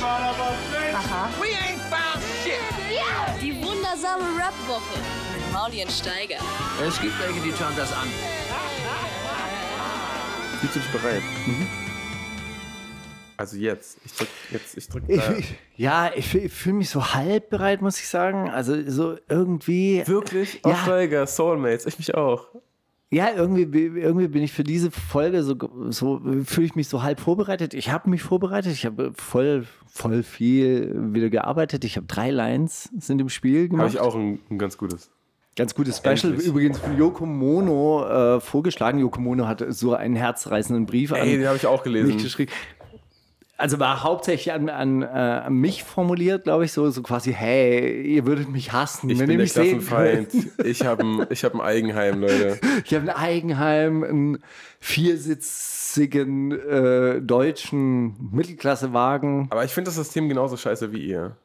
Aha. We ain't found shit. Die wundersame Rap-Woche mit Maulien Steiger. Es gibt welche, die schauen das an. Fühlst du dich bereit? Mhm. Also jetzt. Ich drück jetzt, ich drück Ich, da. ich, ja, ich, fühl- ich fühle mich so halb bereit, muss ich sagen. Also so irgendwie. Wirklich? Ja. Aufsteiger, Soulmates, ich mich auch. Ja, irgendwie, irgendwie bin ich für diese Folge so, so fühle ich mich so halb vorbereitet. Ich habe mich vorbereitet. Ich habe voll, voll viel wieder gearbeitet. Ich habe drei Lines sind im Spiel Habe gemacht. ich auch ein, ein ganz gutes. Ganz gutes Special. Endlich. Übrigens von Yoko Mono äh, vorgeschlagen. Yoko Mono hat so einen herzreißenden Brief Ey, an den habe ich auch mich gelesen. geschrieben. Also war hauptsächlich an, an, äh, an mich formuliert, glaube ich, so, so quasi, hey, ihr würdet mich hassen, Ich wenn bin ihr der mich sehen Klassenfeind. könnt. Ich habe ein, ich hab ein Eigenheim, Leute. Ich habe ein Eigenheim, einen viersitzigen äh, deutschen Mittelklassewagen. Aber ich finde das System genauso scheiße wie ihr.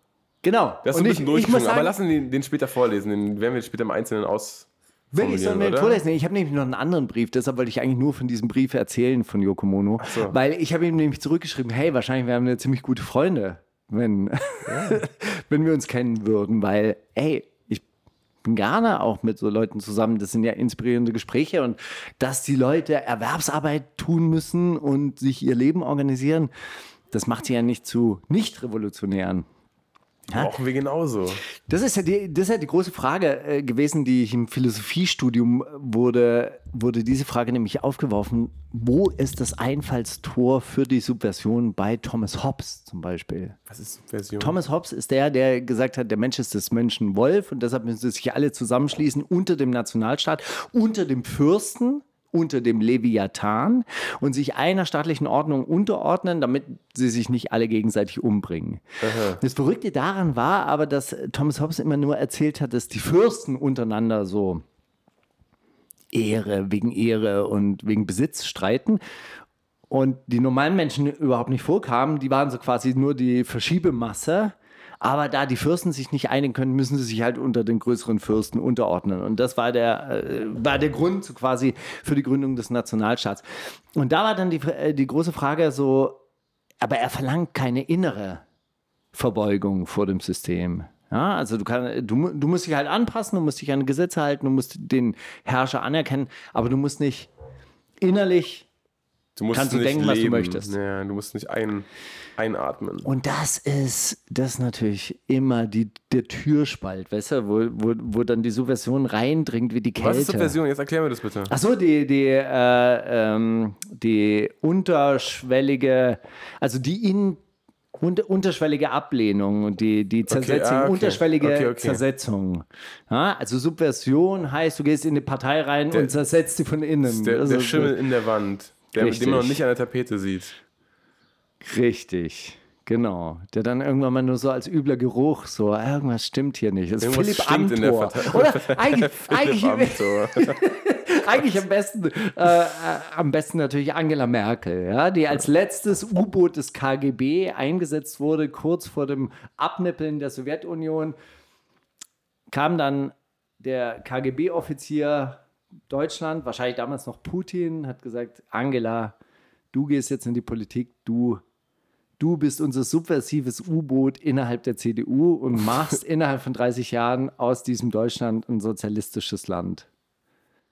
Genau. Das ist Und ein ich, bisschen ich muss durchgeschwungen. Aber sagen, lassen den, den später vorlesen. Den werden wir später im Einzelnen aus. Wenn ich den oder? vorlesen, ich habe nämlich noch einen anderen Brief, deshalb wollte ich eigentlich nur von diesem Brief erzählen von Yoko Mono, so. weil ich habe ihm nämlich zurückgeschrieben, hey, wahrscheinlich wären wir ziemlich gute Freunde, wenn, wenn wir uns kennen würden, weil, ey, ich bin gerne auch mit so Leuten zusammen, das sind ja inspirierende Gespräche und dass die Leute Erwerbsarbeit tun müssen und sich ihr Leben organisieren, das macht sie ja nicht zu Nicht-Revolutionären. Brauchen wir genauso. Das ist ja die, das ist ja die große Frage äh, gewesen, die ich im Philosophiestudium äh, wurde, wurde diese Frage nämlich aufgeworfen. Wo ist das Einfallstor für die Subversion bei Thomas Hobbes zum Beispiel? Was ist Version? Thomas Hobbes ist der, der gesagt hat, der Mensch ist des Menschen Wolf und deshalb müssen sich alle zusammenschließen unter dem Nationalstaat, unter dem Fürsten, unter dem Leviathan und sich einer staatlichen Ordnung unterordnen, damit sie sich nicht alle gegenseitig umbringen. Das Verrückte daran war aber, dass Thomas Hobbes immer nur erzählt hat, dass die Fürsten untereinander so Ehre, wegen Ehre und wegen Besitz streiten. Und die normalen Menschen überhaupt nicht vorkamen, die waren so quasi nur die Verschiebemasse. Aber da die Fürsten sich nicht einigen können, müssen sie sich halt unter den größeren Fürsten unterordnen. Und das war der, äh, war der Grund quasi für die Gründung des Nationalstaats. Und da war dann die, äh, die große Frage so, aber er verlangt keine innere Verbeugung vor dem System. Ja, also du, kann, du, du musst dich halt anpassen, du musst dich an Gesetze halten, du musst den Herrscher anerkennen, aber du musst nicht innerlich Du musst kannst du nicht denken, was du leben. möchtest. Ja, du musst nicht ein, einatmen. Und das ist, das ist natürlich immer die, der Türspalt, weißt du, wo, wo, wo dann die Subversion reindringt wie die Kälte. Was ist Subversion? Jetzt erklär mir das bitte. Achso, die, die, äh, ähm, die unterschwellige, also die in, unter, unterschwellige Ablehnung und die, die Zersetzung, ah, okay. unterschwellige Okay, okay. Zersetzung. Ja, also Subversion heißt, du gehst in eine Partei rein Der- und zersetzt sie von innen. Der, Also, der Schimmel in der Wand, der, Richtig. den man noch nicht an der Tapete sieht. Richtig. Genau, der dann irgendwann mal nur so als übler Geruch, so ah, irgendwas stimmt hier nicht. Das ist Irgendwas Philipp stinkt in der Amthor. Partei. Oder eigentlich, eigentlich, Amthor. eigentlich am besten, äh, am besten natürlich Angela Merkel, ja, die als letztes U-Boot des KGB eingesetzt wurde, kurz vor dem Abnippeln der Sowjetunion, kam dann der KGB-Offizier Deutschland, wahrscheinlich damals noch Putin, hat gesagt, Angela, du gehst jetzt in die Politik, du du bist unser subversives U-Boot innerhalb der CDU und machst innerhalb von 30 Jahren aus diesem Deutschland ein sozialistisches Land.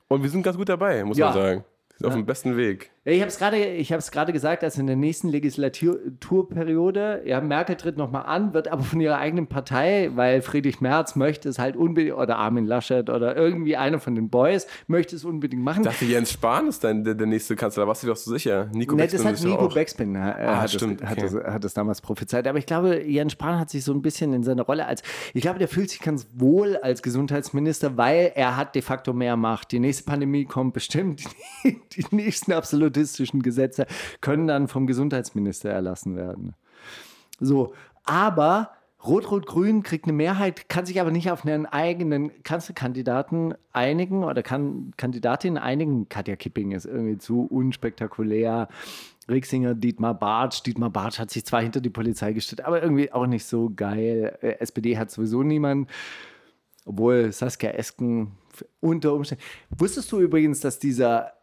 Und wir sind ganz gut dabei, muss Ja. man sagen. Wir sind auf dem besten Weg. Ja, ich habe es gerade, ich habe es gerade gesagt, dass in der nächsten Legislaturperiode, ja, Merkel tritt nochmal an, wird aber von ihrer eigenen Partei, weil Friedrich Merz möchte es halt unbedingt, oder Armin Laschet oder irgendwie einer von den Boys möchte es unbedingt machen. Ich dachte, Jens Spahn ist dann der, der nächste Kanzler. Warst du doch so sicher? Nico Ne, Beckmann das hat ist doch Nico auch. Beckspin äh, hat, stimmt, es, hat, okay. es, hat es damals prophezeit. Aber ich glaube, Jens Spahn hat sich so ein bisschen in seiner Rolle als, ich glaube, der fühlt sich ganz wohl als Gesundheitsminister, weil er hat de facto mehr Macht. Die nächste Pandemie kommt bestimmt. Die, die nächsten absolutistischen Gesetze können dann vom Gesundheitsminister erlassen werden. So, aber Rot-Rot-Grün kriegt eine Mehrheit, kann sich aber nicht auf einen eigenen Kanzlerkandidaten einigen oder kann Kandidatin einigen. Katja Kipping ist irgendwie zu unspektakulär. Rixinger, Dietmar Bartsch. Dietmar Bartsch hat sich zwar hinter die Polizei gestellt, aber irgendwie auch nicht so geil. Äh, SPD hat sowieso niemanden. Obwohl Saskia Esken unter Umständen. Wusstest du übrigens, dass dieser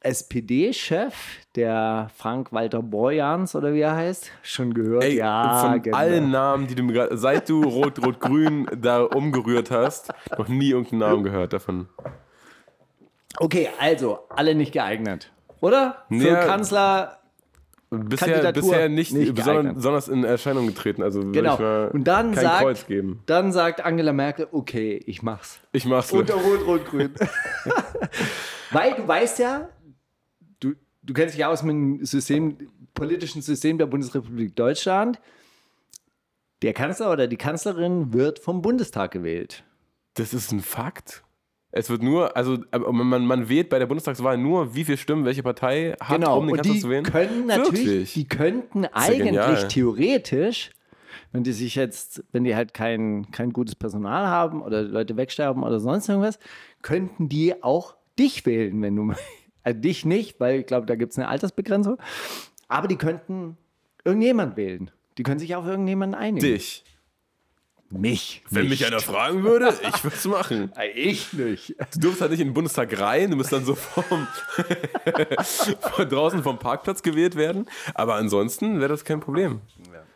SPD-Chef, der Frank-Walter Borjans oder wie er heißt, schon gehört? Ey, ja, von genau. allen Namen, die du mir gerade, seit du Rot-Rot-Grün da umgerührt hast, noch nie irgendeinen Namen gehört davon. Okay, also, alle nicht geeignet. Oder? Für Ja. Kanzler, Bisher, bisher nicht, nicht besonders, in Erscheinung getreten. Also genau. ich mal Und dann sagt, Kreuz geben. dann sagt Angela Merkel, okay, ich mach's. Ich mach's. Unter Rot-Rot-Grün. Weil du weißt ja, du, kennst dich ja aus mit dem System, politischen System der Bundesrepublik Deutschland. Der Kanzler oder die Kanzlerin wird vom Bundestag gewählt. Das ist ein Fakt. Es wird nur, also man, man wählt bei der Bundestagswahl nur, wie viele Stimmen welche Partei hat, Genau. um den Und Kanzler zu wählen. können natürlich, Wirklich? die könnten ja eigentlich genial. theoretisch, wenn die sich jetzt, wenn die halt kein, kein gutes Personal haben oder Leute wegsterben oder sonst irgendwas, könnten die auch dich wählen, wenn du, also dich nicht, weil ich glaube, da gibt es eine Altersbegrenzung, aber die könnten irgendjemand wählen. Die können sich auf irgendjemanden einigen. Dich. Mich. Wenn mich nicht. einer fragen würde, ich würde es machen. Ich nicht. Du durfst halt nicht in den Bundestag rein, du musst dann so vom, von draußen vom Parkplatz gewählt werden. Aber ansonsten wäre das kein Problem.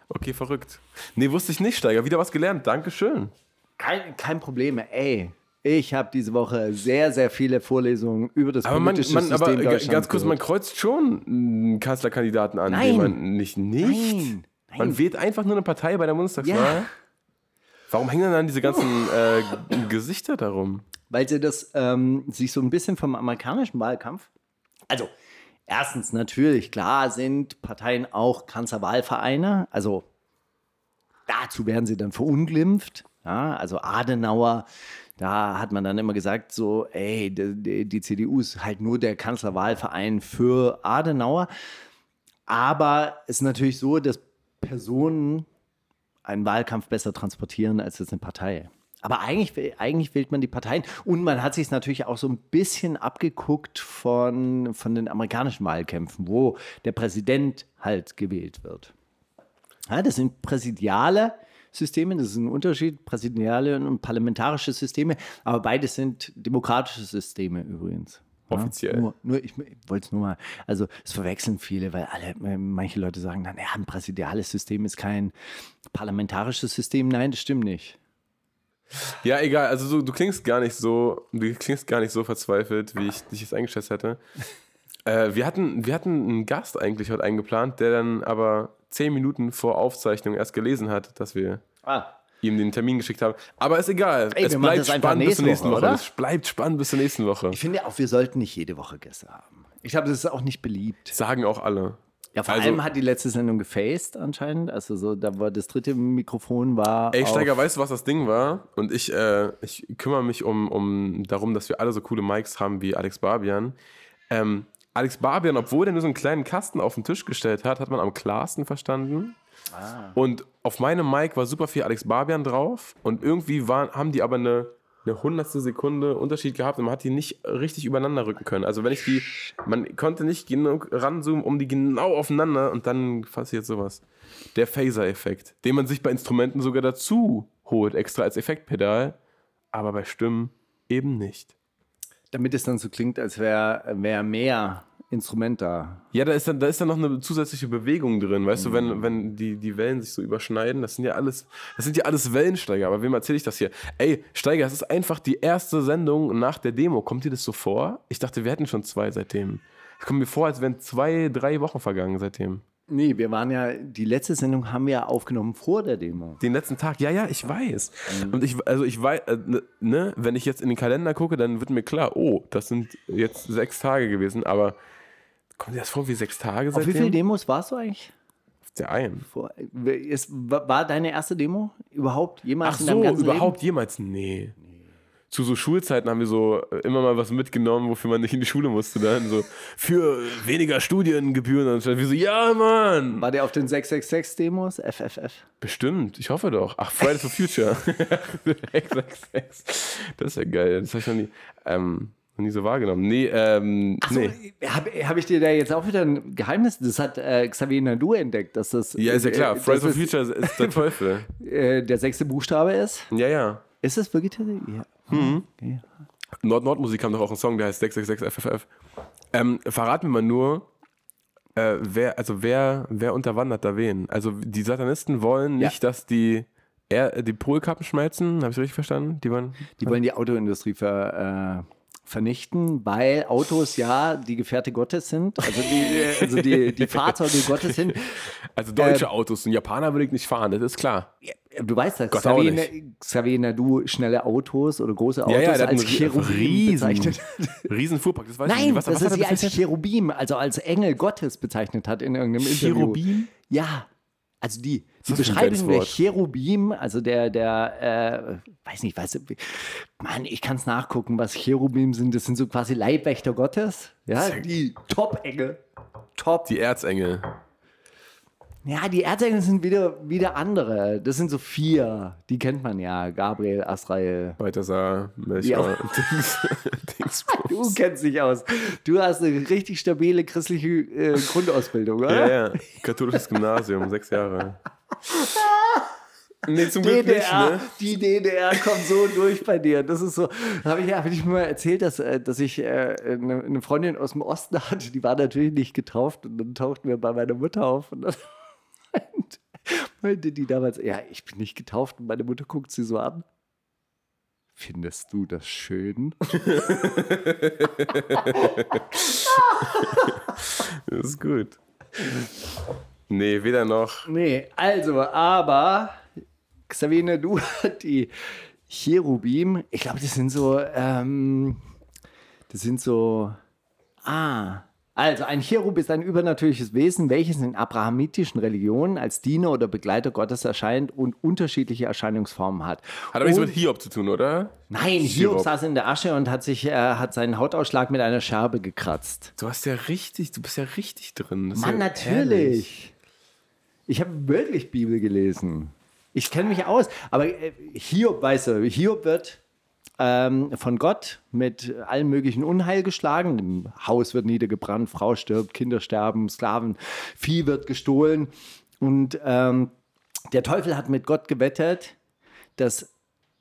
Okay, verrückt. Nee, wusste ich nicht, Steiger. Wieder was gelernt. Dankeschön. Kein, kein Problem, ey. Ich habe diese Woche sehr, sehr viele Vorlesungen über das Aber, man, politische man, System aber Deutschlands ganz kurz, man gehört. kreuzt schon einen Kanzlerkandidaten an, Nein. den man nicht. Nicht? Nein, nein. Man wählt einfach nur eine Partei bei der Bundestagswahl. Ja. Warum hängen dann diese ganzen äh, Gesichter darum? weil sie das ähm, sich so ein bisschen vom amerikanischen Wahlkampf. Also, erstens natürlich, klar sind Parteien auch Kanzlerwahlvereine. Also, dazu werden sie dann verunglimpft. Ja, also Adenauer, da hat man dann immer gesagt, so, ey, die, die, CDU ist halt nur der Kanzlerwahlverein für Adenauer. Aber es ist natürlich so, dass Personen einen Wahlkampf besser transportieren als jetzt eine Partei. Aber eigentlich, eigentlich wählt man die Parteien und man hat sich natürlich auch so ein bisschen abgeguckt von, von den amerikanischen Wahlkämpfen, wo der Präsident halt gewählt wird. Ja, das sind präsidiale Systeme, das ist ein Unterschied, präsidiale und parlamentarische Systeme, aber beides sind demokratische Systeme übrigens. Ja, Offiziell. Nur, nur ich, ich wollte es nur mal, also es verwechseln viele, weil alle, äh, manche Leute sagen dann, ja, ein präsidiales System ist kein parlamentarisches System. Nein, das stimmt nicht. Ja, egal. Also du, du klingst gar nicht so, du klingst gar nicht so verzweifelt, wie ich dich jetzt eingeschätzt hätte. Äh, wir, hatten, wir hatten einen Gast eigentlich heute eingeplant, der dann aber zehn Minuten vor Aufzeichnung erst gelesen hat, dass wir Ah, ihm den Termin geschickt haben. Aber ist egal. Ey, es bleibt spannend bis zur nächste nächsten Woche, Woche. Es bleibt spannend bis zur nächsten Woche. ich finde auch, wir sollten nicht jede Woche Gäste haben. Ich glaube, das ist auch nicht beliebt. Sagen auch alle. Ja, vor Also- allem hat die letzte Sendung gefaced anscheinend. Also so, da war das dritte Mikrofon war. Ey, Steiger, weißt du, was das Ding war? Und ich, äh, ich kümmere mich um, um darum, dass wir alle so coole Mics haben wie Alex Barbian. Ähm, Alex Barbian, obwohl der nur so einen kleinen Kasten auf den Tisch gestellt hat, hat man am klarsten verstanden. Und auf meinem Mic war super viel Alex Barbian drauf. Und irgendwie waren, haben die aber eine, eine hundertstel Sekunde Unterschied gehabt und man hat die nicht richtig übereinander rücken können. Also wenn ich die, man konnte nicht genug ranzoomen, um die genau aufeinander und dann passiert sowas. Der Phaser-Effekt, den man sich bei Instrumenten sogar dazu holt, extra als Effektpedal, aber bei Stimmen eben nicht. Damit es dann so klingt, als wäre wär mehr Instrument da. Ja, da ist dann, da ist dann noch eine zusätzliche Bewegung drin, weißt du, wenn, wenn die, die Wellen sich so überschneiden, das sind ja alles, das sind ja alles Wellensteiger, aber wem erzähle ich das hier? Ey, Steiger, es ist einfach die erste Sendung nach der Demo. Kommt dir das so vor? Ich dachte, wir hätten schon zwei seitdem. Es kommt mir vor, als wären zwei, drei Wochen vergangen seitdem. Nee, wir waren ja, die letzte Sendung haben wir ja aufgenommen vor der Demo. Den letzten Tag, ja, ja, ich weiß. Und ich, also ich weiß, äh, ne- ne, wenn ich jetzt in den Kalender gucke, dann wird mir klar, oh, das sind jetzt sechs Tage gewesen, aber kommt dir das vor wie sechs Tage Auf seitdem? wie viele Demos warst du eigentlich? Auf der einen. Vor, ist, war deine erste Demo überhaupt jemals Ach in deinem so, überhaupt jemals? Nee. Zu so Schulzeiten haben wir so äh, immer mal was mitgenommen, wofür man nicht in die Schule musste. Dann so für weniger Studiengebühren. Und dann wir so, ja, Mann. War der auf den 666-Demos? FFF? Bestimmt, ich hoffe doch. Ach, Fridays for Future. 666. das ist ja geil. Das habe ich noch nie, ähm, noch nie so wahrgenommen. Nee, ähm, nee. Habe hab ich dir da jetzt auch wieder ein Geheimnis? Das hat äh, Xavier Nadu entdeckt, dass das, Ja, ist ja klar. äh, Fridays for das, Future ist der Teufel. äh, der sechste Buchstabe ist. Ja, ja. Ist es wirklich? Ja. Mhm. Okay. Nord-Nord-Musik haben doch auch einen Song, der heißt 666 FFF. Ähm, verrat mir mal nur, äh, wer, also wer, wer unterwandert da wen? Also die Satanisten wollen Ja. nicht, dass die, er, die Polkappen schmelzen, habe ich richtig verstanden? Die wollen, Die wollen die Autoindustrie ver, äh, vernichten, weil Autos ja die Gefährte Gottes sind, also die, äh, also die, die Fahrzeuge Gottes sind. also deutsche Ähm, Autos, ein Japaner will ich nicht fahren, das ist klar. Du weißt das, Gott Xavier. Xavier Nadu schnelle Autos oder große Autos Ja, ja, als Cherubim riesen, bezeichnet. riesen Fuhrpark. Das weiß ich Nein, nicht. Was, dass was hat sie als? Cherubim, also als Engel Gottes bezeichnet hat in irgendeinem Interview. Cherubim? Ja, also die, die Beschreibung geiles der? Cherubim, also der, der, äh, weiß nicht, weiß, Mann, ich kann es nachgucken, was Cherubim sind. Das sind so quasi Leibwächter Gottes. Ja, die Top-Engel. Top. Die Erzengel. Ja, die Erzengel sind wieder, wieder andere. Das sind so vier. Die kennt man ja. Gabriel, Asrael. Balthasar, Melchior. Dings, Dingsbums. Du kennst dich aus. Du hast eine richtig stabile christliche äh, Grundausbildung, oder? Ja, ja. Katholisches Gymnasium, sechs Jahre. Nee, zum Glück nicht, DDR, ne? die DDR kommt so durch bei dir. Das ist so. Habe ich, hab ich mir mal erzählt, dass, äh, dass ich äh, eine, eine Freundin aus dem Osten hatte, die war natürlich nicht getauft und dann tauchten wir bei meiner Mutter auf und dann meinte- meinte die damals, ja, ich bin nicht getauft und meine Mutter guckt sie so an. Findest du das schön? Das ist gut. Nee, weder noch. Nee, also, aber Xavier, du hat die Cherubim, ich glaube, das sind so, ähm, das sind so, ah, also ein Cherub ist ein übernatürliches Wesen, welches in abrahamitischen Religionen als Diener oder Begleiter Gottes erscheint und unterschiedliche Erscheinungsformen hat. Hat aber nichts mit Hiob zu tun, oder? Nein, Hiob Hiob. saß in der Asche und hat sich, äh, hat seinen Hautausschlag mit einer Scherbe gekratzt. Du hast ja richtig, du bist ja richtig drin. Das Mann, ja natürlich. herrlich. Ich habe wirklich Bibel gelesen. Ich kenne mich aus. Aber äh, Hiob, weißt du, Hiob wird ähm, von Gott mit allem möglichen Unheil geschlagen. Im Haus wird niedergebrannt, Frau stirbt, Kinder sterben, Sklaven, Vieh wird gestohlen. Und ähm, der Teufel hat mit Gott gewettet, dass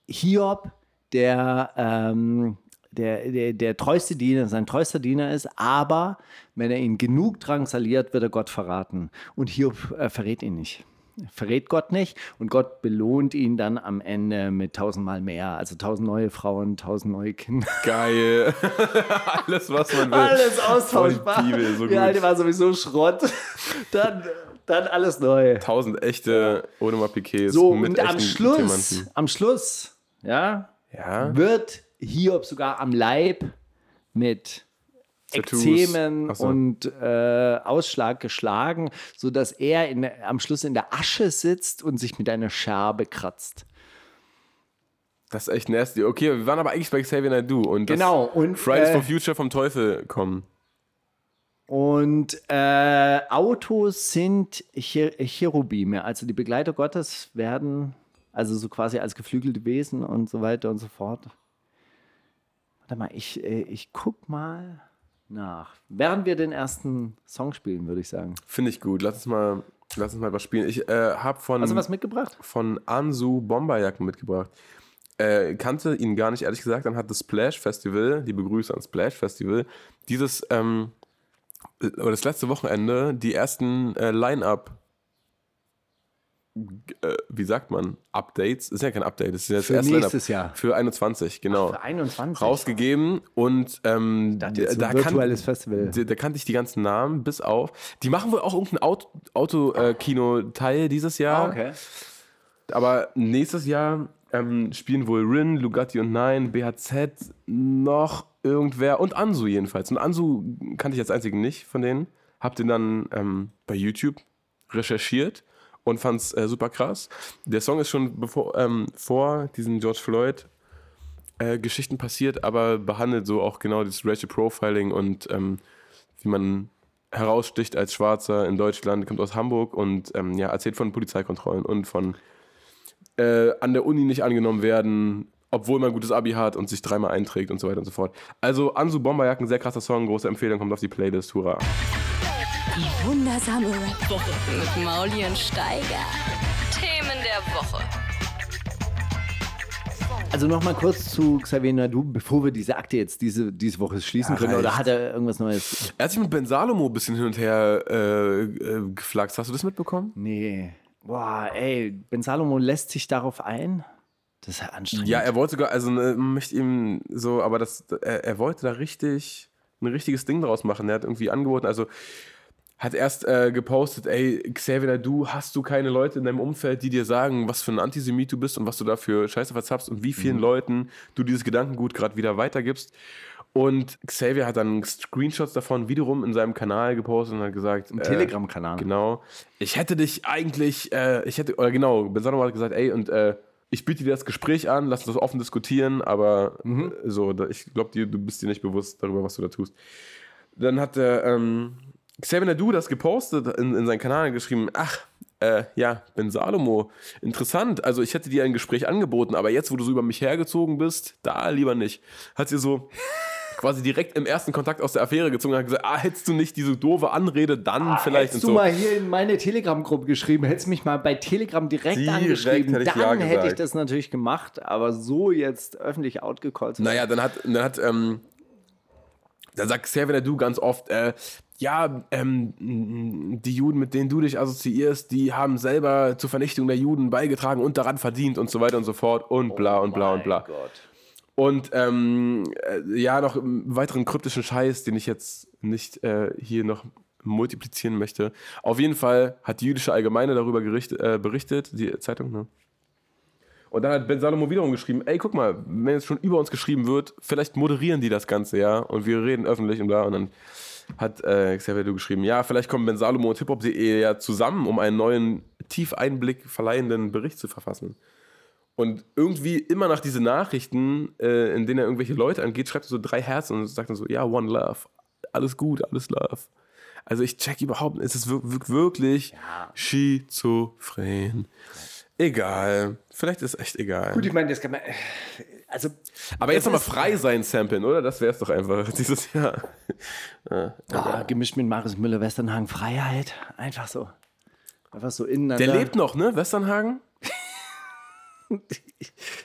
Hiob der, ähm, der, der, der treueste Diener, sein treuester Diener ist, aber wenn er ihn genug drangsaliert, wird er Gott verraten. Und Hiob äh, verrät ihn nicht. Er Verrät Gott nicht und Gott belohnt ihn dann am Ende mit tausendmal mehr. Also tausend neue Frauen, tausend neue Kinder. Geil. Alles, was man will. Alles austauschbar. Voll Bibel, so Der alte war sowieso Schrott. Dann, dann alles neu. Tausend echte Audemars Piquets So, mit und am Schluss, Diamanten. am Schluss, ja, Ja. wird Hiob sogar am Leib mit Tattoos. Ekzemen so. und äh, Ausschlag geschlagen, sodass er in, am Schluss in der Asche sitzt und sich mit einer Scherbe kratzt. Das ist echt nasty. Okay, wir waren aber eigentlich bei Xavier Naidoo und Genau, und, Fridays äh, for Future vom Teufel kommen. Und äh, Autos sind Cher Cherubime, also die Begleiter Gottes werden also so quasi als geflügelte Wesen und so weiter und so fort. Warte mal, ich, äh, ich guck mal nach. Während wir den ersten Song spielen, würde ich sagen. Finde ich gut. Lass uns mal, lass uns mal was spielen. Ich äh, habe von, Hast du was mitgebracht? von Ansu Bomberjacken mitgebracht. Äh, kannte ihn gar nicht, ehrlich gesagt. Dann hat das Splash Festival, die Begrüße ans Splash Festival, dieses, ähm, oder das letzte Wochenende, die ersten äh, Line-Up, äh, wie sagt man, Updates, ist ja kein Update, das ist ja das Für erste nächstes. Jahr. Für 21, genau. Für 21. rausgegeben und ähm, jetzt da, virtuelles Festival. Da, da kannte ich die ganzen Namen bis auf. Die machen wohl auch irgendein Auto-Kino-Teil Auto, äh, dieses Jahr. Ah, okay. Aber nächstes Jahr ähm, spielen wohl Rin, Lugatti und Nein, BHZ, noch irgendwer und Ansu jedenfalls. Und Ansu kannte ich als einzigen nicht von denen. Hab den dann ähm, bei YouTube recherchiert und fand's äh, super krass. Der Song ist schon bevor, ähm, vor diesen George Floyd äh, Geschichten passiert, aber behandelt so auch genau das Racial Profiling und ähm, wie man heraussticht als Schwarzer in Deutschland, kommt aus Hamburg und ähm, ja, erzählt von Polizeikontrollen und von äh, an der Uni nicht angenommen werden, obwohl man gutes Abi hat und sich dreimal einträgt und so weiter und so fort. Also Ansu Bomberjacken, sehr krasser Song, große Empfehlung, kommt auf die Playlist, hurra. Die wundersame Rap-Woche mit Mauli und Steiger. Themen der Woche. Also nochmal kurz zu Xavier Nadu, bevor wir diese Akte jetzt diese, diese Woche schließen Ja, können. Oder reicht. hat er irgendwas Neues? Er hat sich mit Ben Salomo ein bisschen hin und her äh, äh, geflaxt. Hast du das mitbekommen? Nee. Boah, ey, Ben Salomo lässt sich darauf ein. Das ist ja anstrengend. Ja, er wollte sogar, also ne, man möchte ihm so, aber das, er, er wollte da richtig ein richtiges Ding draus machen. Er hat irgendwie angeboten, also hat erst äh, gepostet, ey, Xavier, du hast du keine Leute in deinem Umfeld, die dir sagen, was für ein Antisemit du bist und was du da für Scheiße verzapfst und wie vielen Leuten du dieses Gedankengut gerade wieder weitergibst. Und Xavier hat dann Screenshots davon wiederum in seinem Kanal gepostet und hat gesagt, Im äh, Telegram-Kanal. Genau. Ich hätte dich eigentlich, äh, ich hätte, oder genau, Ben Salomo hat gesagt, ey, und äh, ich biete dir das Gespräch an, lass uns das offen diskutieren, aber Mhm. äh, so, ich glaube, du bist dir nicht bewusst darüber, was du da tust. Dann hat der, ähm, Xavier Nadu das gepostet in, in seinen Kanal geschrieben, ach, äh, ja, Ben Salomo, interessant. Also ich hätte dir ein Gespräch angeboten, aber jetzt, wo du so über mich hergezogen bist, da lieber nicht. Hat sie so quasi direkt im ersten Kontakt aus der Affäre gezogen und hat gesagt, ah, hättest du nicht diese doofe Anrede, dann vielleicht Hättest du so. mal hier in meine Telegram-Gruppe geschrieben, hättest mich mal bei Telegram direkt, Direkt angeschrieben, hätte dann ja hätte ich das natürlich gemacht, aber so jetzt öffentlich outgecallt Naja, dann hat, dann hat, ähm, dann sagt Xavier Nadu ganz oft, äh, ja, ähm, die Juden, mit denen du dich assoziierst, die haben selber zur Vernichtung der Juden beigetragen und daran verdient und so weiter und so fort und bla und bla und bla. Mein Gott. Und ähm, äh, ja, noch einen weiteren kryptischen Scheiß, den ich jetzt nicht äh, hier noch multiplizieren möchte. Auf jeden Fall hat die jüdische Allgemeine darüber gericht, äh, berichtet, die Zeitung, ne? Und dann hat Ben Salomo wiederum geschrieben, ey, guck mal, wenn jetzt schon über uns geschrieben wird, vielleicht moderieren die das Ganze, ja, und wir reden öffentlich und bla. Und dann hat äh, Xavier Du geschrieben, ja, vielleicht kommen Ben Salomo und hiphop.de ja zusammen, um einen neuen, tief Einblick verleihenden Bericht zu verfassen. Und irgendwie immer nach diesen Nachrichten, äh, in denen er irgendwelche Leute angeht, schreibt er so drei Herzen und sagt dann so, ja, one love, alles gut, alles love. Also ich check überhaupt nicht, es ist wir- wir- wirklich schizophren. Egal, vielleicht ist echt egal. Gut, ich meine, das kann man. Also, Aber jetzt nochmal frei sein samplen, oder? Das wäre es doch einfach dieses Jahr. ah, gemischt mit Marius Müller-Westernhagen Freiheit. Einfach so. Einfach so ineinander. Der lebt noch, ne? Westernhagen?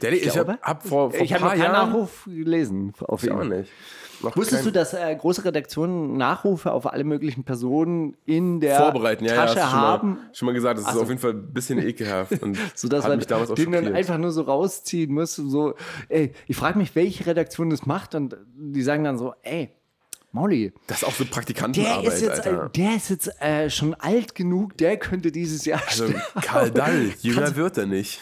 Der lebt, ich glaube. hab, hab vor, vor ich habe noch keinen Jahren. Nachruf gelesen. Auf Ich auch nicht. Wusstest du, dass äh, große Redaktionen Nachrufe auf alle möglichen Personen in der vorbereiten? Ja, ja, Tasche du schon haben, Mal, schon mal gesagt, das ist so. auf jeden Fall ein bisschen ekelhaft. Und sodass hat man mich damals auch den dann einfach nur so rausziehen muss. So, ey, ich frage mich, welche Redaktion das macht und die sagen dann so, ey, Mauli, Das ist auch so der Praktikantenarbeit, ist jetzt, Alter. äh, der ist jetzt äh, schon alt genug, der könnte dieses Jahr Also. Karl Dall, jünger wird er nicht.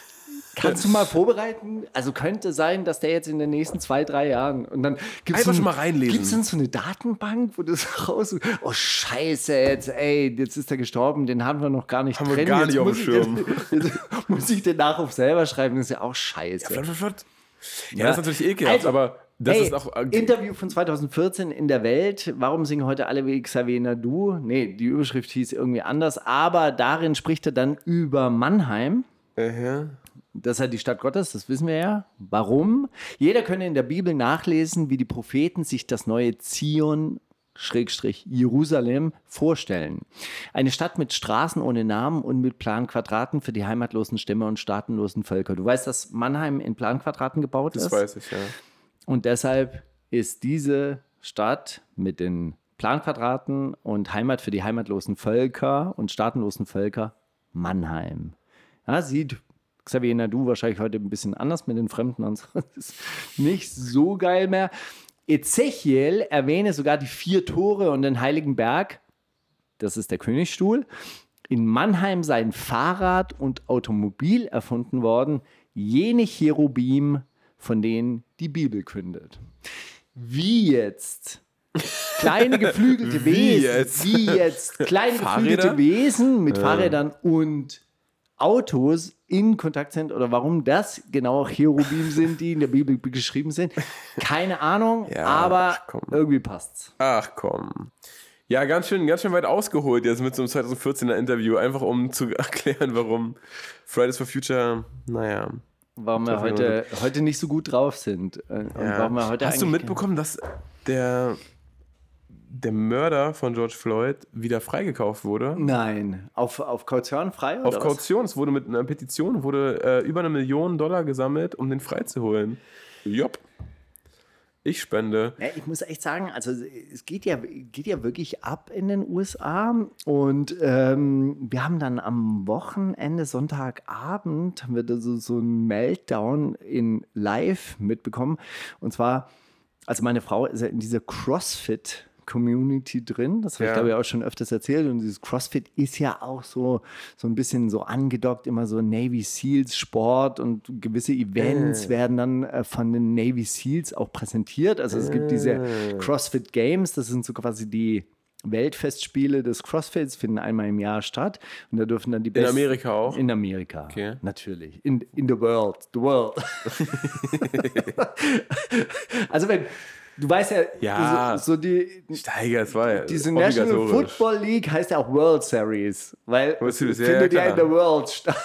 Kannst du mal vorbereiten? Also könnte sein, dass der jetzt in den nächsten zwei, drei Jahren und dann gibt's Einfach schon mal reinlesen. Gibt es dann so eine Datenbank, wo das raus? Oh Scheiße, jetzt ey, jetzt ist er gestorben, den haben wir noch gar nicht Haben wir drin. gar jetzt nicht auf muss dem ich Schirm. Den, jetzt muss ich den Nachruf selber schreiben? Das ist ja auch scheiße. Flott, flott, flott. Ja, das ist natürlich ekelhaft, Also, aber das Ey, ist auch. äh, Interview von 2014 in der Welt. Warum singen heute alle wie Xavier Nadu? Nee, die Überschrift hieß irgendwie anders, aber darin spricht er dann über Mannheim. äh, ja. Das ist ja die Stadt Gottes, das wissen wir ja. Warum? Jeder könne in der Bibel nachlesen, wie die Propheten sich das neue Zion Schrägstrich Jerusalem vorstellen. Eine Stadt mit Straßen ohne Namen und mit Planquadraten für die heimatlosen Stämme und staatenlosen Völker. Du weißt, dass Mannheim in Planquadraten gebaut Das ist? weiß ich, ja. Und deshalb ist diese Stadt mit den Planquadraten und Heimat für die heimatlosen Völker und staatenlosen Völker Mannheim. Ja, sieht Xavier Nadu wahrscheinlich heute ein bisschen anders mit den Fremden. Das ist nicht so geil mehr. Ezechiel erwähne sogar die vier Tore und den Heiligen Berg. Das ist der Königsstuhl. In Mannheim seien Fahrrad und Automobil erfunden worden, jene Cherubim, von denen die Bibel kündet. Wie jetzt kleine geflügelte Wie Wesen, jetzt? wie jetzt kleine geflügelte Fahrräder? Wesen mit Fahrrädern und Autos in Kontakt sind oder warum das genau Cherubim sind, die in der Bibel geschrieben sind. Keine Ahnung, Ja, aber irgendwie passt's. Ach komm. Ja, ganz schön, ganz schön weit ausgeholt jetzt mit so einem 2014er Interview, einfach um zu erklären, warum Fridays for Future, naja. Warum wir heute, heute nicht so gut drauf sind. äh, Und Ja. warum wir heute Hast du mitbekommen, dass der, der Mörder von George Floyd wieder freigekauft wurde. Nein. Auf, auf Kaution frei? Oder Auf? Kaution. Es wurde mit einer Petition wurde äh, über eine Million Dollar gesammelt, um den freizuholen. Jopp. Ich spende. Ja, ich muss echt sagen, also es geht ja, geht ja wirklich ab in den USA und ähm, wir haben dann am Wochenende, Sonntagabend, haben wir so, so einen Meltdown in Live mitbekommen und zwar, also meine Frau ist ja in dieser CrossFit Community drin. Das habe Ja. ich glaube ich auch schon öfters erzählt. Und dieses CrossFit ist ja auch so, so ein bisschen so angedockt, immer so Navy Seals Sport und gewisse Events werden dann äh, von den Navy Seals auch präsentiert. Also es gibt diese CrossFit Games, das sind so quasi die Weltfestspiele des CrossFits, finden einmal im Jahr statt. Und da dürfen dann die besten. Amerika auch? In Amerika. Okay. Natürlich. In, in the world. The world. also wenn. Du weißt ja, Ja. So, so die, Steiger, es war ja diese National. Football League heißt ja auch World Series, weil es findet ja, ja, in der World statt.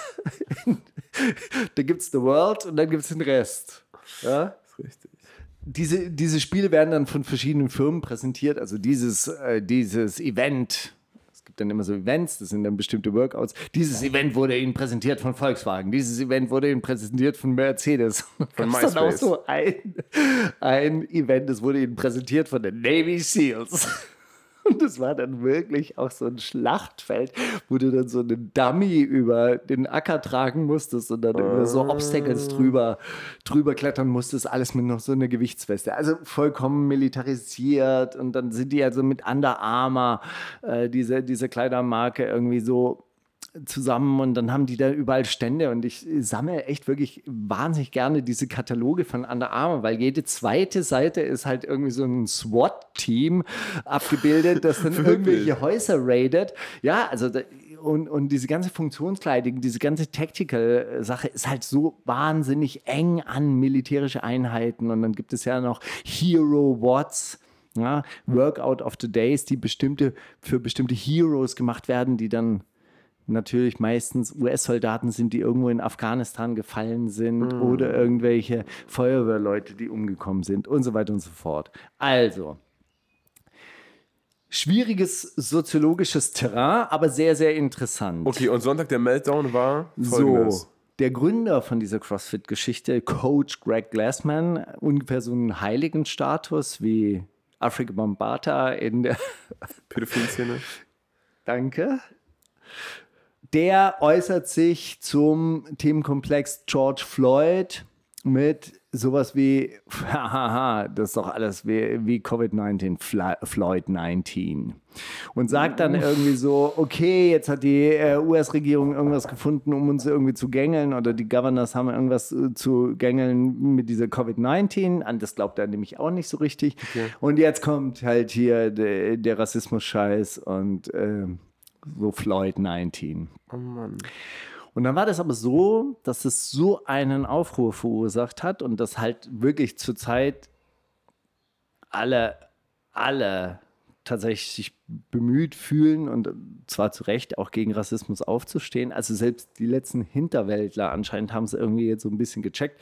da gibt es The World und dann gibt es den Rest. Ja? Das ist richtig. Diese, diese Spiele werden dann von verschiedenen Firmen präsentiert. Also dieses, äh, dieses Event, dann immer so Events, das sind dann bestimmte Workouts. Dieses Event wurde Ihnen präsentiert von Volkswagen. Dieses Event wurde Ihnen präsentiert von Mercedes. Von Gab's dann auch MySpace. so ein, ein Event, das wurde Ihnen präsentiert von den Navy Seals. Und das war dann wirklich auch so ein Schlachtfeld, wo du dann so einen Dummy über den Acker tragen musstest und dann über so Obstacles drüber, drüber klettern musstest, alles mit noch so einer Gewichtsweste. Also vollkommen militarisiert und dann sind die also mit Under Armour, äh, diese, diese Kleidermarke, irgendwie so zusammen und dann haben die da überall Stände und ich sammle echt wirklich wahnsinnig gerne diese Kataloge von Under Armour, weil jede zweite Seite ist halt irgendwie so ein SWAT-Team abgebildet, das dann irgendwelche Häuser raidet. Ja, also da, und, und diese ganze Funktionskleidung, diese ganze Tactical-Sache ist halt so wahnsinnig eng an militärische Einheiten und dann gibt es ja noch Hero Watts. Ja, Workout of the Days, die bestimmte für bestimmte Heroes gemacht werden, die dann natürlich meistens US-Soldaten sind, die irgendwo in Afghanistan gefallen sind oder irgendwelche Feuerwehrleute, die umgekommen sind und so weiter und so fort. Also, schwieriges soziologisches Terrain, aber sehr, sehr interessant. Okay, und Sonntag der Meltdown war So, folgendes. der Gründer von dieser CrossFit-Geschichte, Coach Greg Glassman, ungefähr so einen Heiligenstatus wie Afrika Bambata in der Pädophil-Szene. Danke. Der äußert sich zum Themenkomplex George Floyd mit sowas wie, hahaha, das ist doch alles wie, wie Covid-19, Fla- Floyd-19. Und sagt dann irgendwie so, okay, jetzt hat die äh, US-Regierung irgendwas gefunden, um uns irgendwie zu gängeln oder die Governors haben irgendwas äh, zu gängeln mit dieser Covid-19. An das glaubt er nämlich auch nicht so richtig. Und jetzt kommt halt hier der, der Rassismus-Scheiß und ähm, so Floyd 19. Oh Mann. Und dann war das aber so, dass es so einen Aufruhr verursacht hat und dass halt wirklich zurzeit alle, alle tatsächlich sich bemüht fühlen und zwar zu Recht auch gegen Rassismus aufzustehen. Also selbst die letzten Hinterwäldler anscheinend haben es irgendwie jetzt so ein bisschen gecheckt.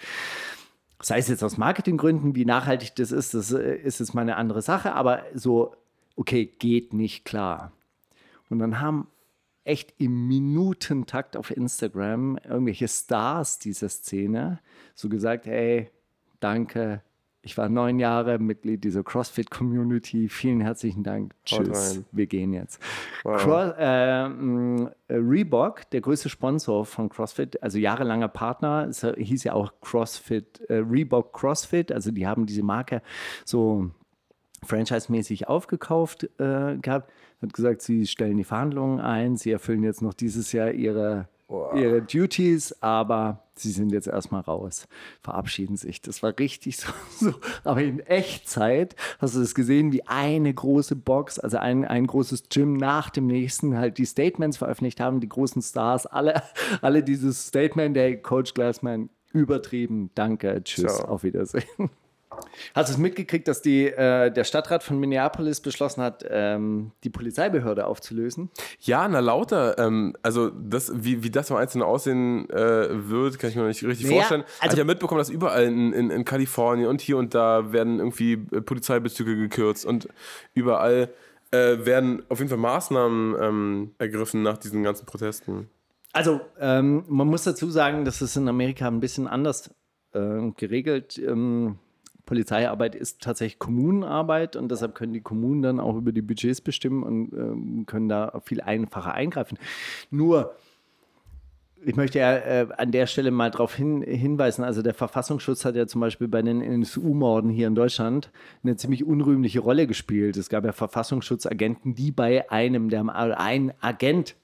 Sei es jetzt aus Marketinggründen, wie nachhaltig das ist, das ist jetzt mal eine andere Sache, aber so, okay, geht nicht klar. Und dann haben echt im Minutentakt auf Instagram irgendwelche Stars dieser Szene so gesagt, hey, danke, ich war neun Jahre Mitglied dieser CrossFit-Community, vielen herzlichen Dank, tschüss, wir gehen jetzt. Wow. Cro äh, mh, Reebok, der größte Sponsor von CrossFit, also jahrelanger Partner, es hieß ja auch CrossFit, äh, Reebok CrossFit, also die haben diese Marke so franchise-mäßig aufgekauft äh, gehabt, hat gesagt, sie stellen die Verhandlungen ein, sie erfüllen jetzt noch dieses Jahr ihre, ihre Duties, aber sie sind jetzt erstmal raus, verabschieden sich. Das war richtig so, so. Aber in Echtzeit hast du das gesehen, wie eine große Box, also ein, ein großes Gym nach dem nächsten halt die Statements veröffentlicht haben, die großen Stars, alle, alle dieses Statement, der Coach Glassman übertrieben, danke, tschüss, Ciao. auf Wiedersehen. Hast du es mitgekriegt, dass die, äh, der Stadtrat von Minneapolis beschlossen hat, ähm, die Polizeibehörde aufzulösen? Ja, na lauter. Ähm, also das, wie, wie das im Einzelnen aussehen äh, wird, kann ich mir noch nicht richtig Naja, vorstellen. also- Also ich habe mitbekommen, dass überall in, in, in Kalifornien und hier und da werden irgendwie äh, Polizeibezüge gekürzt und überall äh, werden auf jeden Fall Maßnahmen ähm, ergriffen nach diesen ganzen Protesten. Also, ähm, man muss dazu sagen, dass es in Amerika ein bisschen anders äh, geregelt. Ähm, Polizeiarbeit ist tatsächlich Kommunenarbeit und deshalb können die Kommunen dann auch über die Budgets bestimmen und ähm, können da viel einfacher eingreifen. Nur, ich möchte ja äh, an der Stelle mal darauf hin, hinweisen, also der Verfassungsschutz hat ja zum Beispiel bei den NSU-Morden hier in Deutschland eine ziemlich unrühmliche Rolle gespielt. Es gab ja Verfassungsschutzagenten, die bei einem, der, ein Agent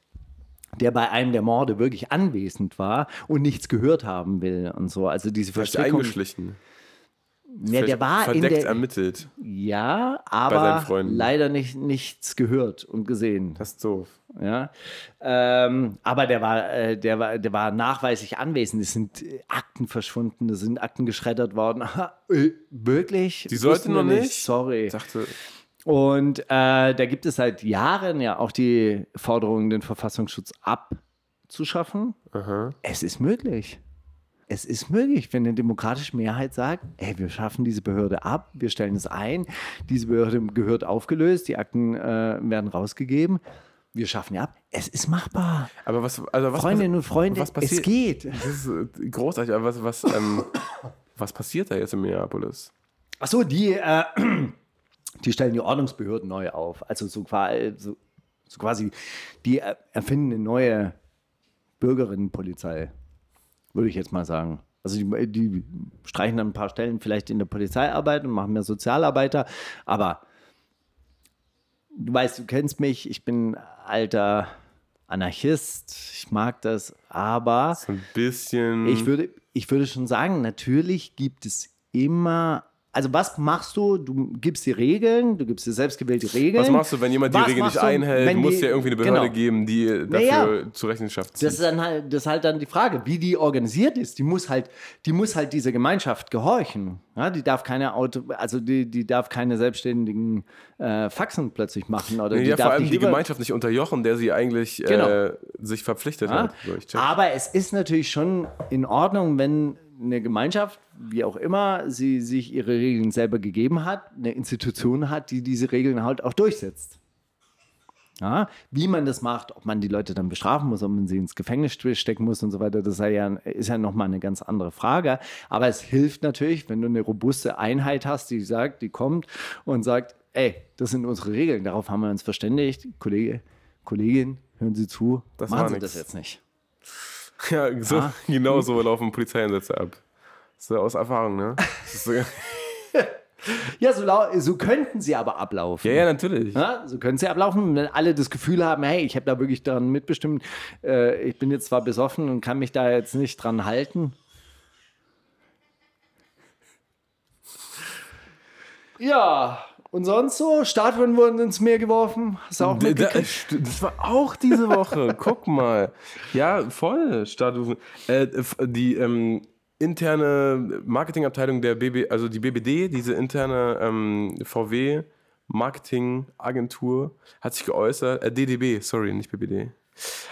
der bei einem der Morde wirklich anwesend war und nichts gehört haben will und so. Also diese Verstrickung. eingeschlichen. Ja, der war in verdeckt der, ermittelt. ja, aber leider nicht, nichts gehört und gesehen. Das ist doof. Ja, ähm, aber der war, äh, der war, der war nachweislich anwesend. Es sind äh, Akten verschwunden, es sind Akten geschreddert worden. Aha, äh, wirklich? Die sollten noch nicht? Sorry. Ich dachte, Und äh, da gibt es seit Jahren ja auch die Forderung, den Verfassungsschutz abzuschaffen. Es ist möglich. Es ist möglich, wenn eine demokratische Mehrheit sagt, ey, wir schaffen diese Behörde ab, wir stellen es ein, diese Behörde gehört aufgelöst, die Akten äh, werden rausgegeben, wir schaffen ja ab. Es ist machbar. aber was, also was Freundinnen und Freunde, was es passiert? geht. Das ist äh, großartig, aber was, was, ähm, was passiert da jetzt in Minneapolis? Achso, die, äh, die stellen die Ordnungsbehörden neu auf. Also so, so, so quasi, die er- erfinden eine neue Bürgerinnenpolizei, würde ich jetzt mal sagen. Also die, die streichen dann ein paar Stellen vielleicht in der Polizeiarbeit und machen mehr Sozialarbeiter, aber du weißt, du kennst mich, ich bin alter Anarchist, ich mag das, aber So ein bisschen. ich würde, ich würde schon sagen, natürlich gibt es immer. Also, was machst du? Du gibst die Regeln, du gibst dir selbstgewählte Regeln. was machst du, wenn jemand die Was Regeln nicht einhält? Du musst die- ja irgendwie eine Behörde genau. geben, die dafür Naja. zur Rechenschaft zieht. Das ist, dann halt, das ist halt dann die Frage, wie die organisiert ist. Die muss halt, die muss halt dieser Gemeinschaft gehorchen. Ja, die darf keine Auto, also die, die darf keine selbstständigen äh, Faxen plötzlich machen oder Nee, die ja, darf vor allem die Gemeinschaft nicht unterjochen, der sie eigentlich Genau. äh, sich verpflichtet Ja? hat. So. Aber es ist natürlich schon in Ordnung, wenn eine Gemeinschaft, wie auch immer, sie sich ihre Regeln selber gegeben hat, eine Institution hat, die diese Regeln halt auch durchsetzt. Ja, wie man das macht, ob man die Leute dann bestrafen muss, ob man sie ins Gefängnis stecken muss und so weiter, das ist ja, ist ja nochmal eine ganz andere Frage. Aber es hilft natürlich, wenn du eine robuste Einheit hast, die sagt, die kommt und sagt, ey, das sind unsere Regeln, darauf haben wir uns verständigt. Kollege, Kollegin, hören Sie zu, Das machen Sie nix. das jetzt nicht. Ja, so, Ah. genau so laufen Polizeieinsätze ab. So aus Erfahrung, ne? Das ist ja, Ja, so, so könnten sie aber ablaufen. ja, natürlich. Ja, so können sie ablaufen, wenn alle das Gefühl haben, hey, ich habe da wirklich daran mitbestimmt, äh, ich bin jetzt zwar besoffen und kann mich da jetzt nicht dran halten. Ja, und sonst so? Statuen wurden ins Meer geworfen. Hast du auch mitgekriegt? Das war auch diese Woche. Guck mal. Ja, voll. Statuen. Äh, die ähm, interne Marketingabteilung der BB, also die BBD, diese interne ähm, VW Marketingagentur, hat sich geäußert, äh, DDB, sorry, nicht BBD,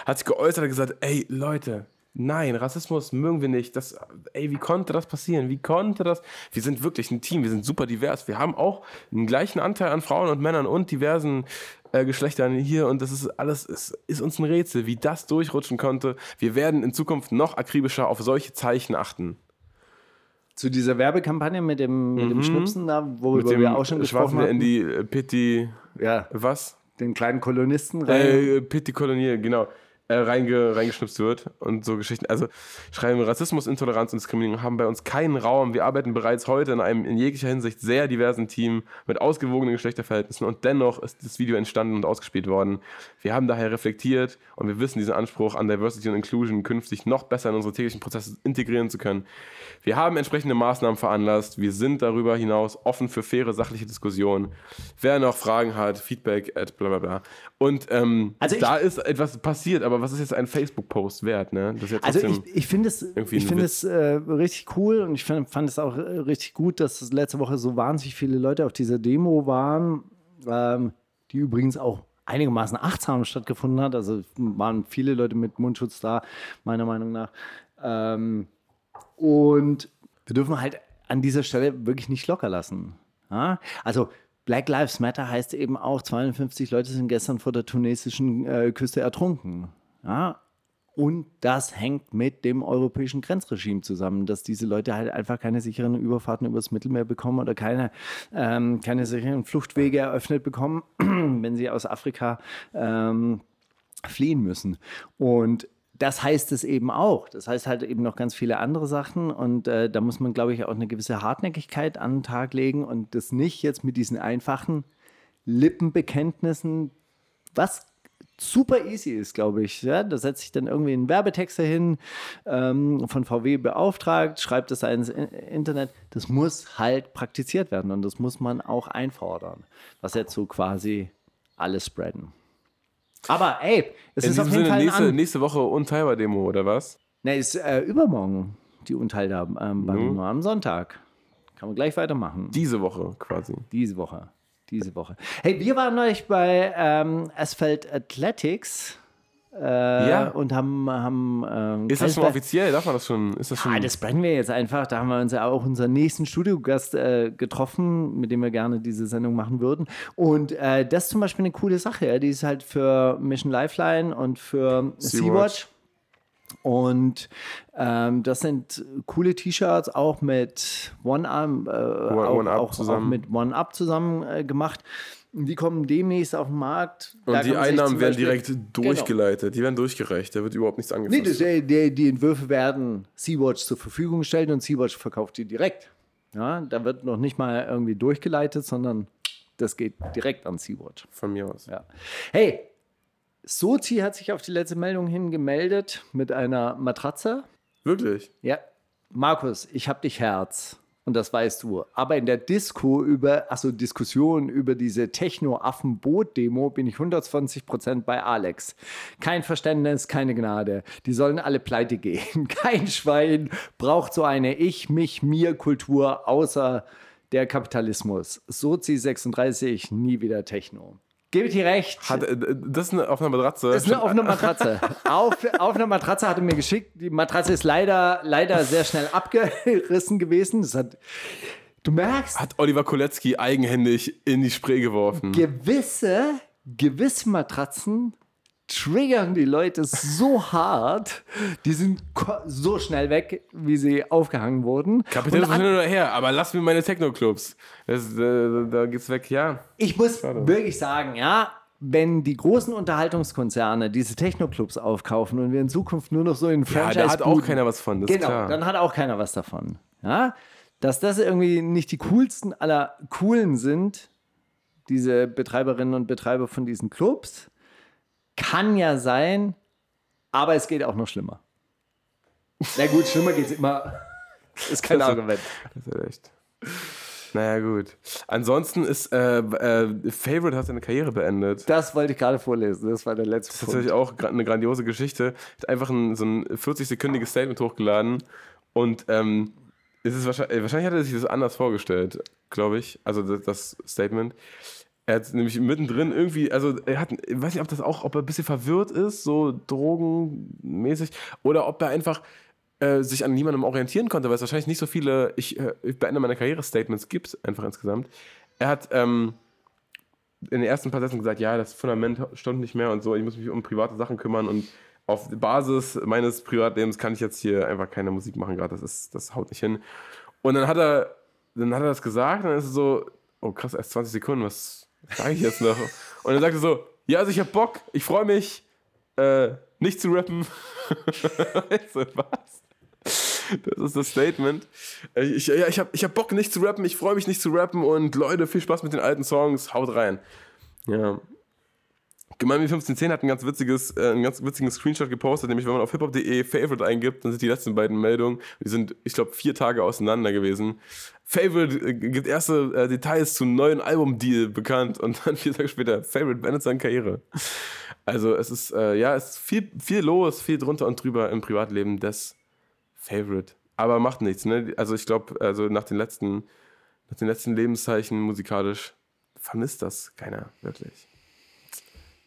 hat sich geäußert und gesagt, ey Leute, nein, Rassismus mögen wir nicht. Das, ey, wie konnte das passieren? Wie konnte das? Wir sind wirklich ein Team, wir sind super divers. Wir haben auch einen gleichen Anteil an Frauen und Männern und diversen äh, Geschlechtern hier und das ist alles, ist, ist uns ein Rätsel, wie das durchrutschen konnte. Wir werden in Zukunft noch akribischer auf solche Zeichen achten. Zu dieser Werbekampagne mit dem, mit dem Schnipsen da, Mit worüber dem wir auch schon gesprochen haben. in die äh, Pitti, ja, was? den kleinen Kolonisten rein. Äh, Pitti Kolonial, genau. Äh, reinge, reingeschnipst wird und so Geschichten. Also schreiben Rassismus, Intoleranz und Diskriminierung haben bei uns keinen Raum. Wir arbeiten bereits heute in einem in jeglicher Hinsicht sehr diversen Team mit ausgewogenen Geschlechterverhältnissen und dennoch ist das Video entstanden und ausgespielt worden. Wir haben daher reflektiert und wir wissen diesen Anspruch an Diversity und Inclusion künftig noch besser in unsere täglichen Prozesse integrieren zu können. Wir haben entsprechende Maßnahmen veranlasst. Wir sind darüber hinaus offen für faire, sachliche Diskussionen. Wer noch Fragen hat, Feedback at bla bla bla. Und ähm, Also ich- da ist etwas passiert, aber was ist jetzt ein Facebook-Post wert, ne? Ja Also ich, ich finde es, ich Witz. es äh, richtig cool und ich find, fand es auch äh, richtig gut, dass es letzte Woche so wahnsinnig viele Leute auf dieser Demo waren, ähm, die übrigens auch einigermaßen achtsam stattgefunden hat. Also waren viele Leute mit Mundschutz da, meiner Meinung nach. Ähm, und wir dürfen halt an dieser Stelle wirklich nicht locker lassen. Ja? Also Black Lives Matter heißt eben auch, 250 Leute sind gestern vor der tunesischen äh, Küste ertrunken. Ja? Und das hängt mit dem europäischen Grenzregime zusammen, dass diese Leute halt einfach keine sicheren Überfahrten übers Mittelmeer bekommen oder keine, ähm, keine sicheren Fluchtwege eröffnet bekommen, wenn sie aus Afrika ähm, fliehen müssen. Und das heißt es eben auch. Das heißt halt eben noch ganz viele andere Sachen. Und äh, da muss man, glaube ich, auch eine gewisse Hartnäckigkeit an den Tag legen und das nicht jetzt mit diesen einfachen Lippenbekenntnissen, was super easy ist, glaube ich. Ja, da setzt sich dann irgendwie ein Werbetexter hin, ähm, von VW beauftragt, schreibt das da ins Internet. Das muss halt praktiziert werden und das muss man auch einfordern, was jetzt so quasi alles spreaden. Aber ey, es In ist auf jeden Sinne, Fall nächste, An nächste Woche Unteilbar-Demo, oder was? Ne, ist äh, übermorgen die Unteilbar ähm, Mhm. am Sonntag. Kann man gleich weitermachen. Diese Woche quasi. Diese Woche. Diese Woche. Hey, wir waren neulich bei ähm, Asphalt Athletics äh, Ja. und haben. haben ähm, Ist das schon offiziell? Darf man das schon? Ist das schon? Ah, das brennen wir jetzt einfach. Da haben wir uns ja auch unseren nächsten Studiogast äh, getroffen, mit dem wir gerne diese Sendung machen würden. Und äh, das ist zum Beispiel eine coole Sache. Ja? Die ist halt für Mission Lifeline und für Sea-Watch. Und ähm, das sind coole T-Shirts, auch mit One-Up äh, auch, One-Up auch, auch zusammen. mit One-Up zusammen äh, gemacht. Die kommen demnächst auf den Markt. Und die Einnahmen werden direkt Genau. durchgeleitet. Die werden durchgereicht. Da wird überhaupt nichts Nee, angefasst. das, äh, die, die Entwürfe werden Sea-Watch zur Verfügung gestellt und Sea-Watch verkauft die direkt. Ja, da wird noch nicht mal irgendwie durchgeleitet, sondern das geht direkt an Sea-Watch. Von mir aus. Ja. Hey, Sozi hat sich auf die letzte Meldung hin gemeldet mit einer Matratze. Wirklich? Ja, Markus, ich hab dich Herz. Und das weißt du. Aber in der Disco über, also Diskussion über diese Techno-Affen-Boot-Demo bin ich 120% bei Alex. Kein Verständnis, keine Gnade. Die sollen alle pleite gehen. Kein Schwein braucht so eine Ich-Mich-Mir-Kultur außer der Kapitalismus. Sozi 36, nie wieder Techno. Gebe ich dir recht. Hat, äh, das ist eine, auf einer Matratze. Das ist eine, auf einer Matratze. auf, auf einer Matratze hat er mir geschickt. Die Matratze ist leider, leider sehr schnell abgerissen gewesen. Das hat, du merkst, hat Oliver Kolecki eigenhändig in die Spree geworfen. gewisse, gewisse Matratzen triggern die Leute so hart, die sind so schnell weg, wie sie aufgehangen wurden. Kapitalismus hin oder her, aber lass mir meine Techno-Clubs. Äh, da geht's weg, ja. Ich muss wirklich sagen, ja, wenn die großen Unterhaltungskonzerne diese Techno-Clubs aufkaufen und wir in Zukunft nur noch so in Ja, Franchise da hat auch keiner was von, das genau, klar. dann hat auch keiner was davon. Ja? Dass das irgendwie nicht die coolsten aller coolen sind, diese Betreiberinnen und Betreiber von diesen Clubs, kann ja sein, aber es geht auch noch schlimmer. Na gut, schlimmer geht es immer. Ist kein Argument. Das ist echt. Naja, gut. Ansonsten ist äh, äh, Favorite hat seine Karriere beendet. Das wollte ich gerade vorlesen. Das war der letzte Das ist natürlich auch eine grandiose Geschichte. Hat einfach ein, so ein 40-sekündiges Statement hochgeladen und ähm, es ist wahrscheinlich, wahrscheinlich hat er sich das anders vorgestellt, glaube ich. Also das, das Statement. Er hat nämlich mittendrin irgendwie, also er hat, ich weiß nicht, ob das auch, ob er ein bisschen verwirrt ist, so drogenmäßig, oder ob er einfach äh, sich an niemandem orientieren konnte, weil es wahrscheinlich nicht so viele, ich, äh, ich beende meine Karriere-Statements gibt, einfach insgesamt. Er hat ähm, in den ersten paar Sätzen gesagt, ja, das Fundament stimmt nicht mehr und so, ich muss mich um private Sachen kümmern und auf Basis meines Privatlebens kann ich jetzt hier einfach keine Musik machen gerade, das ist, das haut nicht hin. Und dann hat er, dann hat er das gesagt und dann ist es so, oh krass, erst 20 Sekunden, was sage ich jetzt noch? Und er so, ja, also ich hab Bock, ich freue mich, äh, nicht zu rappen. Weißt du, was? Das ist das Statement. Äh, Ich, ja, ich habe ich hab Bock nicht zu rappen, ich freue mich nicht zu rappen und Leute, viel Spaß mit den alten Songs, haut rein. Ja. Gemeinmi 1510 hat ein ganz witziges, äh, einen ganz witzigen Screenshot gepostet, nämlich wenn man auf hiphop.de Favorite eingibt, dann sind die letzten beiden Meldungen, die sind, ich glaube, vier Tage auseinander gewesen. Favorite äh, gibt erste äh, Details zum neuen Albumdeal bekannt und dann vier Tage später Favorite beendet seine Karriere. Also es ist, äh, ja, es ist viel, viel los, viel drunter und drüber im Privatleben des Favorite. Aber macht nichts, ne? Also ich glaube, also nach den letzten, nach den letzten Lebenszeichen musikalisch vermisst das keiner wirklich.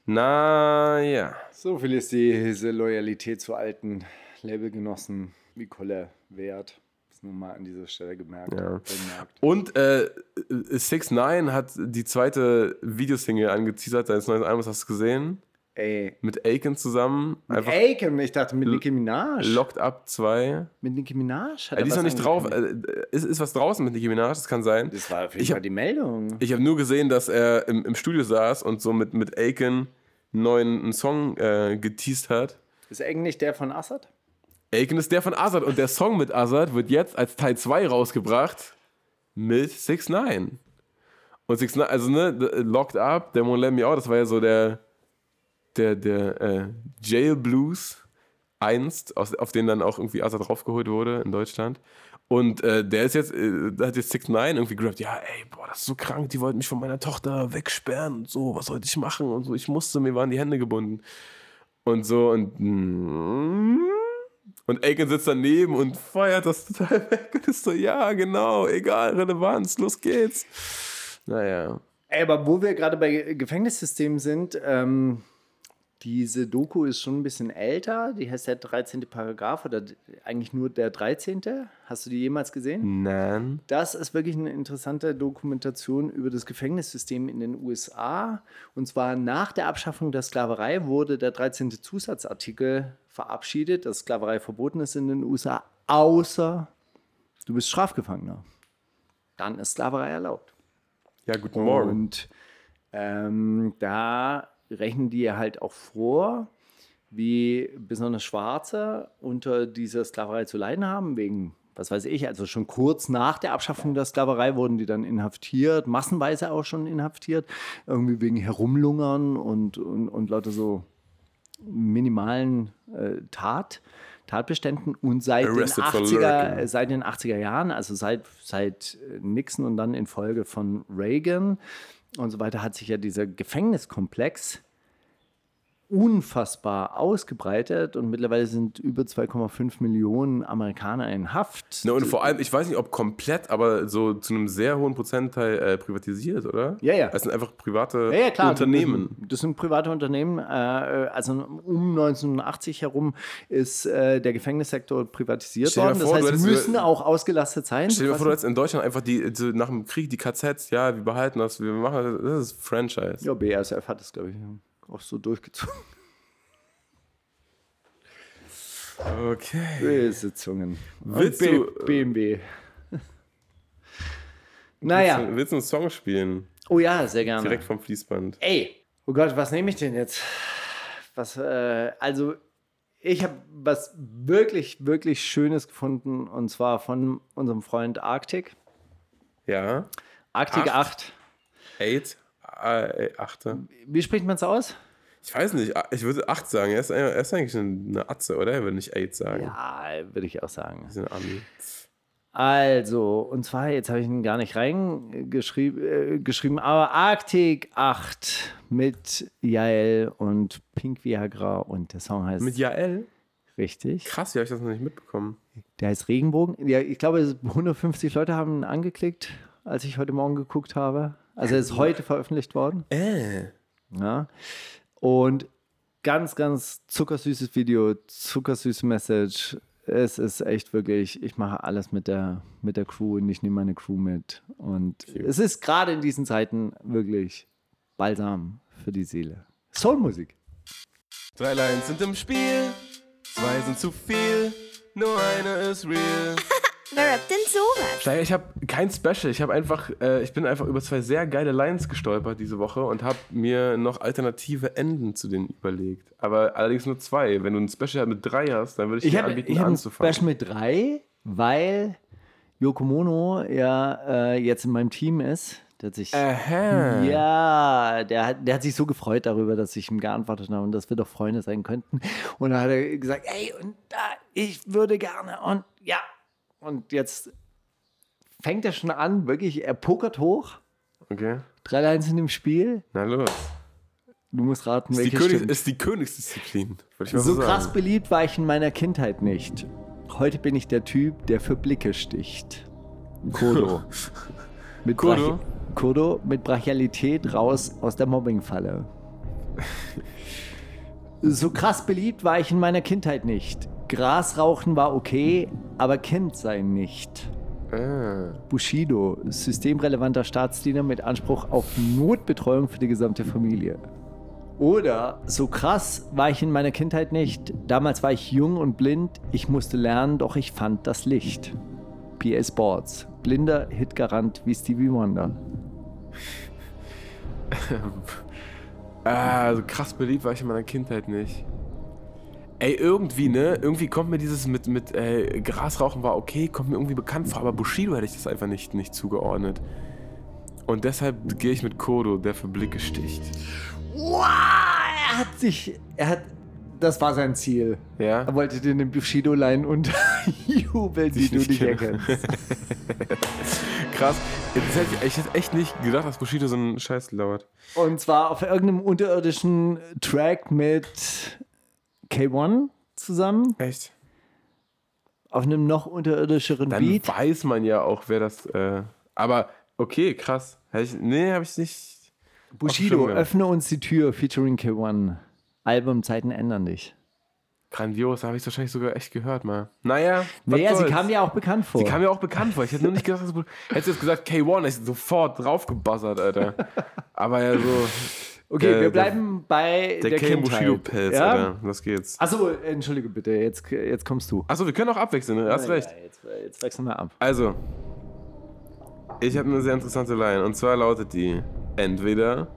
Naja. So viel ist diese Loyalität zu alten Labelgenossen wie Kolle wert. Das nur mal an dieser Stelle gemerkt. Ja. Und äh, 6 9 hat die zweite Videosingle angeteasert seines neuen Albums, hast du gesehen? Ey. Mit Aiken zusammen. Einfach Aiken, ich dachte mit Nicki Minaj. Locked Up 2. mit Nicki Minaj? Hat Äh, er die ist noch nicht drauf. Äh, ist, ist was draußen mit Nicki Minaj, das kann sein. Das war auf jeden ich Fall hab- die Meldung. Ich habe nur gesehen, dass er im, im Studio saß und so mit, mit Aiken einen neuen einen Song äh, geteased hat. Ist Aiken nicht der von Assad? Aiken ist der von Azad und der Song mit Azad wird jetzt als Teil 2 rausgebracht mit 6 9 Und 6 9 also ne, the- Locked Up, der Won't Let Me Out, das war ja so der, der, der äh, Jail Blues einst, aus, auf den dann auch irgendwie Azad draufgeholt wurde in Deutschland. Und äh, der ist jetzt, äh, hat jetzt 6 9 irgendwie gerappt, ja, ey, boah, das ist so krank, die wollten mich von meiner Tochter wegsperren und so, was sollte ich machen und so, ich musste, mir waren die Hände gebunden. Und so und mm, und Aiken sitzt daneben und feiert das total weg und ist so, ja, genau, egal, Relevanz, los geht's. Naja. Ey, aber wo wir gerade bei Gefängnissystemen sind, ähm, diese Doku ist schon ein bisschen älter. Die heißt der 13. Paragraph oder eigentlich nur der 13. Hast du die jemals gesehen? Nein. Das ist wirklich eine interessante Dokumentation über das Gefängnissystem in den USA. Und zwar nach der Abschaffung der Sklaverei wurde der 13. Zusatzartikel verabschiedet, dass Sklaverei verboten ist in den USA, außer du bist Strafgefangener. Dann ist Sklaverei erlaubt. Ja, guten Morgen. Und ähm, da rechnen die halt auch vor, wie besonders Schwarze unter dieser Sklaverei zu leiden haben, wegen, was weiß ich, also schon kurz nach der Abschaffung der Sklaverei wurden die dann inhaftiert, massenweise auch schon inhaftiert, irgendwie wegen Herumlungern und, und, und lauter so minimalen äh, Tat, Tatbeständen und seit den, Arrested for 80er, lurking. äh, seit den 80er Jahren, also seit, seit äh, Nixon und dann in Folge von Reagan und so weiter, hat sich ja dieser Gefängniskomplex unfassbar ausgebreitet und mittlerweile sind über 2,5 Millionen Amerikaner in Haft. Na, und vor allem, ich weiß nicht, ob komplett, aber so zu einem sehr hohen Prozentteil äh, privatisiert, oder? Ja, ja. Das sind einfach private Ja, ja, klar. Unternehmen. Das sind, das sind private Unternehmen. Äh, also um 1980 herum ist äh, der Gefängnissektor privatisiert Stell worden. Das vor, du heißt, sie hättest- müssen auch ausgelastet sein. Stell dir vor, du hättest in Deutschland einfach die, so nach dem Krieg die KZs, ja, wir behalten das, wir machen das, das ist Franchise. ja, BASF hat es, glaube ich, auch so durchgezogen. Okay. Böse Zungen. Willst du, äh, BMW. naja. Willst du, willst du einen Song spielen? Oh ja, sehr gerne. Direkt vom Fließband. Ey, oh Gott, was nehme ich denn jetzt? Was, äh, also ich habe was wirklich, wirklich Schönes gefunden und zwar von unserem Freund Arctic. Ja. Arctic 8. 8. 8 achte. Wie spricht man es aus? Ich weiß nicht, ich würde 8 sagen. Er ist, er ist eigentlich eine Atze, oder? Er würde nicht 8 sagen. Ja, würde ich auch sagen. Ist ein Ami. Also, und zwar, jetzt habe ich ihn gar nicht reingeschrieben, äh, geschrieben, aber Arctic 8 mit Jael und Pink Viagra und der Song heißt Mit Jael? richtig. Krass, wie habe ich das noch nicht mitbekommen? Der heißt Regenbogen. Ja, ich glaube, 150 Leute haben ihn angeklickt, als ich heute Morgen geguckt habe. Also er ist heute veröffentlicht worden. Äh. Ja. Und ganz, ganz zuckersüßes Video, zuckersüße Message. Es ist echt wirklich, ich mache alles mit der, mit der Crew und ich nehme meine Crew mit. Und es ist gerade in diesen Zeiten wirklich Balsam für die Seele. Soulmusik. Drei Lines sind im Spiel, zwei sind zu viel, nur eine ist real. Wer rappt denn sowas? Steiger, ich habe kein Special. Ich habe einfach, äh, ich bin einfach über zwei sehr geile Lines gestolpert diese Woche und habe mir noch alternative Enden zu denen überlegt. Aber allerdings nur zwei. Wenn du ein Special mit drei hast, dann würde ich, Ich dir habe anbieten, ich hab ein anzufangen. Special mit drei, weil Yoko Mono ja äh, jetzt in meinem Team ist. Der hat sich, Aha. ja, der hat, der hat sich so gefreut darüber, dass ich ihm geantwortet habe und dass wir doch Freunde sein könnten. Und dann hat er gesagt, ey, und da, ich würde gerne und ja. Und jetzt fängt er schon an, wirklich, er pokert hoch. Okay. Drei Lines in dem Spiel. Na los. Du musst raten, Ist die, welche König, stimmt. ist die Königsdisziplin. So so krass beliebt war ich in meiner Kindheit nicht. Heute bin ich der Typ, der für Blicke sticht. Kodo. Mit Kodo? Kodo mit Brachialität raus aus der Mobbingfalle. So krass beliebt war ich in meiner Kindheit nicht. Grasrauchen war okay, aber Kind sein nicht. Ah. Bushido, systemrelevanter Staatsdiener mit Anspruch auf Notbetreuung für die gesamte Familie. Oder so krass war ich in meiner Kindheit nicht. Damals war ich jung und blind. Ich musste lernen, doch ich fand das Licht. PA Sports. Blinder Hitgarant wie Stevie Wonder. Ah, so krass beliebt war ich in meiner Kindheit nicht. Ey, irgendwie, ne? Irgendwie kommt mir dieses mit, mit äh, Grasrauchen war okay, kommt mir irgendwie bekannt vor, aber Bushido hätte ich das einfach nicht, nicht zugeordnet. Und deshalb gehe ich mit Kodo, der für Blicke sticht. Wow, er hat sich, er hat, das war sein Ziel. Ja? Er wollte dir den Bushido leihen und jubeln, Ich du nicht erkennst. Krass. Hätte ich, ich hätte echt nicht gedacht, dass Bushido so einen Scheiß lauert. Und zwar auf irgendeinem unterirdischen Track mit K1 zusammen. Echt? Auf einem noch unterirdischeren Dann Beat. weiß man ja auch, wer das. Äh, aber okay, krass. Hätte ich, nee, habe ich nicht. Bushido, öffne uns die Tür, featuring K1. Album Zeiten ändern dich. Grandios, da habe ich es wahrscheinlich sogar echt gehört mal. Naja, Naja, sie soll's. kam ja auch bekannt vor. Sie kam mir auch bekannt vor. Ich hätte nur nicht gedacht, dass Hättest du jetzt gesagt K1, hätte ich sofort draufgebuzzert, Alter. Aber ja, so. Okay, der- wir bleiben bei Der, der, K Kindheit. Bushido-Pelz, ja? Alter. Was geht's? Achso, entschuldige bitte, jetzt, jetzt kommst du. Achso, wir können auch abwechseln, ne? Hast recht. Ja, jetzt, jetzt wechseln wir ab. Also, ich habe eine sehr interessante Line. Und zwar lautet die: Entweder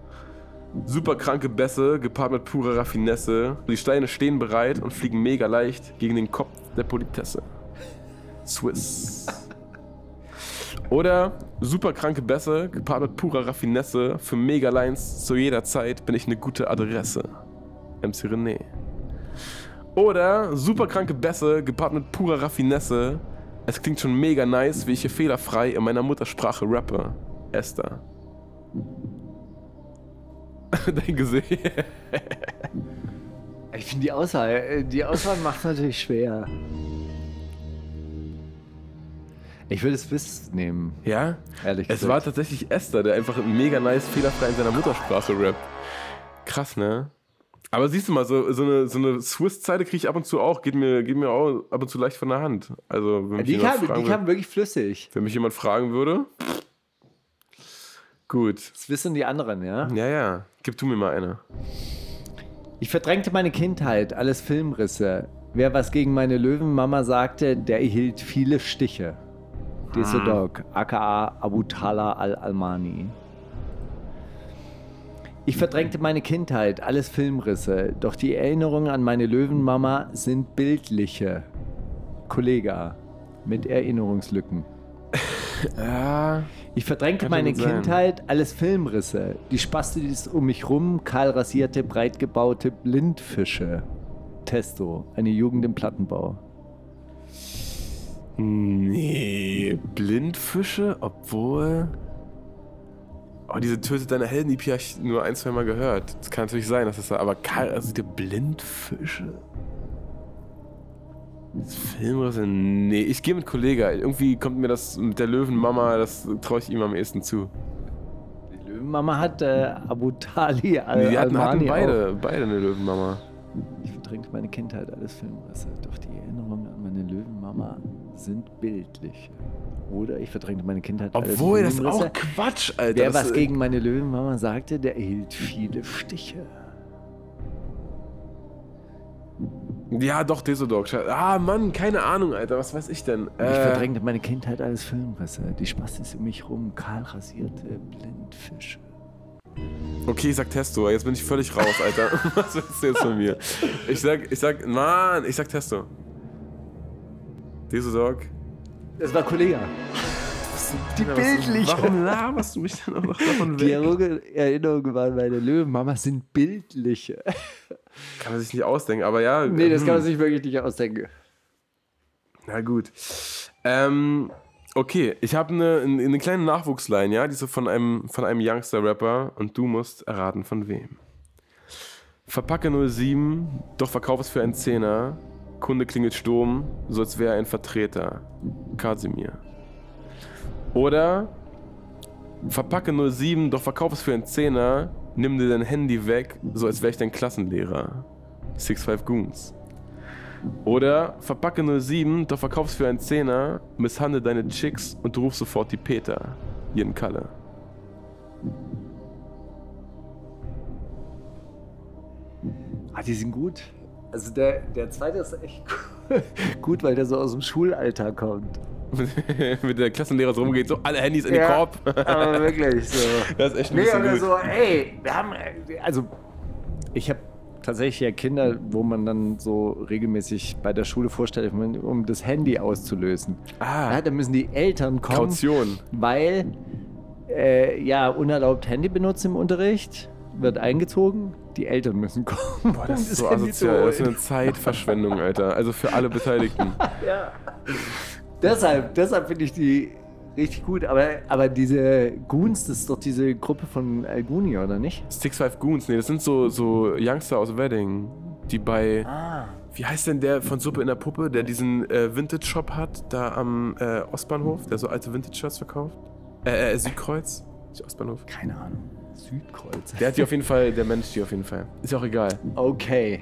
super kranke Bässe gepaart mit purer Raffinesse. Die Steine stehen bereit und fliegen mega leicht gegen den Kopf der Politesse. Swiss. Oder super kranke Bässe gepaart mit purer Raffinesse. Für Megalines zu jeder Zeit bin ich eine gute Adresse. MC René. Oder super kranke Bässe gepaart mit purer Raffinesse. Es klingt schon mega nice, wie ich hier fehlerfrei in meiner Muttersprache rappe. Esther. Dein Gesicht. Ich finde die Auswahl, äh, die Auswahl macht es natürlich schwer. Ich würde Swiss nehmen, Ja? ehrlich Es gesagt. war tatsächlich Esther, der einfach mega nice fehlerfrei in seiner Muttersprache rappt. Krass, ne? Aber siehst du mal, so, so eine, so eine Swiss-Zeile kriege ich ab und zu auch, geht mir, geht mir auch ab und zu leicht von der Hand. Also, wenn mich, die, jemand, kam, fragen die kam wirklich flüssig. wenn mich jemand fragen würde. Gut. Swiss und die anderen, ja? Ja, ja. Gib du mir mal eine. Ich verdrängte meine Kindheit, alles Filmrisse. Wer was gegen meine Löwenmama sagte, der erhielt viele Stiche. Diese Dog, aka Abu Tala al-Almani. Ich verdrängte meine Kindheit, alles Filmrisse, doch die Erinnerungen an meine Löwenmama sind bildliche. Kollega mit Erinnerungslücken. Ja. Ich verdrängte meine. Kindheit, alles Filmrisse. Die Spastis um mich rum, kahl rasierte, breit gebaute Blindfische. Testo, eine Jugend im Plattenbau. Nee, Blindfische, obwohl. Oh, diese Tötet deine Helden, die habe ich nur ein, zwei Mal gehört. Das kann natürlich sein, dass das da. Aber Karl, also die Blindfische? Das Film oder so? Nee, ich gehe mit Kollege. Irgendwie kommt mir das mit der Löwenmama, das traue ich ihm am ehesten zu. Die Löwenmama hat äh, Abu Tali al Nee, die hatten, hatten beide, beide eine Löwenmama. Ich verdrängte meine Kindheit, alles Filmrisse. Doch die Erinnerungen an meine Löwenmama sind bildliche. Oder ich verdrängte meine Kindheit, alles Obwohl, das ist auch Quatsch, Alter. Wer was gegen meine Löwenmama sagte, der erhielt viele Stiche. Ja, doch, Desodog. Ah, Mann, keine Ahnung, Alter. Was weiß ich denn? Ich Äh, verdrängte meine Kindheit als Filmrisse. Die Spastis um mich rum, kahl rasierte Blindfische. Okay, ich sag Testo, jetzt bin ich völlig raus, Alter. Was willst du jetzt von mir? Ich sag, ich sag, Mann, ich sag Testo. Desodog. Das war Kollege. Gunst, die bildliche. Warum laberst du mich dann auch noch davon Die weg? Erinnerungen Erinnerungen waren meine Löwenmama sind bildliche. Kann man sich nicht ausdenken, aber ja. Nee, das hm. kann man sich wirklich nicht ausdenken. Na gut. Ähm, okay, ich habe eine, eine kleine Nachwuchsline, ja, die ist so von einem, von einem Youngster-Rapper und du musst erraten, von wem. Verpacke 07, doch verkauf es für einen Zehner. Kunde klingelt Sturm, so als wäre er ein Vertreter. Kasimir. Oder Verpacke 07, doch verkauf es für einen Zehner. Nimm dir dein Handy weg, so als wäre ich dein Klassenlehrer. 65 Goons. Oder verpacke 07, doch verkaufst für einen Zehner, misshandle deine Chicks und rufst sofort die Peter. Jeden Kalle. Ah, die sind gut. Also der, der zweite ist echt gut, weil der so aus dem Schulalltag kommt. Mit der Klassenlehrer so rumgeht, so alle Handys in den Ja. Korb. Aber wirklich so. Das ist echt ein Nee, bisschen oder gut. so, ey, wir haben, also ich habe tatsächlich ja Kinder, wo man dann so regelmäßig bei der Schule vorstellt, um das Handy auszulösen. Ah. Ja, da müssen die Eltern kommen, Kaution. weil äh, ja, unerlaubt Handy benutzen im Unterricht wird eingezogen, die Eltern müssen kommen. Boah, das ist so asozial. Das ist eine Zeitverschwendung, Alter. Also für alle Beteiligten. Deshalb, deshalb finde ich die richtig gut. Aber, aber diese Goons, das ist doch diese Gruppe von Alguni, oder nicht? Six Five Goons, nee, das sind so, so Youngster aus Wedding, die bei. Wie heißt denn der von Suppe in der Puppe, der diesen äh, Vintage-Shop hat, da am äh, Ostbahnhof, der so alte Vintage-Shirts verkauft? Äh, äh, Südkreuz? Ostbahnhof. Keine Ahnung. Südkreuz. Der hat die auf jeden Fall, der Mensch die auf jeden Fall. Ist ja auch egal. Okay.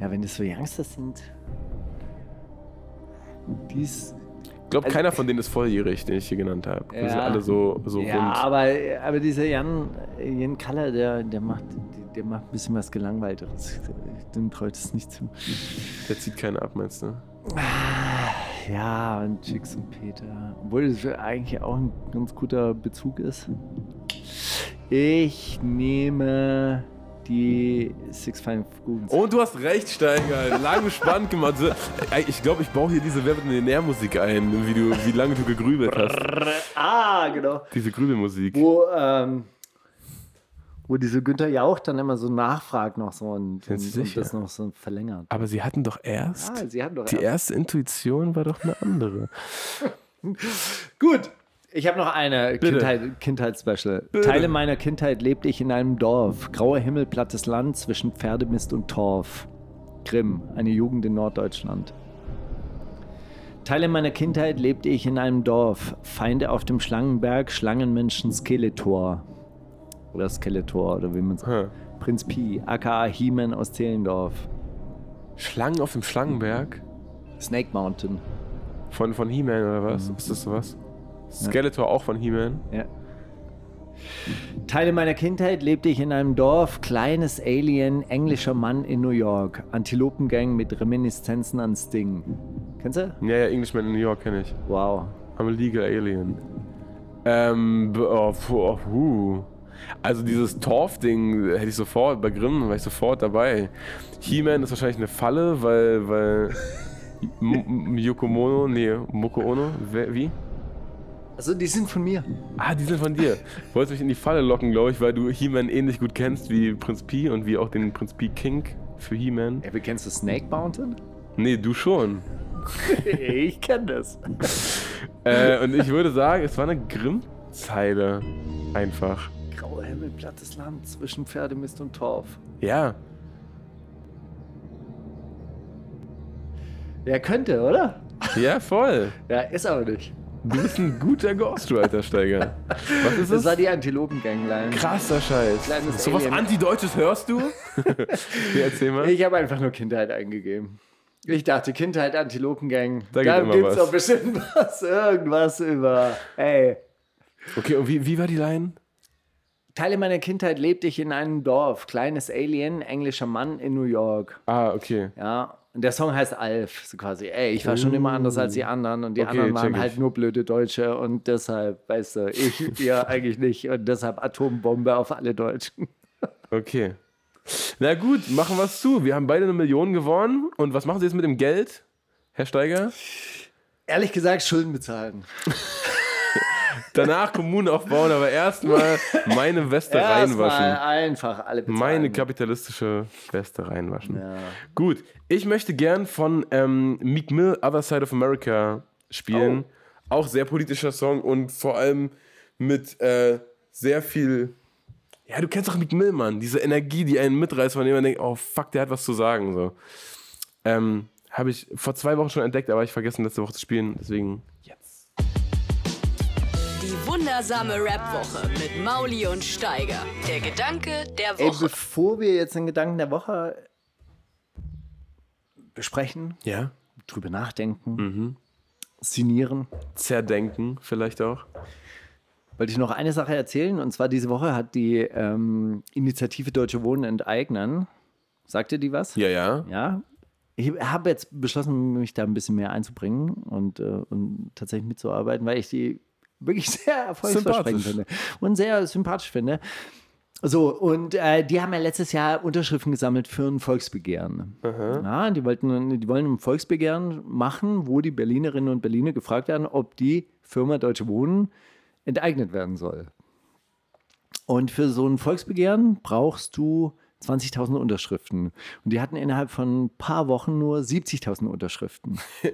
Ja, wenn das so Youngsters sind. Dies. Ich glaube, Also- keiner von denen ist volljährig, den ich hier genannt habe. Die sind Ja. alle so, so ja, rund. aber, aber dieser Jan, Jan Kaller, der, der, macht, der macht ein bisschen was Gelangweilteres. Dem traut es nicht zu. Der zieht keinen ab, meinst du? Ja, und Chicks und Peter. Obwohl das eigentlich auch ein ganz guter Bezug ist. Ich nehme die Six Five Goons. Und du hast recht, Steiger. Lang spannend gemacht. Ich glaube, ich baue hier diese Wer wird Millionär-Musik ein, wie, du, wie lange du gegrübelt hast. Ah, genau. Diese Grübelmusik. Wo, ähm, wo diese Günther Jauch dann immer so nachfragt noch so und, und, und das noch so verlängert. Aber sie hatten doch erst. Ah, sie haben doch die erst- erste Intuition war doch eine andere. Gut. Ich habe noch eine. Kindheit, Kindheitsspecial. Teile meiner Kindheit lebte ich in einem Dorf. Grauer Himmel, plattes Land zwischen Pferdemist und Torf. Grimm, eine Jugend in Norddeutschland. Teile meiner Kindheit lebte ich in einem Dorf. Feinde auf dem Schlangenberg, Schlangenmenschen, Skeletor. Oder Skeletor, oder wie man sagt. Hm. Prinz Pi, aka He-Man aus Zehlendorf. Schlangen auf dem Schlangenberg? Snake Mountain. Von, von He-Man oder was? Mhm. Ist das sowas? Skeletor auch von He-Man? Ja. Teile meiner Kindheit lebte ich in einem Dorf, kleines Alien, englischer Mann in New York. Antilopengang mit Reminiszenzen an Sting. Kennst du? Ja, ja, Englishman in New York kenne ich. Wow. I'm a legal alien. Ähm, oh, oh, puh. Also dieses Torf-Ding hätte ich sofort bei Grimm, war ich sofort dabei. He-Man ist wahrscheinlich eine Falle, weil, weil M- M- Yoko Mono, nee, Moko Ono, wie? Also die sind von mir. Ah, die sind von dir. Wolltest mich in die Falle locken, glaube ich, weil du He-Man ähnlich gut kennst wie Prinz Pi und wie auch den Prinz Pi King für He-Man. Ja, kennst du Snake Mountain? Nee, du schon. ich kenn das. Äh, und ich würde sagen, es war eine Grimm-Zeile. Einfach. Himmel, plattes Land zwischen Pferdemist und Torf. Ja. Ja, könnte, oder? Ja, voll. Ja, ist aber nicht. Du bist ein guter Ghostwriter-Steiger. Was ist Das das? war die Antilopengangline. Krasser Scheiß. Kleines So was. Antideutsches hörst du? ja, erzähl mal. Ich habe einfach nur Kindheit eingegeben. Ich dachte, Kindheit, Antilopengang. Da Da, gibt's was. doch bestimmt was, irgendwas über. Ey. Okay, und wie, wie war die Line? Teile meiner Kindheit lebte ich in einem Dorf. Kleines Alien, englischer Mann in New York. Ah, okay. Ja. Und der Song heißt Alf, so quasi. Ey, ich war schon immer anders als die anderen und die Okay, anderen waren halt nur blöde Deutsche und deshalb, weißt du, ich ja eigentlich nicht und deshalb Atombombe auf alle Deutschen. Okay. Na gut, machen wir es zu. Wir haben beide eine Million gewonnen. Und was machen Sie jetzt mit dem Geld, Herr Steiger? Ehrlich gesagt, Schulden bezahlen. Danach Kommunen aufbauen, aber erstmal meine Weste Erstmal reinwaschen. einfach alle bezahlen. Meine kapitalistische Weste reinwaschen. Ja. Gut, ich möchte gern von ähm, Meek Mill Other Side of America spielen. Oh. Auch sehr politischer Song und vor allem mit äh, sehr viel. Ja, du kennst doch Meek Mill, Mann. Diese Energie, die einen mitreißt, von dem man denkt, oh fuck, der hat was zu sagen. So. Ähm, Habe ich vor zwei Wochen schon entdeckt, aber ich vergessen letzte Woche zu spielen. Deswegen jetzt. Die wundersame Rap-Woche mit Mauli und Steiger. Der Gedanke der Ey, Woche. bevor wir jetzt den Gedanken der Woche besprechen, Ja. drüber nachdenken, Mhm. sinnieren, Zerdenken vielleicht auch. wollte ich noch eine Sache erzählen. Und zwar diese Woche hat die ähm, Initiative Deutsche Wohnen enteignen. Sagte die was? Ja, ja. Ja. Ich habe jetzt beschlossen, mich da ein bisschen mehr einzubringen und, äh, und tatsächlich mitzuarbeiten, weil ich die wirklich sehr erfolgsversprechend finde und sehr sympathisch finde. So, und äh, die haben ja letztes Jahr Unterschriften gesammelt für ein Volksbegehren. Ja, die, wollten, die wollen ein Volksbegehren machen, wo die Berlinerinnen und Berliner gefragt werden, ob die Firma Deutsche Wohnen enteignet werden soll. Und für so ein Volksbegehren brauchst du 20.000 Unterschriften. Und die hatten innerhalb von ein paar Wochen nur 70.000 Unterschriften.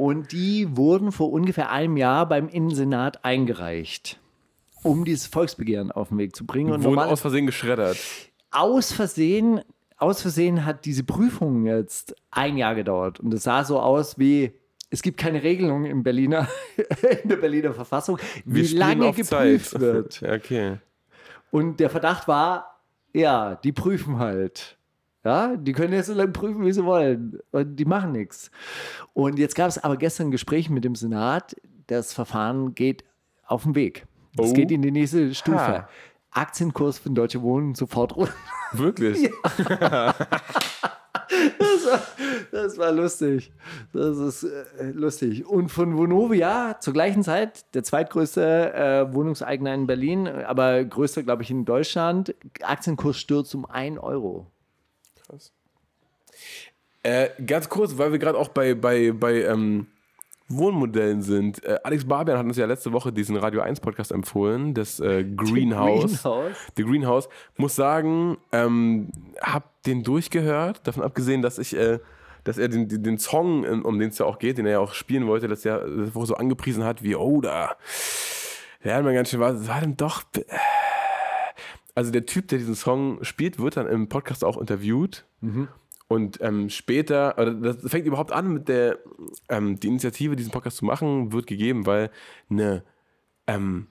Und die wurden vor ungefähr einem Jahr beim Innensenat eingereicht, um dieses Volksbegehren auf den Weg zu bringen. Und Wurden aus Versehen geschreddert. aus Versehen, aus Versehen hat diese Prüfung jetzt ein Jahr gedauert. Und es sah so aus wie, es gibt keine Regelung im Berliner, in der Berliner Verfassung, wie lange geprüft Zeit. wird. Okay. Und der Verdacht war, ja, die prüfen halt. Ja, die können jetzt so lange prüfen, wie sie wollen. Und die machen nichts. Und jetzt gab es aber gestern ein Gespräch mit dem Senat. Das Verfahren geht auf den Weg. Es Oh. geht in die nächste Stufe. Ha. Aktienkurs von Deutsche Wohnen sofort runter. Wirklich? Das war, das war lustig. Das ist äh, lustig. Und von Vonovia zur gleichen Zeit, der zweitgrößte äh, Wohnungseigner in Berlin, aber größter, glaube ich, in Deutschland. Aktienkurs stürzt um 1 Euro. Äh, ganz kurz, weil wir gerade auch bei, bei, bei ähm, Wohnmodellen sind. Äh, Alex Barbian hat uns ja letzte Woche diesen Radio 1 Podcast empfohlen, das äh, Greenhouse. Greenhouse. The Greenhouse. Muss sagen, ähm, hab den durchgehört, davon abgesehen, dass ich, äh, dass er den, den, Song, ähm, um den es ja auch geht, den er ja auch spielen wollte, das ja das Woche so angepriesen hat, wie, oh, da, hat mir ganz schön, was war denn doch, äh, also der Typ, der diesen Song spielt, wird dann im Podcast auch interviewt. Und ähm, später, oder das fängt überhaupt an mit der, ähm, die Initiative, diesen Podcast zu machen, wird gegeben, weil eine, ähm,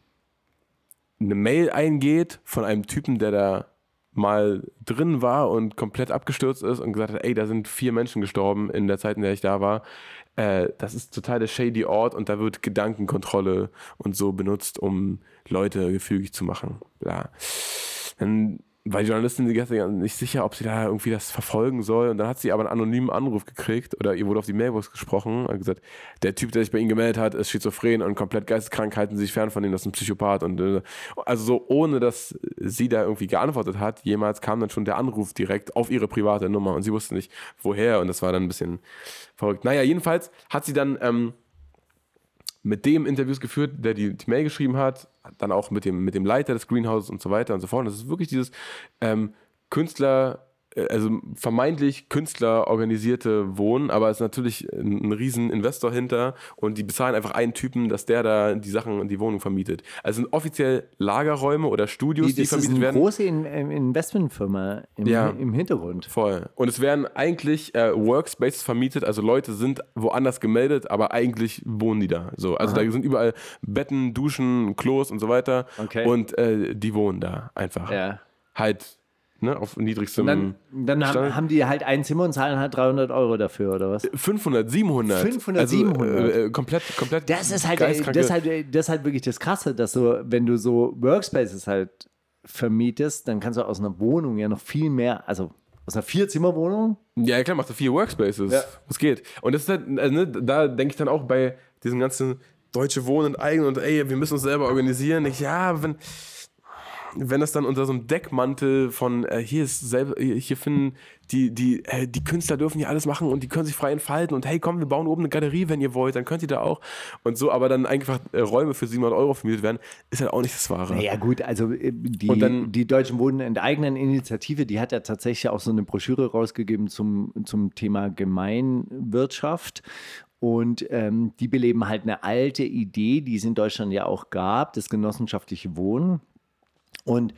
eine Mail eingeht von einem Typen, der da mal drin war und komplett abgestürzt ist und gesagt hat, ey, da sind vier Menschen gestorben in der Zeit, in der ich da war. Äh, das ist total der shady Ort und da wird Gedankenkontrolle und so benutzt, um Leute gefügig zu machen. Bla. Dann war die Journalistin die ganze Zeit nicht sicher, ob sie da irgendwie das verfolgen soll. Und dann hat sie aber einen anonymen Anruf gekriegt oder ihr wurde auf die Mailbox gesprochen und gesagt, der Typ, der sich bei ihnen gemeldet hat, ist schizophren und komplett geisteskrank, halten Sie sich fern von ihm, das ist ein Psychopath. Und äh, also so ohne, dass sie da irgendwie geantwortet hat, jemals kam dann schon der Anruf direkt auf ihre private Nummer und sie wusste nicht, woher. Und das war dann ein bisschen verrückt. Naja, jedenfalls hat sie dann ähm, mit dem Interviews geführt, der die, die Mail geschrieben hat, dann auch mit dem, mit dem Leiter des Greenhouses und so weiter und so fort. Und das ist wirklich dieses ähm, Künstler, also vermeintlich künstlerorganisierte Wohnen, aber es ist natürlich ein, ein riesen Investor hinter und die bezahlen einfach einen Typen, dass der da die Sachen, die Wohnung vermietet. Also sind offiziell Lagerräume oder Studios, die, das ist vermietet eine werden. große In Investmentfirma im, Ja. im Hintergrund. Voll. Und es werden eigentlich äh, Workspaces vermietet, also Leute sind woanders gemeldet, aber eigentlich wohnen die da. So, also da sind überall Betten, Duschen, Klos und so weiter. Okay. Und äh, die wohnen da einfach. Ja. Halt ne, auf niedrigstem Und dann, dann haben, haben die halt ein Zimmer und zahlen halt 300 Euro dafür, oder was? 500, 700. 500, also, 700. Äh, äh, komplett, komplett. Das ist halt, geistkranke- das ist halt, das ist halt wirklich das Krasse, dass du, wenn du so Workspaces halt vermietest, dann kannst du aus einer Wohnung ja noch viel mehr, also aus einer Vierzimmerwohnung, Ja, ja, klar, macht er vier Workspaces. Ja. Was geht? Und das ist halt, also, ne, da denke ich dann auch bei diesem ganzen deutsche Wohnen eigenen und ey, wir müssen uns selber organisieren. Ich, ja, wenn. Wenn das dann unter so einem Deckmantel von äh, hier ist selber, hier finden die, die, äh, die Künstler dürfen hier alles machen und die können sich frei entfalten und hey, komm, wir bauen oben eine Galerie, wenn ihr wollt, dann könnt ihr da auch. Und so, aber dann einfach äh, Räume für 700 Euro vermietet werden, ist halt auch nicht das Wahre. Naja, gut, also äh, die, Und dann- die Deutschen Wohnen enteignen Initiative, die hat ja tatsächlich auch so eine Broschüre rausgegeben zum, zum Thema Gemeinwirtschaft. Und ähm, die beleben halt eine alte Idee, die es in Deutschland ja auch gab, das genossenschaftliche Wohnen. Und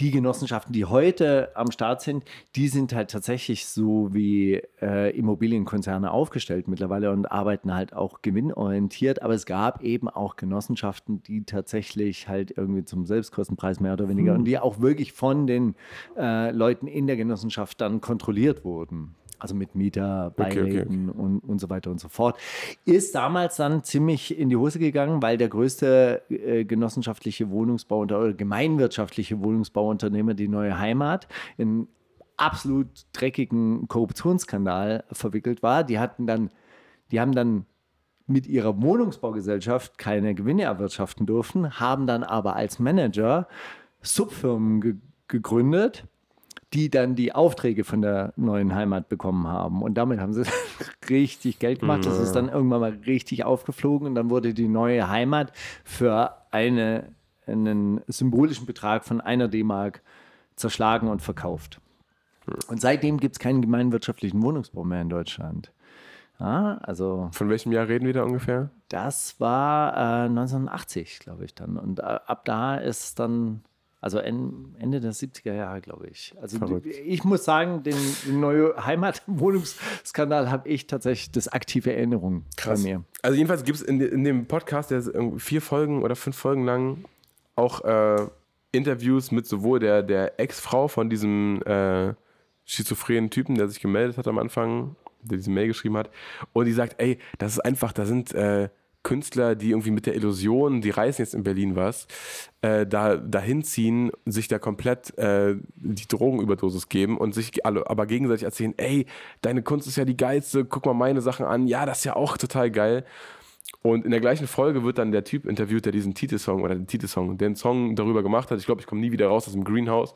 die Genossenschaften, die heute am Start sind, die sind halt tatsächlich so wie äh, Immobilienkonzerne aufgestellt mittlerweile und arbeiten halt auch gewinnorientiert. Aber es gab eben auch Genossenschaften, die tatsächlich halt irgendwie zum Selbstkostenpreis mehr oder weniger und die auch wirklich von den äh, Leuten in der Genossenschaft dann kontrolliert wurden. Also mit Mieter, Okay, okay, Beiräten Und, und so weiter und so fort. Ist damals dann ziemlich in die Hose gegangen, weil der größte äh, genossenschaftliche Wohnungsbau oder gemeinwirtschaftliche Wohnungsbauunternehmer, die Neue Heimat, in absolut dreckigen Korruptionsskandal verwickelt war. Die hatten dann, die haben dann mit ihrer Wohnungsbaugesellschaft keine Gewinne erwirtschaften dürfen, haben dann aber als Manager Subfirmen ge gegründet, die dann die Aufträge von der neuen Heimat bekommen haben. Und damit haben sie richtig Geld gemacht. Das ist dann irgendwann mal richtig aufgeflogen und dann wurde die neue Heimat für eine, einen symbolischen Betrag von einer D-Mark zerschlagen und verkauft. Und seitdem gibt es keinen gemeinwirtschaftlichen Wohnungsbau mehr in Deutschland. Ja, also Von welchem Jahr reden wir da ungefähr? das war äh, 1980, glaube ich dann. Und äh, ab da ist dann, also en, Ende der 70er Jahre, glaube ich. Also Verrückt. ich muss sagen, den, den neue Heimatwohnungsskandal habe ich tatsächlich das aktive Erinnerung bei mir. Also jedenfalls gibt es in, in dem Podcast, der ist vier Folgen oder fünf Folgen lang, auch äh, Interviews mit sowohl der, der Ex-Frau von diesem äh, schizophrenen Typen, der sich gemeldet hat am Anfang, der diese Mail geschrieben hat, und die sagt, ey, das ist einfach, da sind äh, Künstler, die irgendwie mit der Illusion, die reißen jetzt in Berlin was, äh, da dahin ziehen, sich da komplett äh, die Drogenüberdosis geben und sich alle aber gegenseitig erzählen, ey, deine Kunst ist ja die geilste, guck mal meine Sachen an, ja, das ist ja auch total geil. Und in der gleichen Folge wird dann der Typ interviewt, der diesen Titelsong oder den Titelsong, den Song darüber gemacht hat. Ich glaube, ich komme nie wieder raus aus dem Greenhouse.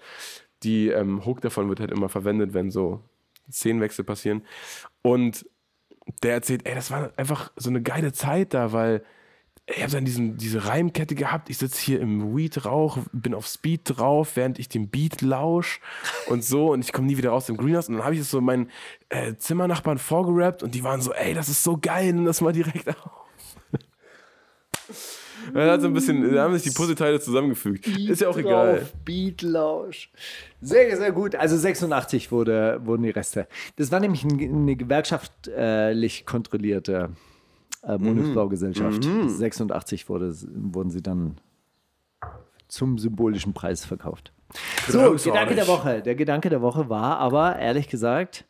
Die ähm, Hook davon wird halt immer verwendet, wenn so Szenenwechsel passieren. Und der erzählt, ey, das war einfach so eine geile Zeit da, weil ich habe dann diesen, diese Reimkette gehabt. Ich sitze hier im Weed-Rauch, bin auf Speed drauf, während ich den Beat lausch und so. Und ich komme nie wieder raus dem Greenhouse. Und dann habe ich es so meinen äh, Zimmernachbarn vorgerappt und die waren so, ey, das ist so geil, nimm das mal direkt auf. Da hat so ein bisschen, da haben sich die Puzzleteile zusammengefügt. Ist ja auch egal. Drauf, Beatlausch. Sehr, sehr gut. Also 86 wurde, wurden die Reste. Das war nämlich ein- eine gewerkschaftlich kontrollierte Mhm. äh, Wohnungsbaugesellschaft. 86 wurde, wurden sie dann zum symbolischen Preis verkauft. So, auch Gedanke der. Woche. Der Gedanke der Woche war aber, ehrlich gesagt,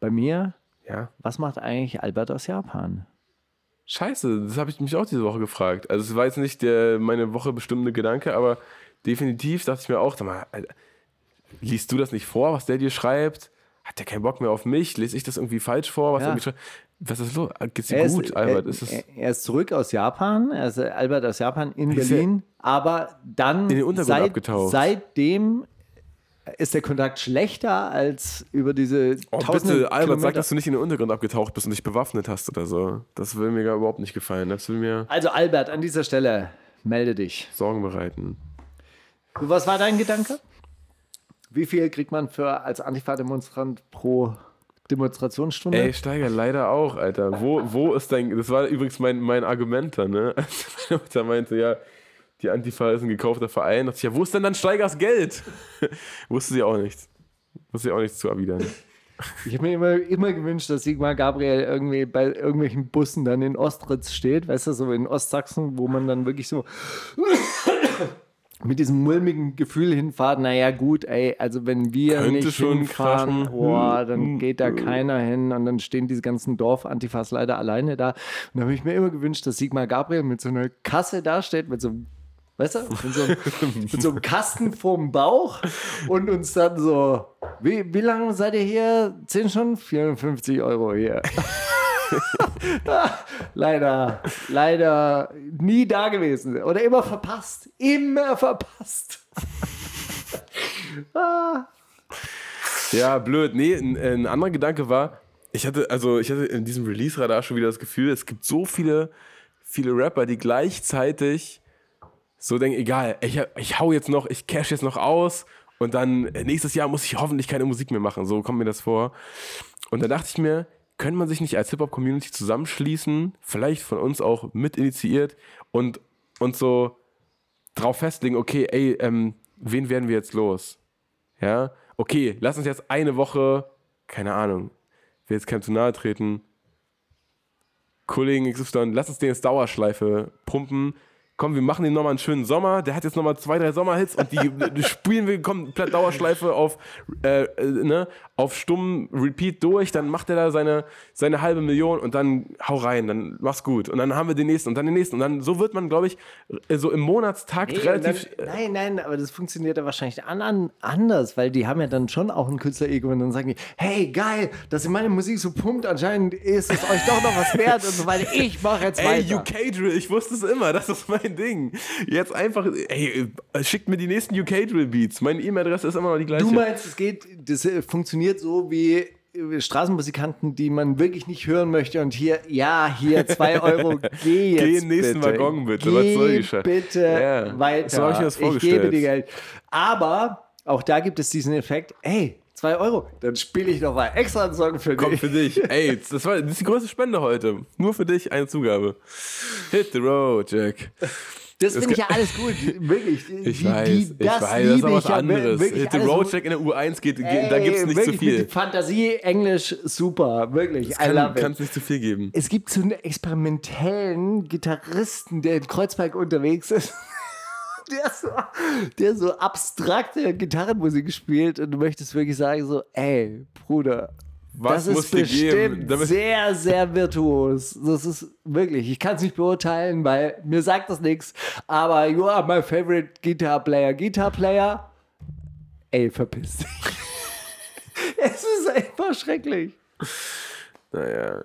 bei mir, Ja. was macht eigentlich Albert aus Japan? Scheiße, das habe ich mich auch diese Woche gefragt. Also es war jetzt nicht der meine Woche bestimmende Gedanke, aber definitiv dachte ich mir auch, sag mal, Alter, liest du das nicht vor, was der dir schreibt? Hat der keinen Bock mehr auf mich? Lese ich das irgendwie falsch vor? Was, Ja. er mir schreibt? was ist los? Geht's dir gut, ist, Albert? Er, Ist er, er ist zurück aus Japan, er ist äh, Albert aus Japan in er- Berlin, aber dann In den Untergrund seit, abgetaucht. seitdem ist der Kontakt schlechter als über diese Oh, tausende bitte, Albert, sag, Kilometer. dass du nicht in den Untergrund abgetaucht bist und dich bewaffnet hast oder so. Das will mir gar überhaupt nicht gefallen. Das will mir Also Albert, an dieser Stelle melde dich. Sorgen bereiten. Du, was war dein Gedanke? Wie viel kriegt man für als Antifa-Demonstrant pro Demonstrationsstunde? Ey, Steiger, leider auch, Alter. Wo, wo ist dein. Das war übrigens mein, mein Argument da, ne? Als Mutter meinte, ja, die Antifa ist ein gekaufter Verein. Da dachte ich, ja, wo ist denn dann Steigers Geld? Wusste sie auch nicht. Wusste sie auch nichts zu erwidern. Ich habe mir immer, immer gewünscht, dass Sigmar Gabriel irgendwie bei irgendwelchen Bussen dann in Ostritz steht, weißt du, so in Ostsachsen, wo man dann wirklich so mit diesem mulmigen Gefühl hinfahrt, naja gut, ey, also wenn wir Könnte nicht schon hinfahren, boah, dann geht da keiner hin und dann stehen diese ganzen Dorf-Antifas leider alleine da. Und da habe ich mir immer gewünscht, dass Sigmar Gabriel mit so einer Kasse dasteht, mit so einem Weißt du, mit so, einem, mit so einem Kasten vorm Bauch und uns dann so, wie, wie lange seid ihr hier? Zehn Stunden? 54 Euro hier. leider, leider nie da gewesen. Oder immer verpasst. Immer verpasst. Ja, blöd. Nee, ein, ein anderer Gedanke war, ich hatte, also ich hatte in diesem Release-Radar schon wieder das Gefühl, es gibt so viele, viele Rapper, die gleichzeitig so denken, egal, ich, ich hau jetzt noch, ich cash jetzt noch aus und dann nächstes Jahr muss ich hoffentlich keine Musik mehr machen. So kommt mir das vor. Und da dachte ich mir, könnte man sich nicht als Hip-Hop-Community zusammenschließen, vielleicht von uns auch mit initiiert und, und so drauf festlegen, okay, ey, ähm, wen werden wir jetzt los? Ja, okay, lass uns jetzt eine Woche, keine Ahnung, will jetzt keinem zu nahe treten, Kollegen XY, lass uns den jetzt Dauerschleife pumpen. Komm, wir machen ihm nochmal einen schönen Sommer. Der hat jetzt nochmal zwei, drei Sommerhits und die, spielen wir komplett Dauerschleife auf, äh, äh, ne, auf stumm Repeat durch. Dann macht er da seine, seine halbe Million und dann hau rein, dann mach's gut. Und dann haben wir den nächsten und dann den nächsten. Und dann so wird man, glaube ich, äh, so im Monatstakt Nee, relativ. dann, nein, nein, aber das funktioniert ja wahrscheinlich an, an, anders, weil die haben ja dann schon auch ein Künstler-Ego und dann sagen die, hey, geil, dass ihr meine Musik so pumpt, anscheinend ist es euch doch noch was wert und so weiter. Ich mache jetzt Ey, weiter. UK Drill, ich wusste es immer, das ist mein Ding. Jetzt einfach, ey, äh, schickt mir die nächsten UK Drill Beats. Meine E-Mail-Adresse ist immer noch die gleiche. Du meinst, es geht, das äh, funktioniert so wie Straßenmusikanten, die man wirklich nicht hören möchte und hier, ja, hier zwei Euro, geh jetzt Geh in den nächsten bitte. Waggon bitte, Geh was soll Scheiße? bitte Ja, weiter. so ich mir das ich gebe dir Geld. Aber auch da gibt es diesen Effekt, ey, zwei Euro, dann spiele ich noch mal extra einen Song für dich. für dich. Ey, das, war, das ist die größte Spende heute. Nur für dich eine Zugabe. Hit the road, Jack. Das Das finde ich ja alles gut, wirklich. Ich die, weiß, Die, ich das weiß, das ist liebe aber was ich ja, anderes. the alles, road, wo- Jack in der U1 geht, geht Ey, da gibt's nicht zu viel. Fantasie, Englisch, super, wirklich. I Kann, kann's nicht zu viel geben. Es gibt so einen experimentellen Gitarristen, der in Kreuzberg unterwegs ist. Der so, der so abstrakte Gitarrenmusik spielt und du möchtest wirklich sagen so, ey, Bruder, Was das ist bestimmt geben, sehr, sehr virtuos. Das ist wirklich, ich kann es nicht beurteilen, weil mir sagt das nichts, aber you are my favorite Guitar Player. Guitar Player, ey, verpiss dich. es ist einfach schrecklich. Naja.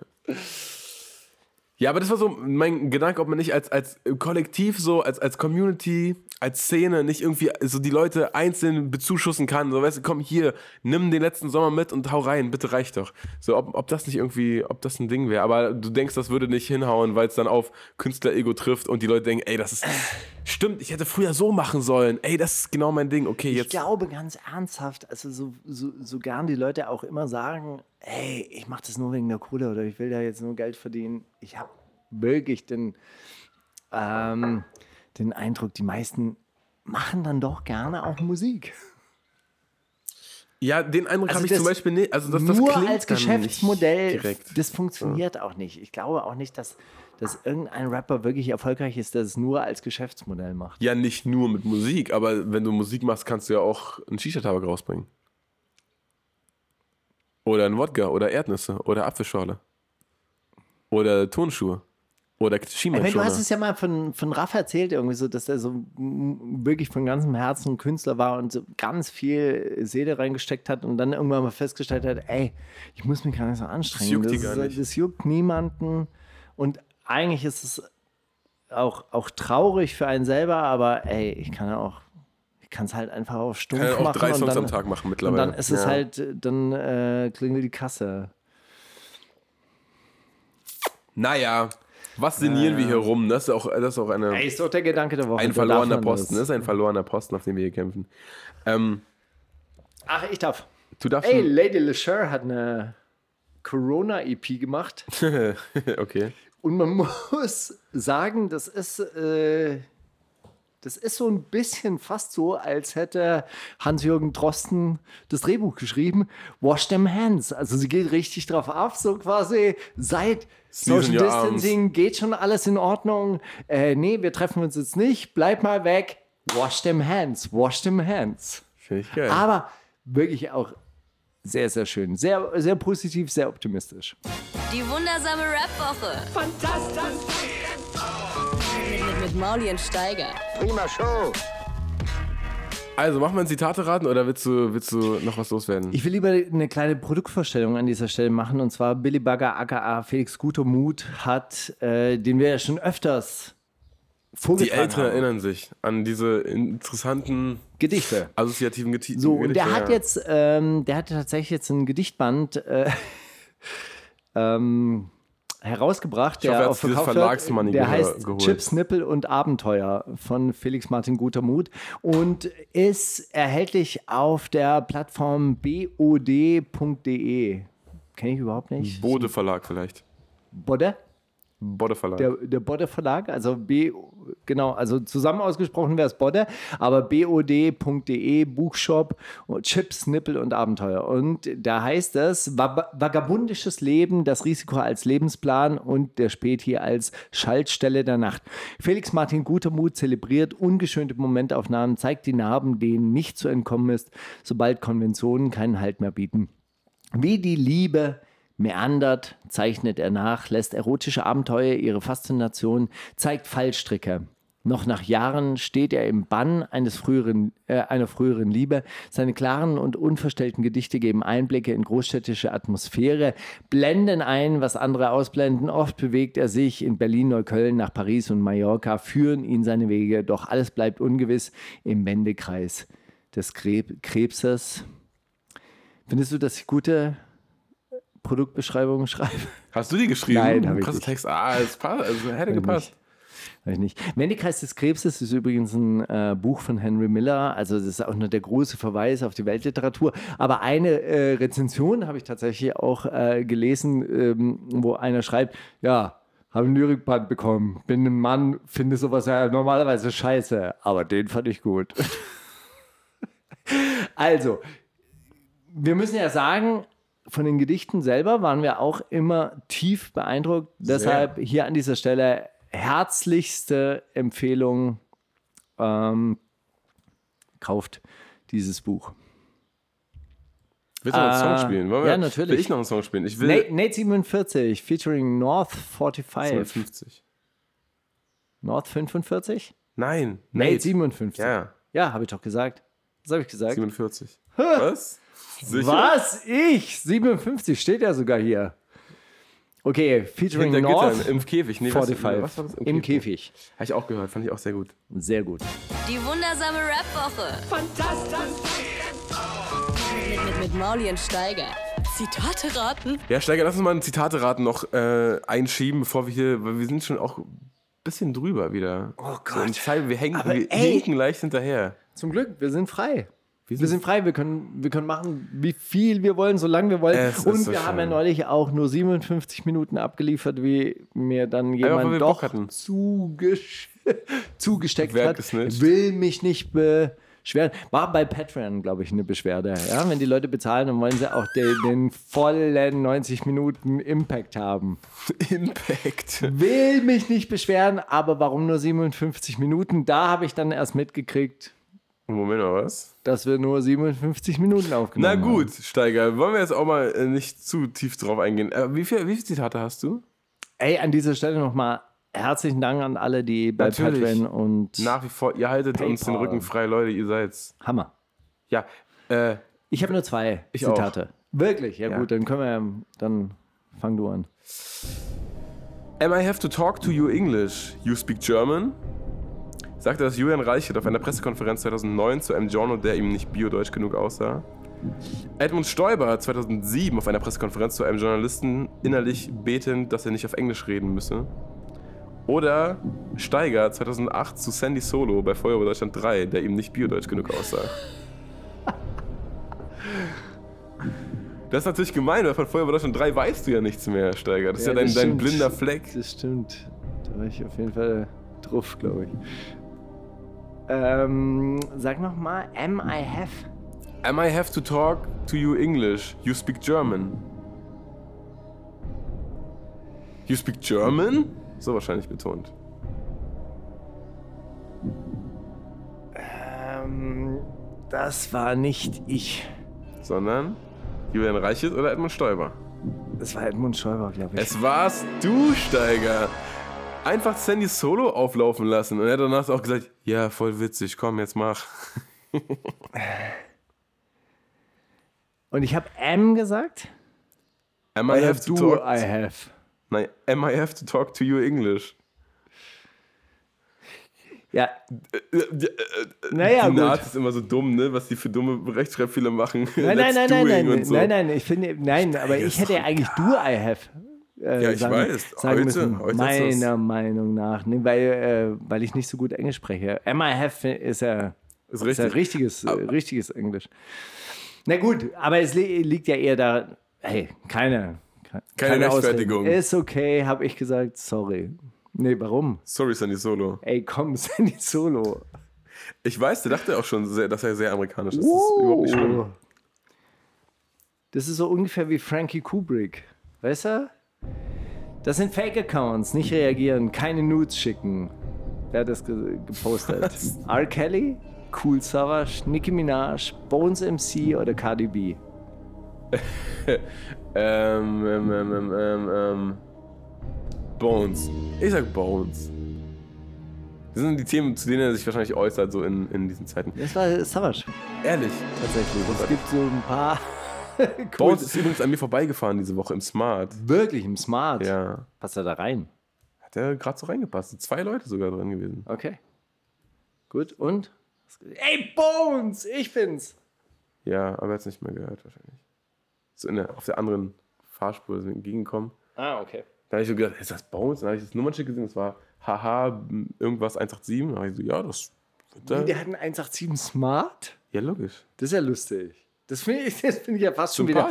Ja, aber das war so mein Gedanke, ob man nicht als, als Kollektiv, so als, als Community, als Szene nicht irgendwie so die Leute einzeln bezuschussen kann. So, weißt du, komm hier, nimm den letzten Sommer mit und hau rein, bitte reicht doch. So, ob, ob das nicht irgendwie, ob das ein Ding wäre. Aber du denkst, das würde nicht hinhauen, weil es dann auf Künstler-Ego trifft und die Leute denken, ey, das ist, stimmt, ich hätte früher so machen sollen. Ey, das ist genau mein Ding. Okay, Ich jetzt. glaube ganz ernsthaft, also so, so, so gern die Leute auch immer sagen, hey, ich mache das nur wegen der Kohle oder ich will da jetzt nur Geld verdienen. Ich habe wirklich den, ähm, den Eindruck, die meisten machen dann doch gerne auch Musik. Ja, den Eindruck Also habe ich zum Beispiel nicht. Also das, das nur klingt als Geschäftsmodell, das funktioniert auch nicht. Ich glaube auch nicht, dass, dass irgendein Rapper wirklich erfolgreich ist, der es nur als Geschäftsmodell macht. Ja, nicht nur mit Musik, aber wenn du Musik machst, kannst du ja auch einen Shisha-Tabak rausbringen. Oder ein Wodka oder Erdnüsse oder Apfelschorle. Oder Turnschuhe. Oder Ich meine, du hast es ja mal von, von Raff erzählt, irgendwie so, dass er so wirklich von ganzem Herzen Künstler war und so ganz viel Seele reingesteckt hat und dann irgendwann mal festgestellt hat, ey, ich muss mich gar nicht so anstrengen. juckt die das, gar ist- nicht. das juckt niemanden. Und eigentlich ist es auch, auch traurig für einen selber, aber ey, ich kann ja auch, ich kann es halt einfach auf stumpf Kann ja auch machen. drei und Songs dann, am Tag machen Und mittlerweile. dann ist es Ja. halt, dann äh, klingelt die Kasse. Naja, was sinnieren wir hier rum? Das ist auch, das ist auch eine, Ey, ist doch der Gedanke der Woche. ein verlorener Posten. Das ist ein verlorener Posten, auf dem wir hier kämpfen. Ähm, Ach, ich darf. du darfst. Ey, Lady LeSure hat eine Corona-EP gemacht. okay. Und man muss sagen, das ist, äh, das ist so ein bisschen fast so, als hätte Hans-Jürgen Drosten das Drehbuch geschrieben. Wash them hands. Also sie geht richtig drauf ab, so quasi seit Social. Distancing geht schon alles in Ordnung. Äh, nee, wir treffen uns jetzt nicht. Bleib mal weg. Wash them hands. Wash them hands. Finde ich geil. Aber wirklich auch sehr, sehr schön. Sehr, sehr positiv, sehr optimistisch. Die wundersame Rap-Woche. Fantastisch. Mit, mit, mit Mauli und Steiger. Also, machen wir ein Zitate raten oder willst du, willst du noch was loswerden? Ich will lieber eine kleine Produktvorstellung an dieser Stelle machen. Und zwar Billy Bagger aka Felix Gutermut hat, äh, den wir ja schon öfters Die vorgetragen Älteren haben. erinnern sich an diese interessanten Gedichte. assoziativen Gedichte. So, und der Gedichte, hat ja. jetzt, ähm, der hatte tatsächlich jetzt ein Gedichtband äh, ähm, herausgebracht, hoffe, er der hat auf Verkauf Verlagsmoney der heißt geholt. Chips, Nippel und Abenteuer von Felix Martin Gutermut und ist erhältlich auf der Plattform bod.de. Kenne ich überhaupt nicht. Bode Verlag vielleicht. Bode? Bode Verlag. Der, der Bodde Verlag, also B, genau, also zusammen ausgesprochen wäre es Bodde, aber bod.de, Buchshop, Chips, Nippel und Abenteuer. Und da heißt es vagabundisches Leben, das Risiko als Lebensplan und der Spät hier als Schaltstelle der Nacht. Felix Martin Gutermut zelebriert ungeschönte Momentaufnahmen, zeigt die Narben, denen nicht zu entkommen ist, sobald Konventionen keinen Halt mehr bieten. Wie die Liebe meandert, zeichnet er nach, lässt erotische Abenteuer ihre Faszination, zeigt Fallstricke. Noch nach Jahren steht er im Bann eines früheren, äh, einer früheren Liebe. Seine klaren und unverstellten Gedichte geben Einblicke in großstädtische Atmosphäre, blenden ein, was andere ausblenden. Oft bewegt er sich in Berlin, Neukölln, nach Paris und Mallorca, führen ihn seine Wege, doch alles bleibt ungewiss im Wendekreis des Kreb Krebses. Findest du, ich gute Produktbeschreibungen schreibe? Hast du die geschrieben? Nein, hab ich nicht. Text. Ah, es passt. Also hätte gepasst. Weiß ich nicht. Wendekreis des Krebses ist übrigens ein äh, Buch von Henry Miller. Also das ist auch nur der große Verweis auf die Weltliteratur. Aber eine äh, Rezension habe ich tatsächlich auch äh, gelesen, ähm, wo einer schreibt, ja, habe ein Lyrikband bekommen, bin ein Mann, finde sowas ja normalerweise scheiße, aber den fand ich gut. also, wir müssen ja sagen, von den Gedichten selber waren wir auch immer tief beeindruckt. Deshalb hier an dieser Stelle herzlichste Empfehlung. Ähm, kauft dieses Buch. Willst du noch einen Song spielen? Wollen ja, wir, natürlich. Will ich noch einen Song spielen? Ich will Nate, Nate 47 featuring North 45. 52. North 45? Nein. Nate 57. Ja, Ja, habe ich doch gesagt. Das habe ich gesagt. 47. Was? Sicher? Was? Ich? 57 steht ja sogar hier. Okay, featuring Hinter North Gittern, im Käfig. Nee, was- 45. was war das? Im Käfig. Habe ich auch gehört, fand ich auch sehr gut. Sehr gut. Die wundersame Rap-Woche. Fantastisch. Mit, mit, mit Mauli und Steiger. Zitate raten. Ja, Steiger, lass uns mal ein Zitate-Raten noch äh, einschieben, bevor wir hier, weil wir sind schon auch ein bisschen drüber wieder. Oh Gott. So Zeit, wir hängen, Aber wir ey. hinken leicht hinterher. Zum Glück, wir sind frei. Wir Wir sind frei, wir können, wir können machen, wie viel wir wollen, solange wir wollen. Es Und so wir haben ja neulich auch nur 57 Minuten abgeliefert, wie mir dann jemand wir doch zugesch zugesteckt hat. Will mich nicht beschweren. War bei Patreon, glaube ich, eine Beschwerde. Ja? Wenn die Leute bezahlen, dann wollen sie auch den, den vollen 90 Minuten Impact haben. Impact. Will mich nicht beschweren, aber warum nur 57 Minuten? Da habe ich dann erst mitgekriegt, Moment mal, was? dass wir nur 57 Minuten Na aufgenommen haben. gut, Steiger, wollen wir jetzt auch mal äh, nicht zu tief drauf eingehen. Äh, wie, viel, wie viele Zitate hast du? Ey, an dieser Stelle nochmal herzlichen Dank an alle, die bei Natürlich. Patreon und Nach wie vor, ihr haltet uns den PayPal. Rücken frei, Leute, ihr seid's. Hammer. Ja, äh, Ich habe nur zwei Zitate. Wirklich? Ja, Ja. gut, dann können wir, dann fang du an. Am I have to talk to you English? You speak German? Sagte das Julian Reichert auf einer Pressekonferenz 2009 zu einem Giorno, der ihm nicht biodeutsch genug aussah. Edmund Stoiber 2007 auf einer Pressekonferenz zu einem Journalisten innerlich betend, dass er nicht auf Englisch reden müsse. Oder Steiger 2008 zu Sandy Solo bei Feuerwehr Deutschland 3, der ihm nicht biodeutsch genug aussah. Das ist natürlich gemein, weil von Feuerwehr Deutschland 3 weißt du ja nichts mehr, Steiger. Das ist ja, dein, dein blinder Fleck. Das stimmt. Da war ich auf jeden Fall drauf, glaube ich. Ähm, sag nochmal, am I have? Am I have to talk to you English? You speak German. You speak German? So wahrscheinlich betont. Ähm, das war nicht ich. Sondern Julian Reichelt oder Edmund Stoiber. Das war Edmund Schäuber, glaube ich. Es warst du, Steiger. Einfach Sandy Solo auflaufen lassen. Und er hat danach auch gesagt, ja, voll witzig, komm, jetzt mach. Und ich habe M gesagt? Am I, I have to do, talk... I have. Nein, am I have to talk to you English? Ja, Naja, die. Naht ist immer so dumm, ne? Was die für dumme Rechtschreibfehler machen. nein, nein, nein, nein, nein, so. nein, nein, ich finde, nein, aber ich hätte ja eigentlich do I have. Äh, Ja, ich weiß. Sagen Heute- müssen, heute meiner Meinung nach, ne, weil, äh, weil ich nicht so gut Englisch spreche. I have ist ja, Ist ist ja richtig. richtiges, äh, richtiges Englisch. Na gut, aber es li liegt ja eher da, hey, keine, ke- Keine Ausreden. Rechtfertigung. Ist okay, habe ich gesagt, sorry. Nee, warum? Sorry, Sandy Solo. Ey, komm, Sandy Solo. Ich weiß, der dachte auch schon, sehr, dass er sehr amerikanisch ist. Das ist überhaupt nicht schlimm. Das ist so ungefähr wie Frankie Kubrick. Weißt du? Das sind Fake-Accounts, nicht reagieren, keine Nudes schicken. Wer hat das ge gepostet? R. Kelly, Cool Savage, Nicki Minaj, Bones MC oder Cardi B? Ähm, ähm, ähm, ähm, ähm, ähm. Bones. Ich sag Bones. Das sind die Themen, zu denen er sich wahrscheinlich äußert, so in, in diesen Zeiten. Das war Savage, Ehrlich. tatsächlich. Es gibt so ein paar. Bones ist übrigens an mir vorbeigefahren diese Woche im Smart. Wirklich im Smart. Ja. Passt er da rein? Hat er gerade so reingepasst. Zwei Leute sogar drin gewesen. Okay. Gut, und? Ey, Bones! Ich bin's! Ja, aber er hat es nicht mehr gehört wahrscheinlich. So in der, auf der anderen Fahrspur sind wir entgegengekommen. Ah, okay. Da habe ich so gedacht, ist das Bones? Dann habe ich das Nummernschild gesehen, das war haha, irgendwas 187. Dann habe ich so, ja, das da. Der hat einen 187 Smart? Ja, logisch. Das ist ja lustig. Das finde ich, das find ich ja fast schon, wieder,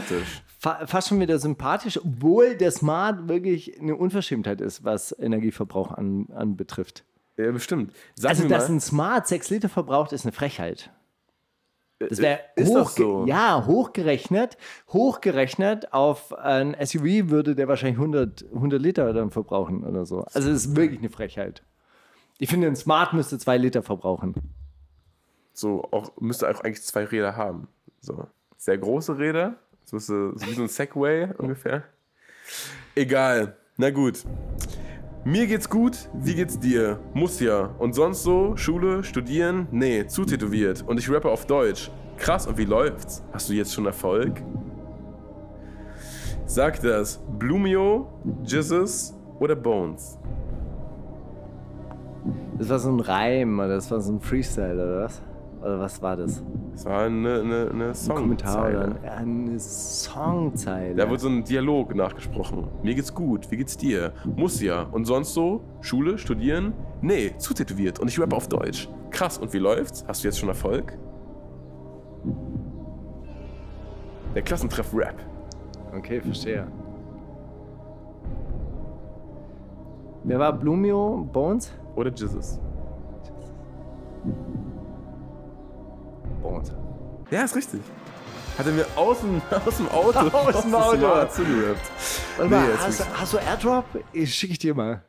fa fast schon wieder sympathisch, obwohl der Smart wirklich eine Unverschämtheit ist, was Energieverbrauch an, anbetrifft. Ja, bestimmt. Sag Also, dass ein Smart 6 Liter verbraucht, ist eine Frechheit. Das wäre hoch, so? ja, hochgerechnet, hochgerechnet auf ein SUV würde der wahrscheinlich 100, 100 Liter dann verbrauchen oder so. Also es ist wirklich eine Frechheit. Ich finde, ein Smart müsste 2 Liter verbrauchen. so auch, müsste auch eigentlich zwei Räder haben. So. Sehr große Räder. Das müsste so wie so ein Segway ungefähr. Egal. Na gut. Mir geht's gut, wie geht's dir? Muss ja. Und sonst so? Schule, studieren? Nee, zu tätowiert. Und ich rappe auf Deutsch. Krass, und wie läuft's? Hast du jetzt schon Erfolg? Sag das. Blumio, Jesus oder Bones? Das war so ein Reim oder das war so ein Freestyle oder was? Oder was war das? Das war eine, eine, eine Songzeile. ein- eine Songzeile. Da wurde so ein Dialog nachgesprochen. Mir geht's gut, wie geht's dir? Muss ja. Und sonst so? Schule, studieren? Nee, zutätowiert. Und ich rappe auf Deutsch. Krass, und wie läuft's? Hast du jetzt schon Erfolg? Der Klassentreff Rap. Okay, verstehe. Wer war Blumio? Bones? Oder Jesus. Bones. Ja, ist richtig. Hat er mir aus dem, aus dem Auto, Aus dem Auto. Zugerappt. Nee, mal, hast, nicht. hast du Airdrop? Ich schicke ich dir mal.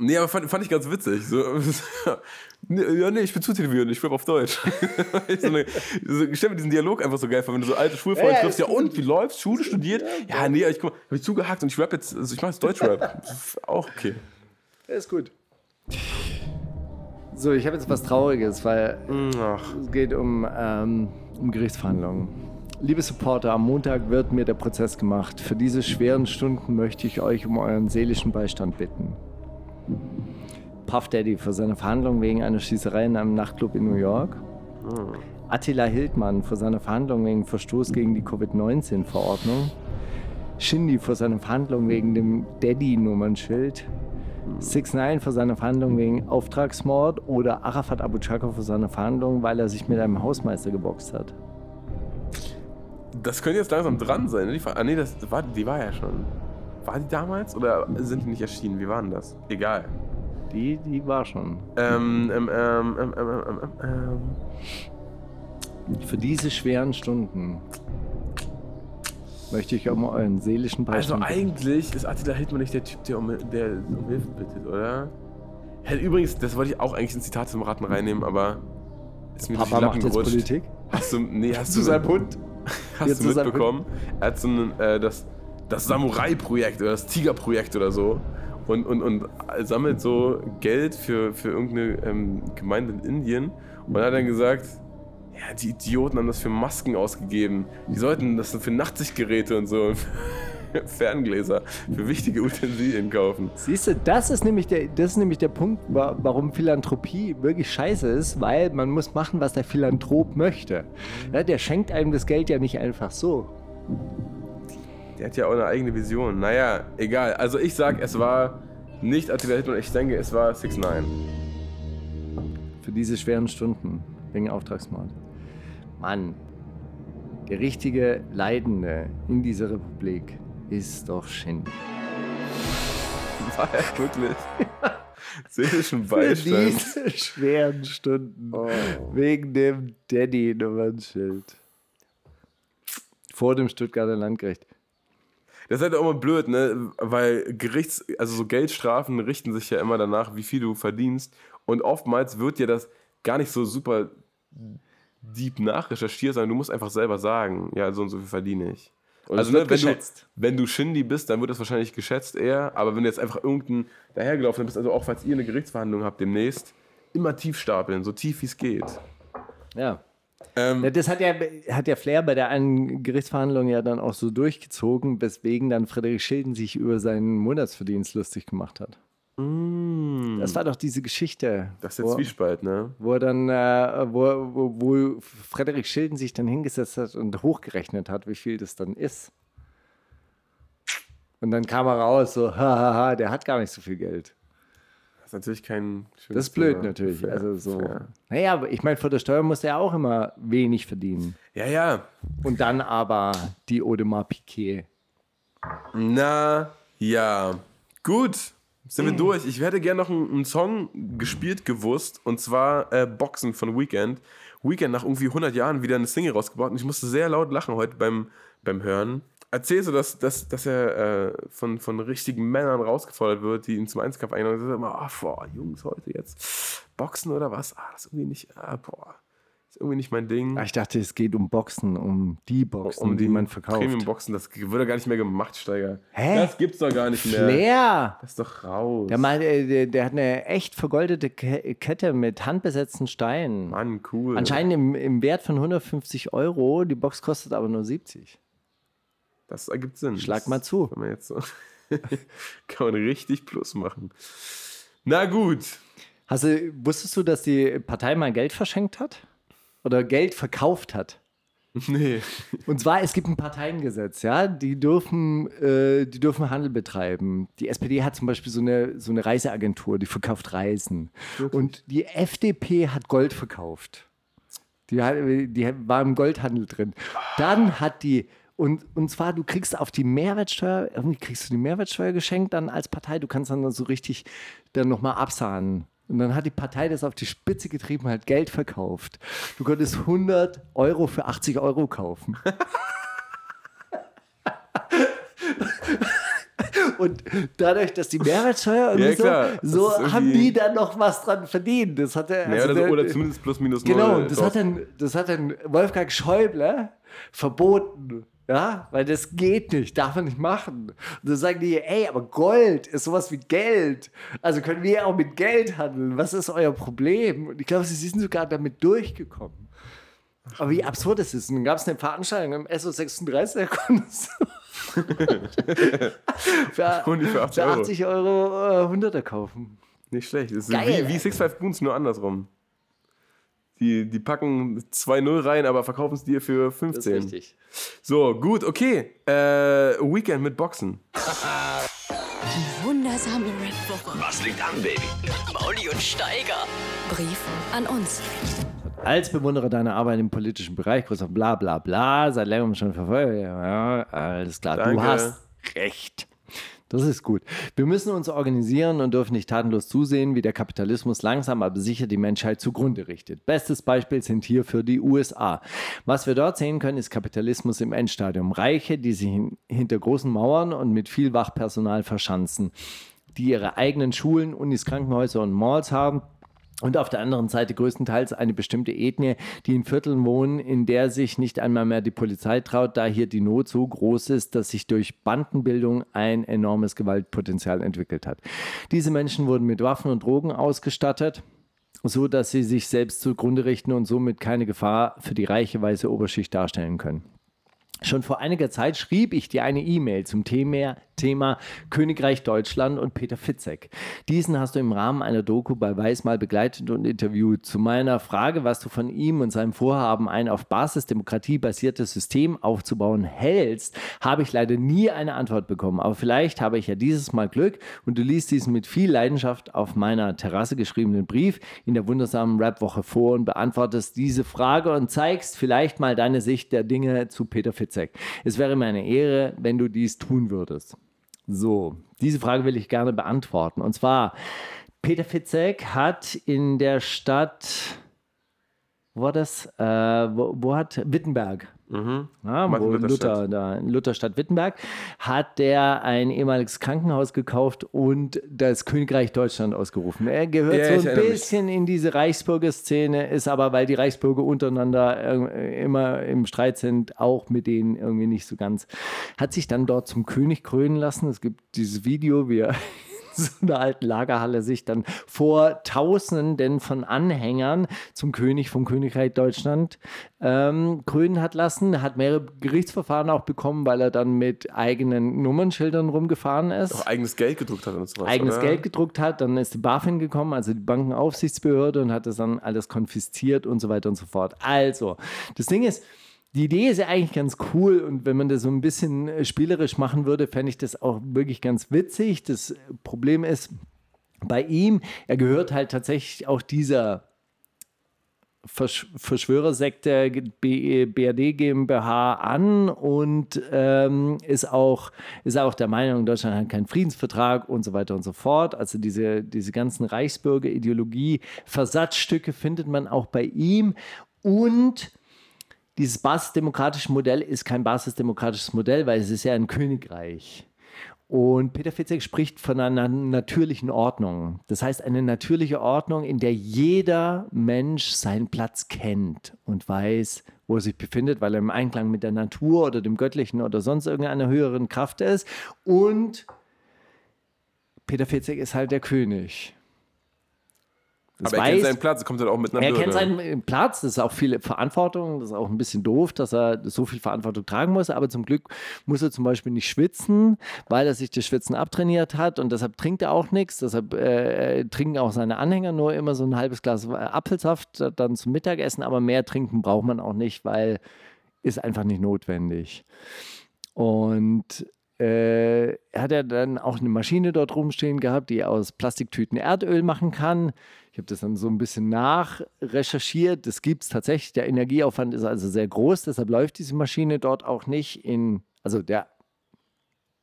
Nee, aber fand, fand ich ganz witzig. So, ja, nee, ich bin zutätowiert, ich rappe auf Deutsch. ich so eine, so, ich stell mir diesen Dialog einfach so geil vor, wenn du so alte Schulfreunde Ja, ja, triffst. Ja, und, wie läuft's? Schule studiert? Ja, nee, ich guck hab ich zugehakt und ich rap jetzt, also ich mach jetzt Deutschrap. Auch okay. Ist gut. So, ich habe jetzt was Trauriges, weil Ach, es geht um, ähm, um Gerichtsverhandlungen. Liebe Supporter, am Montag wird mir der Prozess gemacht. Für diese schweren Stunden möchte ich euch um euren seelischen Beistand bitten. Puff Daddy für seine Verhandlung wegen einer Schießerei in einem Nachtclub in New York. Attila Hildmann für seine Verhandlung wegen Verstoß gegen die Covid-19-Verordnung. Shindy für seine Verhandlung wegen dem Daddy-Nummernschild. 6 9 für seine Verhandlung wegen Auftragsmord oder Arafat Abu Chaka für seine Verhandlung, weil er sich mit einem Hausmeister geboxt hat. das könnte jetzt langsam dran sein. ne? Die, ah, nee, das war, die war ja schon. War die damals oder sind die nicht erschienen? Wie war denn das? Egal. Die, die war schon. Ähm, ähm, ähm, ähm, ähm, ähm, ähm, ähm. Für diese schweren Stunden möchte ich um euren seelischen Also Beistand bitten. eigentlich ist Attila Hildmann nicht der Typ, der um, der um Hilfe bittet, oder? Ja, übrigens, das wollte ich auch eigentlich ein Zitat zum Raten reinnehmen, aber ist mir Papa macht jetzt gerutscht. Politik. Hast du, nee, hast du, seinem Hund. hast Jetzt du mitbekommen? Er hat so ein, äh, das, das Samurai-Projekt oder das Tiger-Projekt oder so und, und, und sammelt so Geld für, für irgendeine ähm, Gemeinde in Indien und hat dann gesagt, ja, die Idioten haben das für Masken ausgegeben. Die sollten das für Nachtsichtgeräte und so. Ferngläser für wichtige Utensilien kaufen. Siehst du, das ist nämlich der, das ist nämlich der Punkt, warum Philanthropie wirklich scheiße ist, weil man muss machen, was der Philanthrop möchte. Ja, der schenkt einem das Geld ja nicht einfach so. Der hat ja auch eine eigene Vision. Naja, egal. Also ich sag, es war nicht Attila Hit und ich denke, es war 6 9 Für diese schweren Stunden wegen Auftragsmord. Mann, der richtige Leidende in dieser Republik ist doch Shin. War er wirklich? Seelischen Beistand. Für diese schweren Stunden. Oh. Wegen dem Daddy-Nummernschild. Vor dem Stuttgarter Landgericht. Das ist halt auch immer blöd, ne? Weil Gerichts-, also so Geldstrafen richten sich ja immer danach, wie viel du verdienst. Und oftmals wird dir das gar nicht so super deep nachrecherchiert, sondern du musst einfach selber sagen, ja, so und so viel verdiene ich. Und also, ne, wenn, du, wenn du Shindy bist, dann wird das wahrscheinlich geschätzt eher. Aber wenn du jetzt einfach irgendein dahergelaufen bist, also auch falls ihr eine Gerichtsverhandlung habt demnächst, immer tief stapeln, so tief wie es geht. Ja. Ähm, das hat ja, hat ja Flair bei der einen Gerichtsverhandlung ja dann auch so durchgezogen, weswegen dann Frederik Schilden sich über seinen Monatsverdienst lustig gemacht hat. Mm. Das war doch diese Geschichte. Das ist der wo, Zwiespalt, ne? Wo dann, äh, wo, wo, wo Frederik Schilden sich dann hingesetzt hat und hochgerechnet hat, wie viel das dann ist. Und dann kam er raus, so, hahaha, der hat gar nicht so viel Geld. Das ist natürlich kein schönes Das ist blöd Thema. natürlich. Fair, also so. Fair. Naja, aber ich meine, vor der Steuer muss er auch immer wenig verdienen. Ja, ja. Und dann aber die Audemars Piquet. Na, ja. Gut. Sind wir durch? Ich hätte gerne noch einen, einen, Song gespielt gewusst und zwar äh, Boxen von Weekend. Weekend nach irgendwie 100 Jahren wieder eine Single rausgebracht und ich musste sehr laut lachen heute beim, beim Hören. Erzählst du, dass, dass, dass er äh, von, von richtigen Männern rausgefordert wird, die ihn zum Einzelkampf einladen und immer, oh, boah, Jungs, heute jetzt Boxen oder was? Ah, das ist irgendwie nicht, ah, boah irgendwie nicht mein Ding. Ah, ich dachte, es geht um Boxen, um die Boxen, um die, die man verkauft. Premium-Boxen, das wird gar nicht mehr gemacht, Steiger. Hä? Das gibt's doch gar nicht mehr. Flair! Das ist doch raus. Der, mal, äh, der, der, hat eine echt vergoldete Kette mit handbesetzten Steinen. Mann, cool. Anscheinend im, im Wert von 150 Euro. Die Box kostet aber nur 70. Das ergibt Sinn. Schlag mal zu. Wenn man jetzt so kann man richtig Plus machen. Na gut. Hast du, wusstest du, dass die Partei mal Geld verschenkt hat? Oder Geld verkauft hat. Nee. Und zwar, es gibt ein Parteiengesetz, ja, die dürfen, äh, die dürfen Handel betreiben. Die SPD hat zum Beispiel so eine, so eine Reiseagentur, die verkauft Reisen. Wirklich? Und die FDP hat Gold verkauft. Die, hat, die war im Goldhandel drin. Dann hat die, und, und zwar, du kriegst auf die Mehrwertsteuer, irgendwie kriegst du die Mehrwertsteuer geschenkt dann als Partei, du kannst dann so richtig dann nochmal absahnen. Und dann hat die Partei das auf die Spitze getrieben, hat Geld verkauft. Du konntest 100 Euro für 80 Euro kaufen. Und dadurch, dass die Mehrwertsteuer ja, klar, so, so haben die dann noch was dran verdient. Das hatte, also oder, oder zumindest plus minus null. Genau, das hat, dann, das hat dann Wolfgang Schäuble verboten. Ja, weil das geht nicht, darf man nicht machen. Und dann sagen die, ey, aber Gold ist sowas wie Geld. Also können wir auch mit Geld handeln. Was ist euer Problem? Und ich glaube, sie sind sogar damit durchgekommen. Aber wie absurd ist es? Und dann gab es eine Veranstaltung im SO36, da konntest du für, für 80 Euro, 80 Euro äh, 100er kaufen. Nicht schlecht. Das ist Geil, wie, wie Six Five Boons, nur andersrum. Die, die packen 2-0 rein, aber verkaufen es dir für 15. Das ist richtig. So, gut, okay. Äh, Weekend mit Boxen. Die wundersame Red Woche. Was liegt an, Baby? Mauli und Steiger. Brief an uns. Als Bewunderer deiner Arbeit im politischen Bereich, großer bla bla bla, seit längerem schon verfolgt. Ja, alles klar, Danke. du hast recht. Das ist gut. Wir müssen uns organisieren und dürfen nicht tatenlos zusehen, wie der Kapitalismus langsam aber sicher die Menschheit zugrunde richtet. Bestes Beispiel sind hierfür die USA. Was wir dort sehen können, ist Kapitalismus im Endstadium. Reiche, die sich hinter großen Mauern und mit viel Wachpersonal verschanzen, die ihre eigenen Schulen, Unis, Krankenhäuser und Malls haben und auf der anderen Seite größtenteils eine bestimmte Ethnie, die in Vierteln wohnen, in der sich nicht einmal mehr die Polizei traut, da hier die Not so groß ist, dass sich durch Bandenbildung ein enormes Gewaltpotenzial entwickelt hat. Diese Menschen wurden mit Waffen und Drogen ausgestattet so dass sie sich selbst zugrunde richten und somit keine Gefahr für die reiche weiße Oberschicht darstellen können. Schon vor einiger Zeit schrieb ich dir eine E-Mail zum Thema, Thema Königreich Deutschland und Peter Fitzek. Diesen hast du im Rahmen einer Doku bei Weiß mal begleitet und interviewt. Zu meiner Frage, was du von ihm und seinem Vorhaben, ein auf Basisdemokratie basiertes System aufzubauen hältst, habe ich leider nie eine Antwort bekommen. Aber vielleicht habe ich ja dieses Mal Glück und du liest diesen mit viel Leidenschaft auf meiner Terrasse geschriebenen Brief in der wundersamen Rap-Woche vor und beantwortest diese Frage und zeigst vielleicht mal deine Sicht der Dinge zu Peter. Fitzek. Es wäre mir eine Ehre, wenn du dies tun würdest. So, diese Frage will ich gerne beantworten. Und zwar, Peter Fitzek hat in der Stadt, wo war das? Äh, wo, wo hat Wittenberg Mhm. Ja, wo Luther, da in Lutherstadt Wittenberg hat der ein ehemaliges Krankenhaus gekauft und das Königreich Deutschland ausgerufen. Er gehört ja, so ein bisschen mich. in diese Reichsbürger Szene, ist aber, weil die Reichsbürger untereinander immer im Streit sind, auch mit denen irgendwie nicht so ganz. Hat sich dann dort zum König krönen lassen. Es gibt dieses Video, wie er so einer alten Lagerhalle sich dann vor Tausenden von Anhängern zum König vom Königreich Deutschland ähm, krönen hat lassen. Hat mehrere Gerichtsverfahren auch bekommen, weil er dann mit eigenen Nummernschildern rumgefahren ist. Auch eigenes Geld gedruckt hat und so was. Eigenes oder? Geld gedruckt hat. Dann ist die BaFin gekommen, also die Bankenaufsichtsbehörde, und hat das dann alles konfisziert und so weiter und so fort. Also, das Ding ist, die Idee ist ja eigentlich ganz cool und wenn man das so ein bisschen äh, spielerisch machen würde, fände ich das auch wirklich ganz witzig. Das Problem ist bei ihm, er gehört halt tatsächlich auch dieser Versch Verschwörersekte BRD GmbH an und ähm, ist, auch, ist auch der Meinung, Deutschland hat keinen Friedensvertrag und so weiter und so fort. Also diese, diese ganzen Reichsbürger-Ideologie, Versatzstücke findet man auch bei ihm und dieses basisdemokratische Modell ist kein basisdemokratisches Modell, weil es ist ja ein Königreich. Und Peter Fitzek spricht von einer natürlichen Ordnung. Das heißt, eine natürliche Ordnung, in der jeder Mensch seinen Platz kennt und weiß, wo er sich befindet, weil er im Einklang mit der Natur oder dem Göttlichen oder sonst irgendeiner höheren Kraft ist. Und Peter Fitzek ist halt der König. Das aber er weiß, kennt seinen Platz, kommt halt auch mit einer Er Bürde. kennt seinen Platz, das ist auch viel Verantwortung, das ist auch ein bisschen doof, dass er so viel Verantwortung tragen muss, aber zum Glück muss er zum Beispiel nicht schwitzen, weil er sich das Schwitzen abtrainiert hat. Und deshalb trinkt er auch nichts, deshalb äh, trinken auch seine Anhänger nur immer so ein halbes Glas Apfelsaft dann zum Mittagessen, aber mehr trinken braucht man auch nicht, weil ist einfach nicht notwendig. Und äh, hat er dann auch eine Maschine dort rumstehen gehabt, die aus Plastiktüten Erdöl machen kann. Ich habe das dann so ein bisschen nachrecherchiert. Das gibt es tatsächlich. Der Energieaufwand ist also sehr groß, deshalb läuft diese Maschine dort auch nicht in, also der,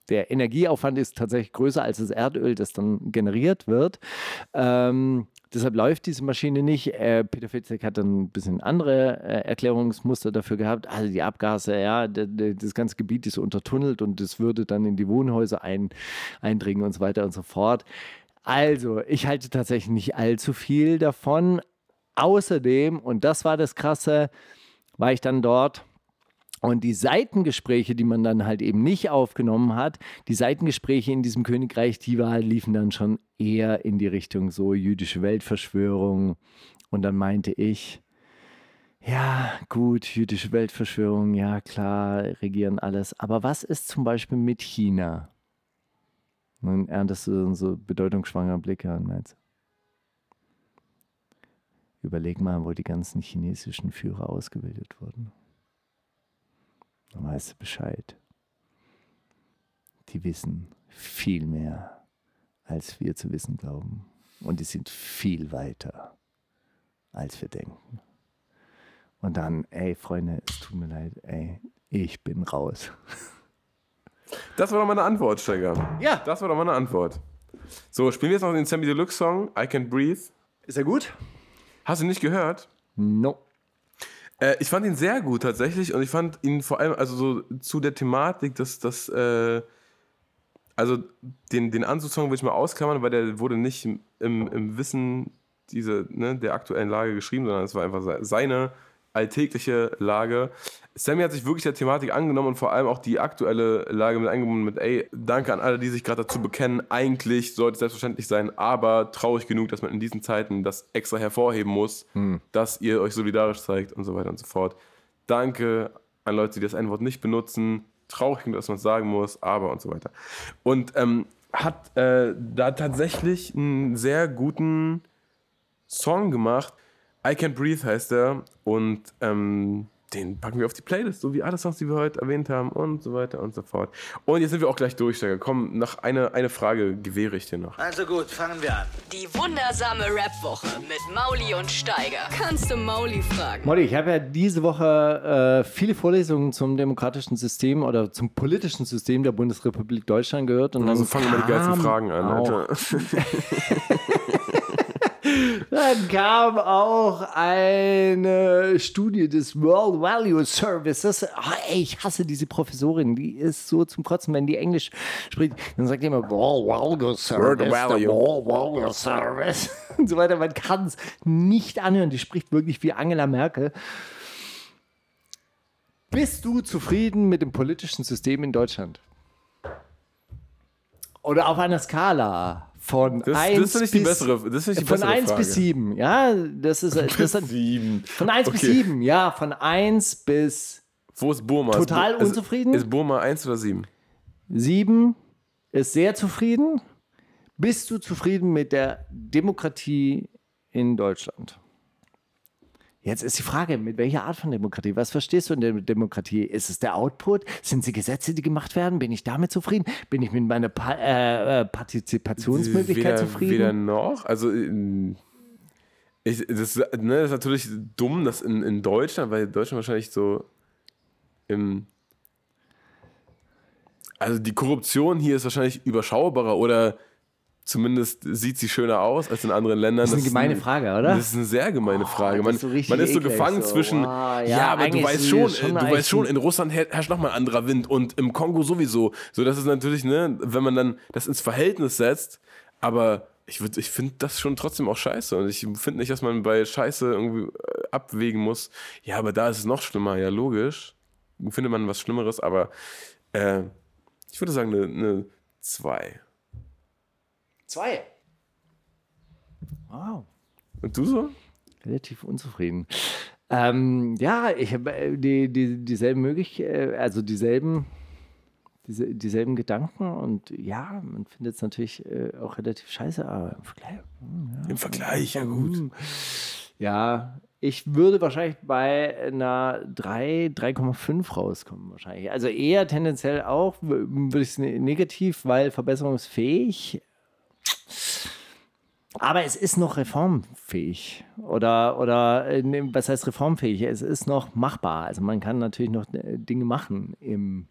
der Energieaufwand ist tatsächlich größer als das Erdöl, das dann generiert wird. Ähm, deshalb läuft diese Maschine nicht. Äh, Peter Fitzek hat dann ein bisschen andere äh, Erklärungsmuster dafür gehabt. Also die Abgase, ja, das ganze Gebiet ist untertunnelt und das würde dann in die Wohnhäuser ein, eindringen und so weiter und so fort. Also, ich halte tatsächlich nicht allzu viel davon. Außerdem, und das war das Krasse, war ich dann dort und die Seitengespräche, die man dann halt eben nicht aufgenommen hat, die Seitengespräche in diesem Königreich, die war, liefen dann schon eher in die Richtung so jüdische Weltverschwörung. Und dann meinte ich, ja, gut, jüdische Weltverschwörung, ja klar, regieren alles. Aber was ist zum Beispiel mit China? dann erntest du so bedeutungsschwanger Blicke an meinst. Überleg mal, wo die ganzen chinesischen Führer ausgebildet wurden. Dann weißt du Bescheid. Die wissen viel mehr, als wir zu wissen glauben. Und die sind viel weiter, als wir denken. Und dann, ey, Freunde, es tut mir leid, ey, ich bin raus. Das war doch meine Antwort, Steiger. Ja. Das war doch meine Antwort. So, spielen wir jetzt noch den Sammy Deluxe Song, I Can't Breathe. Ist er gut? Hast du nicht gehört? No. Äh, ich fand ihn sehr gut tatsächlich und ich fand ihn vor allem, also so zu der Thematik, dass das, äh, also den, den Anzugssong will ich mal ausklammern, weil der wurde nicht im, im Wissen diese, ne, der aktuellen Lage geschrieben, sondern es war einfach seine alltägliche Lage. Sammy hat sich wirklich der Thematik angenommen und vor allem auch die aktuelle Lage mit eingebunden mit, ey, danke an alle, die sich gerade dazu bekennen. Eigentlich sollte es selbstverständlich sein, aber traurig genug, dass man in diesen Zeiten das extra hervorheben muss, hm. dass ihr euch solidarisch zeigt und so weiter und so fort. Danke an Leute, die das ein Wort nicht benutzen. Traurig, dass man es sagen muss, aber und so weiter. Und ähm, hat äh, da tatsächlich einen sehr guten Song gemacht. I Can't Breathe heißt er. Und ähm, den packen wir auf die Playlist, so wie alle Songs, die wir heute erwähnt haben und so weiter und so fort. Und jetzt sind wir auch gleich durch, Steiger. Komm, noch eine, eine Frage gewähre ich dir noch. Also gut, fangen wir an. Die wundersame Rap-Woche mit Mauli und Steiger. Kannst du Mauli fragen? Molly, ich habe ja diese Woche äh, viele Vorlesungen zum demokratischen System oder zum politischen System der Bundesrepublik Deutschland gehört. Und Also dann fangen wir die geilsten Fragen an, auch- Alter. Dann kam auch eine Studie des World Value Services. Ah, ey, ich hasse diese Professorin, die ist so zum Kotzen, wenn die Englisch spricht. Dann sagt die immer World Value Service, the Value. World Value Service und so weiter. Man kann es nicht anhören. Die spricht wirklich wie Angela Merkel. Bist du zufrieden mit dem politischen System in Deutschland? Oder auf einer Skala von Das- das 1 finde ich die bis, bessere- das ich die von bessere 1 Frage. bis 7. Ja, das ist, das ist Sieben. von 1 bis Okay. 7. Ja, von 1 bis Wo ist Burma? Total ist, unzufrieden? Ist, ist Burma 1 oder 7? 7 ist sehr zufrieden. Bist du zufrieden mit der Demokratie in Deutschland? Jetzt ist die Frage, mit welcher Art von Demokratie? Was verstehst du in der Demokratie? Ist es der Output? Sind es die Gesetze, die gemacht werden? Bin ich damit zufrieden? Bin ich mit meiner pa äh, äh, Partizipationsmöglichkeit weder, zufrieden? Weder noch. Also, ich, das, ne, das ist natürlich dumm, dass in, in Deutschland, weil Deutschland wahrscheinlich so im. Also, die Korruption hier ist wahrscheinlich überschaubarer oder zumindest sieht sie schöner aus als in anderen Ländern. Das ist eine gemeine Frage, oder? Oh, Das ist eine sehr gemeine Frage. das Man ist so man ist so gefangen so. zwischen. Wow, ja, ja, aber du weißt ist schon, schon du weißt schon, ein- in Russland her- herrscht nochmal ein anderer Wind und im Kongo sowieso. So, das ist natürlich, ne, wenn man dann das ins Verhältnis setzt, aber ich, würd- ich finde das schon trotzdem auch scheiße. Und ich finde nicht, dass man bei Scheiße irgendwie äh, abwägen muss. Ja, aber da ist es noch schlimmer. Ja, logisch. Findet man was Schlimmeres, aber äh, ich würde sagen, eine, eine 2. Zwei. Wow. Und du so? relativ unzufrieden. Ähm, ja, ich habe äh, die, die, dieselben Möglichkeiten, also dieselben, diese, dieselben Gedanken und ja, man findet es natürlich äh, auch relativ scheiße, aber im Vergleich, Im Vergleich, ja gut. ja, ich würde wahrscheinlich bei einer 3, 3,5 rauskommen wahrscheinlich. Also eher tendenziell auch, würde ich es ne- negativ, weil verbesserungsfähig. Aber es ist noch reformfähig. Oder, oder äh, ne, was heißt reformfähig? Es ist noch machbar. Also man kann natürlich noch äh, Dinge machen im,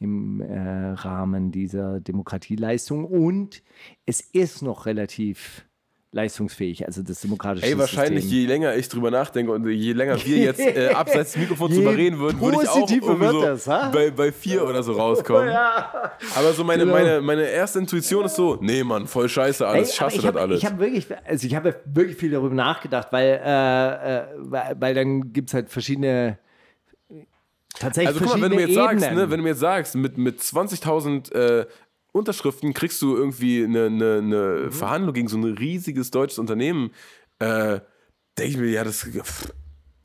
im äh, Rahmen dieser Demokratieleistung. Und es ist noch relativ leistungsfähig, also das demokratische Ey, wahrscheinlich, System. je länger ich drüber nachdenke und je länger wir jetzt äh, abseits des Mikrofons drüber reden würden, würde ich auch so das, bei, bei vier oder so rauskommen. Aber so meine, Genau. meine, meine erste Intuition ist so, nee, Mann, voll scheiße alles, Ey, hasse das hab, alles. Ich habe wirklich, also ich habe wirklich viel darüber nachgedacht, weil, äh, äh, weil, dann gibt es halt verschiedene, tatsächlich also guck mal, wenn du mir jetzt sagst, Ebenen. ne, wenn du mir jetzt sagst, mit, mit 20.000 äh, Unterschriften kriegst du irgendwie eine, eine, eine Mhm. Verhandlung gegen so ein riesiges deutsches Unternehmen, äh, denke ich mir, ja, das, pff,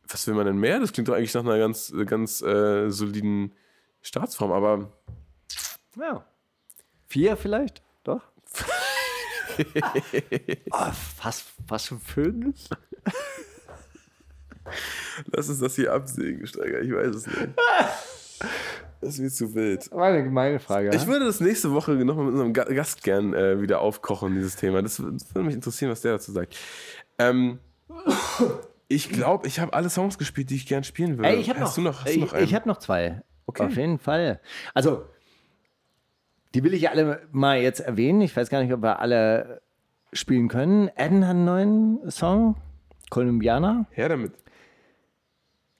was will man denn mehr? Das klingt doch eigentlich nach einer ganz, ganz äh, soliden Staatsform, aber ja. Vier vielleicht, doch. oh, fast, fast schon fünf. Lass uns das hier absägen, Steiger. Ich weiß es nicht. Das ist mir zu wild. War eine gemeine Frage. Ich würde das nächste Woche nochmal mit unserem Ga- Gast gern äh, wieder aufkochen, dieses Thema. Das, das würde mich interessieren, was der dazu sagt. Ähm, ich glaube, ich habe alle Songs gespielt, die ich gern spielen würde. Ey, ich habe hast noch, du noch, hast du ich, noch einen? ich habe noch zwei. Okay. Auf jeden Fall. Also, die will ich alle mal jetzt erwähnen. Ich weiß gar nicht, ob wir alle spielen können. Eden hat einen neuen Song, Columbiana. Her damit.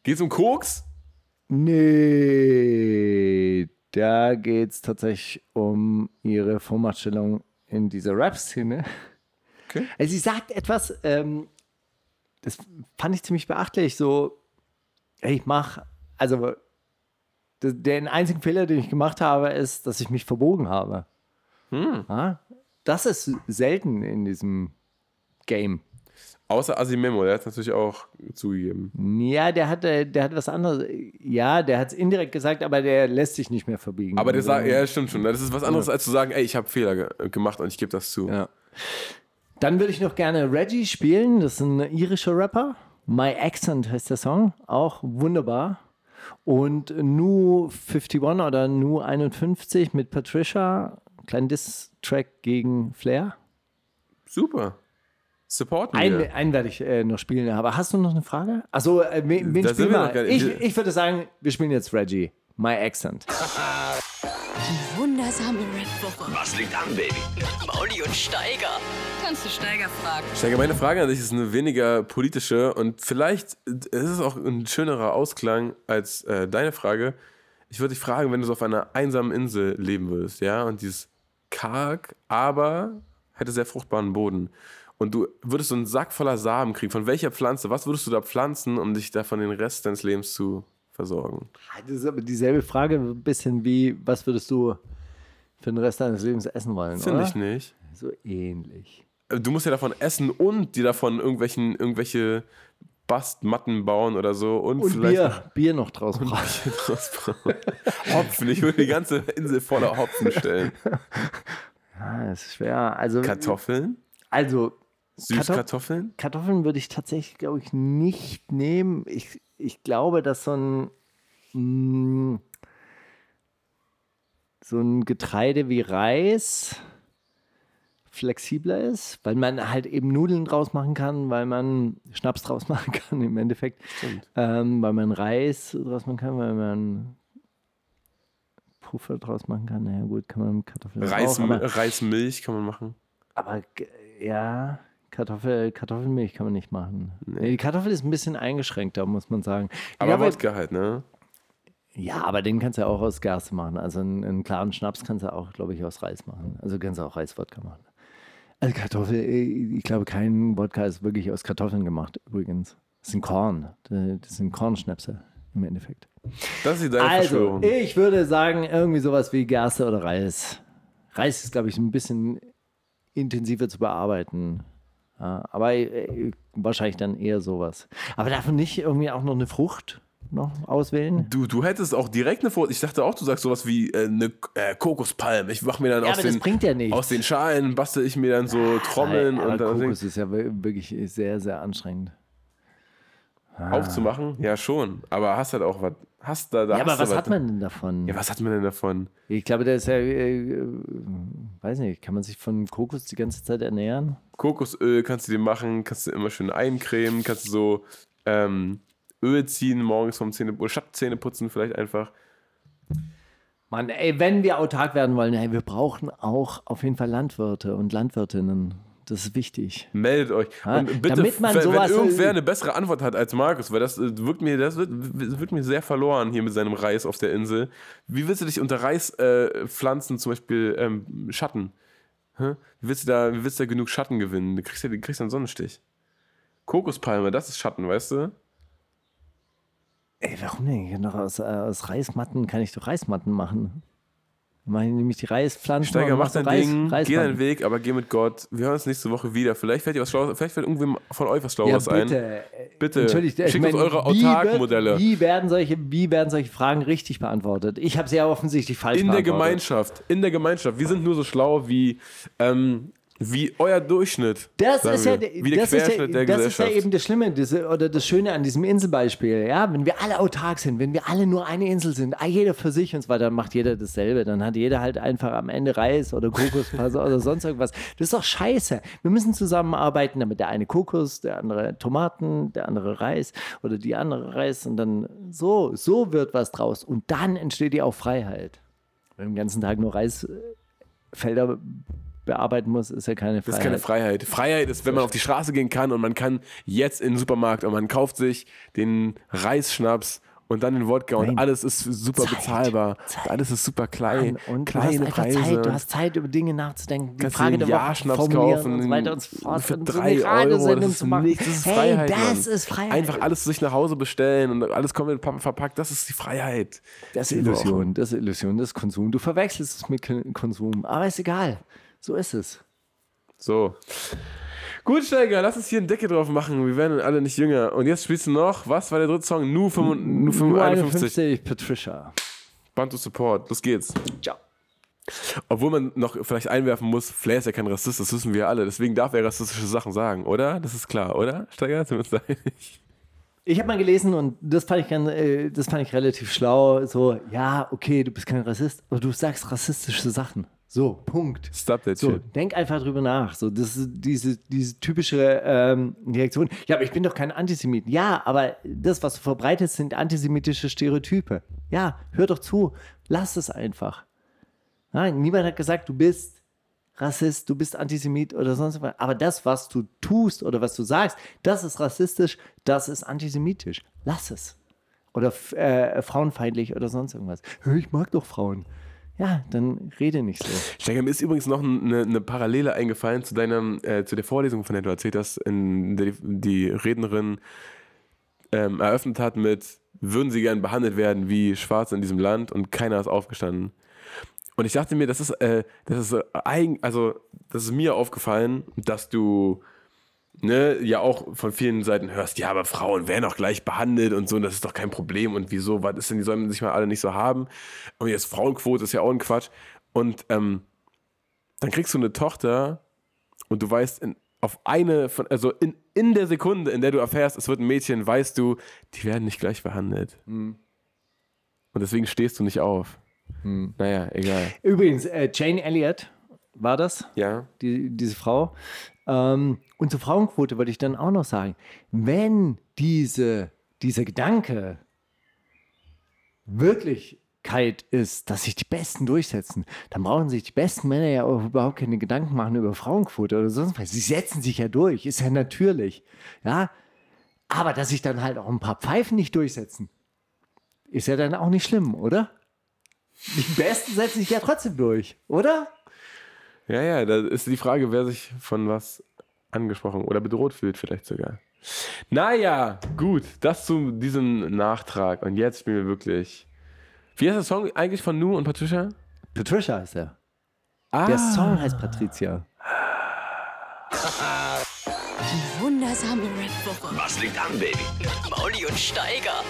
Geht's um Koks? Nee, da geht es tatsächlich um ihre Vormachtstellung in dieser Rap-Szene. Okay. Also sie sagt etwas, ähm, das fand ich ziemlich beachtlich, so, ich mach, also d- den einzigen Fehler, den ich gemacht habe, ist, dass ich mich verbogen habe. Ja, das ist selten in diesem Game. Außer Asimemo, der hat es natürlich auch zugegeben. Ja, der hat, äh, der hat was anderes. Ja, der hat es indirekt gesagt, aber der lässt sich nicht mehr verbiegen. Aber der Also, sagt, ja, stimmt schon. Das ist was anderes, als zu sagen, ey, ich habe Fehler ge gemacht und ich gebe das zu. Ja. Dann würde ich noch gerne Reggie spielen. Das ist ein irischer Rapper. My Accent heißt der Song. Auch wunderbar. Und Nu 51 oder Nu 51 mit Patricia. Kleinen Diss-Track gegen Flair. Super. Supporten Einen, wir. einen werde ich äh, noch spielen. Aber hast du noch eine Frage? Achso, äh, wen, wen spielen wir. Ich, ich würde sagen, wir spielen jetzt Reggie. My Accent. Wundersame Rap-Woche. Was liegt an, Baby? Mauli und Steiger. Kannst du Steiger fragen? Steiger, meine Frage an dich ist eine weniger politische und vielleicht ist es auch ein schönerer Ausklang als äh, deine Frage. Ich würde dich fragen, wenn du so auf einer einsamen Insel leben würdest, ja, und dieses karg, aber hätte sehr fruchtbaren Boden. Und du würdest so einen Sack voller Samen kriegen. Von welcher Pflanze? Was würdest du da pflanzen, um dich da von den Rest deines Lebens zu versorgen? Das ist aber dieselbe Frage, ein bisschen wie, was würdest du für den Rest deines Lebens essen wollen? Finde ich nicht. So ähnlich. Du musst ja davon essen und dir davon irgendwelchen, irgendwelche Bastmatten bauen oder so. Und, Und vielleicht Bier, Bier noch draus brauen. Hopfen. Ich würde die ganze Insel voller Hopfen stellen. Ja, das ist schwer. Also, Kartoffeln? also Süßkartoffeln? Kartoffeln würde ich tatsächlich, glaube ich, nicht nehmen. Ich, ich glaube, dass so ein, mh, so ein Getreide wie Reis flexibler ist, weil man halt eben Nudeln draus machen kann, weil man Schnaps draus machen kann im Endeffekt, ähm, weil man Reis draus machen kann, weil man Puffer draus machen kann. Na ja, gut, kann man mit Kartoffeln Reis, auch, aber, Reismilch kann man machen. aber ja, Kartoffel, Kartoffelmilch kann man nicht machen. Nee. Die Kartoffel ist ein bisschen eingeschränkter, muss man sagen. Aber ja, Wodka halt, ne? ja, aber den kannst du ja auch aus Gerste machen. Also einen, einen klaren Schnaps kannst du auch, glaube ich, aus Reis machen. Also kannst du auch Reiswodka machen. Also Kartoffel, äh, ich glaube, kein Wodka ist wirklich aus Kartoffeln gemacht, übrigens. Das sind Korn. Das sind Kornschnäpse im Endeffekt. Das ist deine Also, ich würde sagen, irgendwie sowas wie Gerste oder Reis. Reis ist, glaube ich, ein bisschen intensiver zu bearbeiten. Aber äh, wahrscheinlich dann eher sowas. Aber davon nicht irgendwie auch noch eine Frucht noch auswählen? Du, du hättest auch direkt eine Vor Ich dachte auch, du sagst sowas wie äh, eine äh, Kokospalme. Ich mache mir dann Ja, aus, den, bringt ja aus den Schalen, bastel ich mir dann so Trommeln aber und dann Kokos ist ja wir- wirklich sehr, sehr anstrengend. aufzumachen. Ja, schon. Aber hast halt auch was. Hast da, da Ja, aber hast du was hat man denn davon? Ja, was hat man denn davon? Ich glaube, der ist ja, äh, äh, weiß nicht, kann man sich von Kokos die ganze Zeit ernähren? Kokosöl kannst du dir machen, kannst du immer schön eincremen, kannst du so ähm, Öl ziehen morgens vom Zähne statt Zähneputzen vielleicht einfach. Mann, ey, wenn wir autark werden wollen, ey, wir brauchen auch auf jeden Fall Landwirte und Landwirtinnen. Das ist wichtig. Meldet euch. Ja, Und bitte, damit man wenn, wenn sowas- irgendwer eine bessere Antwort hat als Markus, weil das äh, wirkt mir, das wird, wirkt mir sehr verloren hier mit seinem Reis auf der Insel. Wie willst du dich unter Reispflanzen äh, zum Beispiel ähm, Schatten? Hä? Wie, willst du da, wie willst du da genug Schatten gewinnen? Du kriegst ja du kriegst ja einen Sonnenstich. Kokospalme, das ist Schatten, weißt du? Ey, warum denn? Aus, äh, aus Reismatten kann ich doch Reismatten machen. Mache ich nämlich die Reispflanzen Steiger, mach dein Reis, Ding, geh Reismatten. deinen Weg, aber geh mit Gott. Wir hören uns nächste Woche wieder. Vielleicht fällt dir was Schlaues, vielleicht fällt irgendwem von euch was Ja, Schlaues ein. bitte. Bitte, Entschuldigt, schickt uns meine, eure wie wird- Autark-Modelle. Wie werden, solche, wie werden solche Fragen richtig beantwortet? Ich habe sie ja offensichtlich falsch In der beantwortet. Gemeinschaft, in der Gemeinschaft. Wir sind nur so schlau wie, ähm, wie euer Durchschnitt. Das ist, ja, wir. wie der das, ist Querschnitt ja, der das ist ja eben das Schlimme das, oder das Schöne an diesem Inselbeispiel. Ja? Wenn wir alle autark sind, wenn wir alle nur eine Insel sind, ah, jeder für sich und so weiter, dann macht jeder dasselbe. Dann hat jeder halt einfach am Ende Reis oder Kokosfaser oder sonst irgendwas. Das ist doch scheiße. Wir müssen zusammenarbeiten, damit der eine Kokos, der andere Tomaten, der andere Reis oder die andere Reis und dann so, so wird was draus. Und dann entsteht ja auch Freiheit. Wenn man den ganzen Tag nur Reisfelder bearbeiten muss, ist ja keine Freiheit. Das ist keine Freiheit. Freiheit ist, wenn man auf die Straße gehen kann und man kann jetzt in den Supermarkt und man kauft sich den Reisschnaps und dann den Wodka und Nein. alles ist super Zeit. bezahlbar. Zeit. Alles ist super klein. Und du kleine hast einfach Preise. Zeit, du hast Zeit, über Dinge nachzudenken, die Kannst Frage der Woche formulieren kaufen und so weiter und so fort. für und so drei Radiosendung Euro. Das zu ist nichts, das ist hey, Freiheit, das Mann. ist Freiheit. Einfach alles sich nach Hause bestellen und alles komplett pa- verpackt. Das ist die Freiheit. das ist Illusion, das ist Illusion, das ist Konsum. Du verwechselst es mit Kon- Konsum, aber ist egal. So ist es. So. Gut, Steiger, lass uns hier einen Decke drauf machen. Wir werden alle nicht jünger. Und jetzt spielst du noch, was war der dritte Song? Nu 51. Nur 51, Patricia. Bantu Support. Los geht's. Ciao. Obwohl man noch vielleicht einwerfen muss, Flair ist ja kein Rassist, das wissen wir alle. Deswegen darf er rassistische Sachen sagen, oder? Das ist klar, oder? Steiger, sind wir uns einig? Ich habe mal gelesen und das fand, ich ganz, äh, das fand ich relativ schlau. So, ja, okay, du bist kein Rassist, aber du sagst rassistische Sachen. So, Punkt. Stop that So, shit. denk einfach drüber nach. So, das ist diese, diese typische ähm, Reaktion. Ja, aber ich bin doch kein Antisemit. Ja, aber das, was du verbreitest, sind antisemitische Stereotype. Ja, hör doch zu. Lass es einfach. Nein, niemand hat gesagt, du bist Rassist, du bist Antisemit oder sonst was. Aber das, was du tust oder was du sagst, das ist rassistisch, das ist antisemitisch. Lass es. Oder äh, frauenfeindlich oder sonst irgendwas. Ich mag doch Frauen. Ja, dann rede nicht so. Steiger, mir ist übrigens noch eine, eine Parallele eingefallen zu deiner, äh, zu der Vorlesung, von der du erzählt hast, in der die, Rednerin ähm, eröffnet hat mit, würden sie gern behandelt werden wie Schwarze in diesem Land und keiner ist aufgestanden. Und ich dachte mir, das ist, äh, das ist eigen, also das ist mir aufgefallen, dass du ne, ja auch von vielen Seiten hörst, ja, aber Frauen werden auch gleich behandelt und so, und das ist doch kein Problem und wieso, was ist denn, die sollen sich mal alle nicht so haben. Und jetzt Frauenquote ist ja auch ein Quatsch. Und ähm, dann kriegst du eine Tochter und du weißt, in, auf eine von, also in, in der Sekunde, in der du erfährst, es wird ein Mädchen, weißt du, die werden nicht gleich behandelt. Und deswegen stehst du nicht auf. Naja, egal. Übrigens, äh, Jane Elliott war das, Ja. die, diese Frau. Ähm, und zur Frauenquote wollte ich dann auch noch sagen, wenn diese, dieser Gedanke Wirklichkeit ist, dass sich die Besten durchsetzen, dann brauchen sich die besten Männer ja überhaupt keine Gedanken machen über Frauenquote oder sonst was. Sie setzen sich ja durch, ist ja natürlich. Ja, aber dass sich dann halt auch ein paar Pfeifen nicht durchsetzen, ist ja dann auch nicht schlimm, oder? Die Besten setzen sich ja trotzdem durch, oder? Ja, ja, da ist die Frage, wer sich von was angesprochen oder bedroht fühlt, vielleicht sogar. Naja, gut, das zu diesem Nachtrag. Und jetzt spielen wir wirklich. Wie heißt der Song eigentlich von Nu und Patricia? Patricia ist er. Ah, Der Song heißt Patricia. Die wundersame Rap-Woche Was liegt an, Baby? mit Mauli und Steiger.